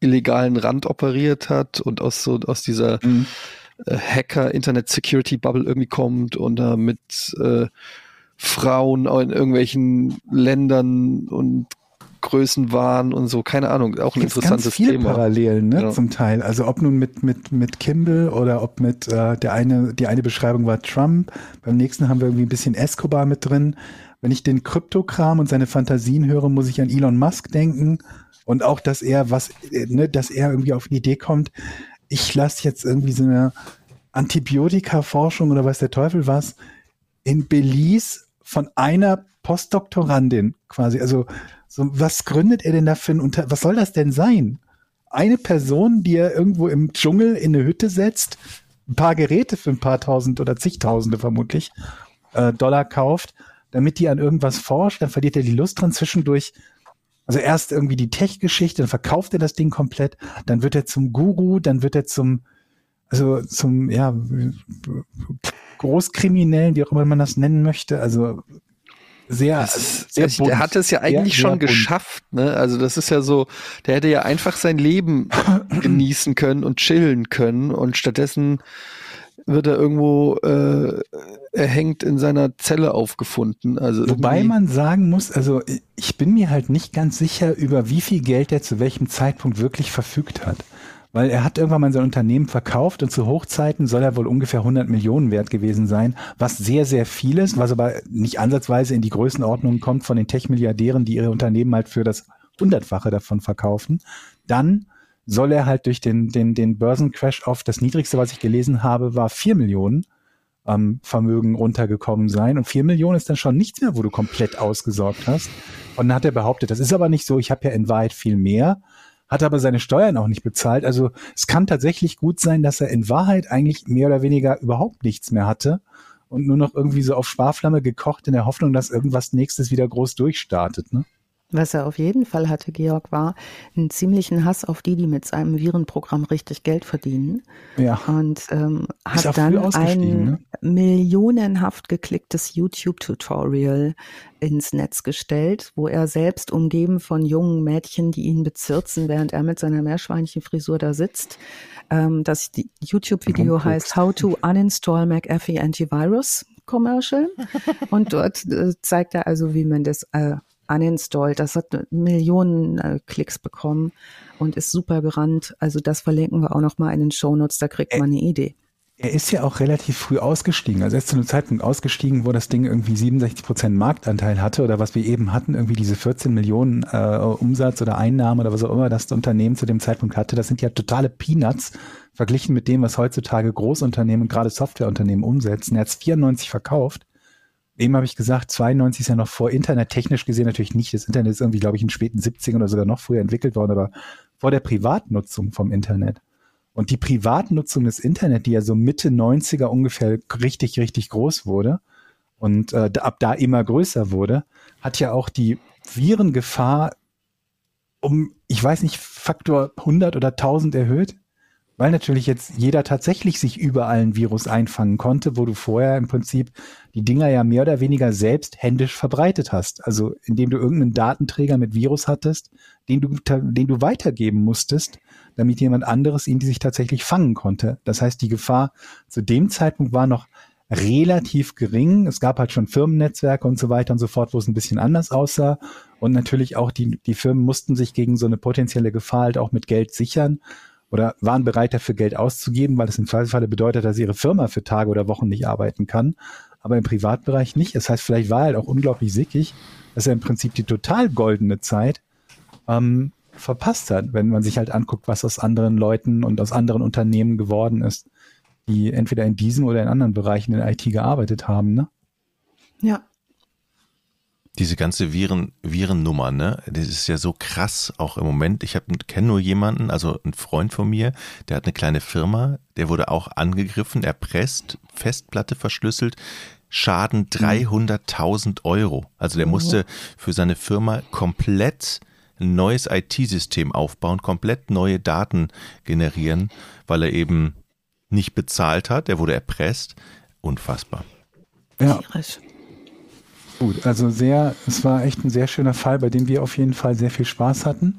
illegalen Rand operiert hat und aus so aus dieser mhm. äh, Hacker Internet Security Bubble irgendwie kommt und da mit äh, Frauen in irgendwelchen Ländern und Größen waren und so, keine Ahnung, auch ein interessantes ganz viele Thema. Parallelen, ne, ja. zum Teil. Also ob nun mit mit mit Kimball oder ob mit äh, der eine die eine Beschreibung war Trump, beim nächsten haben wir irgendwie ein bisschen Escobar mit drin. Wenn ich den Kryptokram und seine Fantasien höre, muss ich an Elon Musk denken und auch, dass er was, äh, ne, dass er irgendwie auf die Idee kommt, ich lasse jetzt irgendwie so eine Antibiotika-Forschung oder weiß der Teufel was in Belize von einer Postdoktorandin quasi. Also so, was gründet er denn da für ein Unter was soll das denn sein? Eine Person, die er irgendwo im Dschungel in eine Hütte setzt, ein paar Geräte für ein paar tausend oder zigtausende vermutlich äh, Dollar kauft, damit die an irgendwas forscht, dann verliert er die Lust dran zwischendurch. Also erst irgendwie die Tech-Geschichte, dann verkauft er das Ding komplett, dann wird er zum Guru, dann wird er zum, also zum, ja, Großkriminellen, wie auch immer man das nennen möchte. Also sehr, sehr bunt, Der hat es ja eigentlich sehr, schon sehr geschafft, ne? Also das ist ja so, der hätte ja einfach sein Leben [coughs] genießen können und chillen können und stattdessen wird er irgendwo äh, erhängt in seiner Zelle aufgefunden. Also Wobei man sagen muss, also ich bin mir halt nicht ganz sicher, über wie viel Geld er zu welchem Zeitpunkt wirklich verfügt hat weil er hat irgendwann mal sein Unternehmen verkauft und zu Hochzeiten soll er wohl ungefähr 100 Millionen wert gewesen sein, was sehr, sehr viel ist, was aber nicht ansatzweise in die Größenordnung kommt von den Tech-Milliardären, die ihre Unternehmen halt für das Hundertfache davon verkaufen. Dann soll er halt durch den, den, den Börsencrash auf das niedrigste, was ich gelesen habe, war vier Millionen ähm, Vermögen runtergekommen sein. Und vier Millionen ist dann schon nichts mehr, wo du komplett ausgesorgt hast. Und dann hat er behauptet, das ist aber nicht so, ich habe ja in Wahrheit viel mehr hat aber seine Steuern auch nicht bezahlt. Also es kann tatsächlich gut sein, dass er in Wahrheit eigentlich mehr oder weniger überhaupt nichts mehr hatte und nur noch irgendwie so auf Sparflamme gekocht in der Hoffnung, dass irgendwas nächstes wieder groß durchstartet. Ne? Was er auf jeden Fall hatte, Georg, war einen ziemlichen Hass auf die, die mit seinem Virenprogramm richtig Geld verdienen. Ja. Und ähm, hat dann ein ne? millionenhaft geklicktes YouTube-Tutorial ins Netz gestellt, wo er selbst umgeben von jungen Mädchen, die ihn bezirzen, während er mit seiner Meerschweinchenfrisur da sitzt. Ähm, das YouTube-Video heißt How to Uninstall McAfee Antivirus Commercial. [laughs] Und dort äh, zeigt er also, wie man das äh, uninstalled. Das hat Millionen äh, Klicks bekommen und ist super gerannt. Also das verlinken wir auch noch mal in den Shownotes, da kriegt man eine Idee. Er ist ja auch relativ früh ausgestiegen. Also er ist zu einem Zeitpunkt ausgestiegen, wo das Ding irgendwie 67 Prozent Marktanteil hatte oder was wir eben hatten, irgendwie diese 14 Millionen äh, Umsatz oder Einnahmen oder was auch immer das Unternehmen zu dem Zeitpunkt hatte. Das sind ja totale Peanuts verglichen mit dem, was heutzutage Großunternehmen gerade Softwareunternehmen umsetzen. Er hat 94 verkauft Eben habe ich gesagt, 92 ist ja noch vor Internet, technisch gesehen natürlich nicht. Das Internet ist irgendwie, glaube ich, in den späten 70ern oder sogar noch früher entwickelt worden, aber vor der Privatnutzung vom Internet. Und die Privatnutzung des Internet, die ja so Mitte 90er ungefähr richtig, richtig groß wurde und äh, ab da immer größer wurde, hat ja auch die Virengefahr um, ich weiß nicht, Faktor 100 oder 1000 erhöht weil natürlich jetzt jeder tatsächlich sich überall ein Virus einfangen konnte, wo du vorher im Prinzip die Dinger ja mehr oder weniger selbst händisch verbreitet hast. Also indem du irgendeinen Datenträger mit Virus hattest, den du, den du weitergeben musstest, damit jemand anderes ihn sich tatsächlich fangen konnte. Das heißt, die Gefahr zu dem Zeitpunkt war noch relativ gering. Es gab halt schon Firmennetzwerke und so weiter und so fort, wo es ein bisschen anders aussah. Und natürlich auch die, die Firmen mussten sich gegen so eine potenzielle Gefahr halt auch mit Geld sichern oder waren bereit dafür Geld auszugeben, weil es im Zweifelsfalle bedeutet, dass ihre Firma für Tage oder Wochen nicht arbeiten kann, aber im Privatbereich nicht. Das heißt, vielleicht war er halt auch unglaublich sickig, dass er im Prinzip die total goldene Zeit ähm, verpasst hat, wenn man sich halt anguckt, was aus anderen Leuten und aus anderen Unternehmen geworden ist, die entweder in diesem oder in anderen Bereichen in IT gearbeitet haben. Ne? Ja, diese ganze Viren, Virennummer, ne, das ist ja so krass auch im Moment. Ich kenne nur jemanden, also ein Freund von mir, der hat eine kleine Firma, der wurde auch angegriffen, erpresst, Festplatte verschlüsselt. Schaden 300.000 mhm. Euro. Also der musste für seine Firma komplett ein neues IT-System aufbauen, komplett neue Daten generieren, weil er eben nicht bezahlt hat. Er wurde erpresst. Unfassbar. Ja. Gut, also sehr, es war echt ein sehr schöner Fall, bei dem wir auf jeden Fall sehr viel Spaß hatten.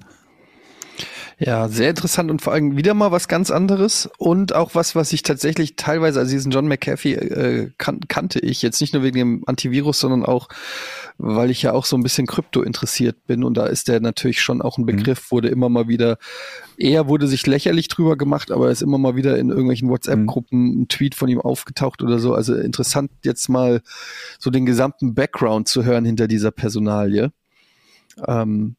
Ja, sehr interessant und vor allem wieder mal was ganz anderes und auch was, was ich tatsächlich teilweise, also diesen John McAfee äh, kan kannte ich jetzt nicht nur wegen dem Antivirus, sondern auch, weil ich ja auch so ein bisschen Krypto interessiert bin und da ist der natürlich schon auch ein mhm. Begriff, wurde immer mal wieder, eher wurde sich lächerlich drüber gemacht, aber ist immer mal wieder in irgendwelchen WhatsApp-Gruppen ein Tweet von ihm aufgetaucht oder so. Also interessant jetzt mal so den gesamten Background zu hören hinter dieser Personalie. Ähm,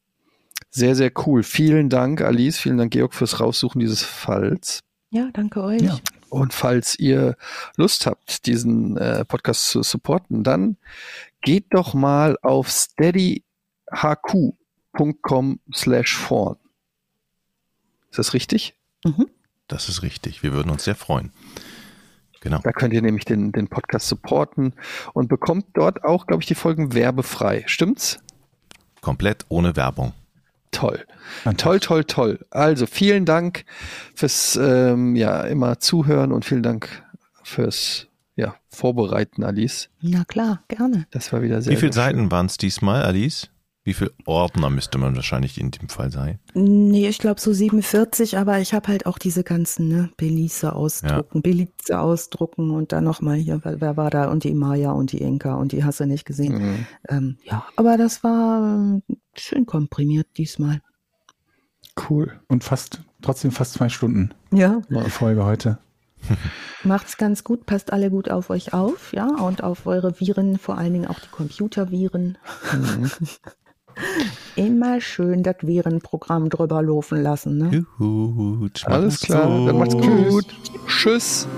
sehr, sehr cool. Vielen Dank, Alice. Vielen Dank, Georg, fürs Raussuchen dieses Falls. Ja, danke euch. Ja. Und falls ihr Lust habt, diesen äh, Podcast zu supporten, dann geht doch mal auf steadyhq.com slash vorn. Ist das richtig? Mhm. Das ist richtig. Wir würden uns sehr freuen. Genau. Da könnt ihr nämlich den, den Podcast supporten und bekommt dort auch, glaube ich, die Folgen werbefrei. Stimmt's? Komplett ohne Werbung. Toll. Toll, toll, toll. Also vielen Dank fürs ähm, ja immer zuhören und vielen Dank fürs ja, Vorbereiten, Alice. Na klar, gerne. Das war wieder sehr Wie viele Seiten waren es diesmal, Alice? Wie viele Ordner müsste man wahrscheinlich in dem Fall sein? Nee, ich glaube so 47, aber ich habe halt auch diese ganzen ne, Belize ausdrucken, ja. Belize ausdrucken und dann nochmal hier, wer war da und die Maya und die Inka und die hast du nicht gesehen. Mhm. Ähm, ja, aber das war äh, schön komprimiert diesmal. Cool. Und fast, trotzdem fast zwei Stunden. Ja. Die Folge heute. [laughs] Macht's ganz gut, passt alle gut auf euch auf, ja, und auf eure Viren, vor allen Dingen auch die Computerviren. Mhm. [laughs] Immer schön das Virenprogramm drüber laufen lassen. Ne? Gut, Alles klar, gut. dann macht's gut. Tschüss.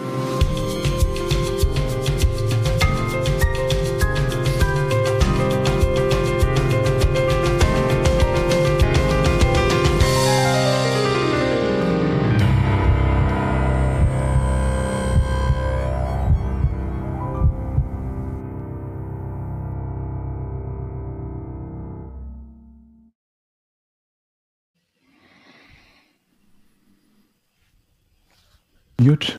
Gut.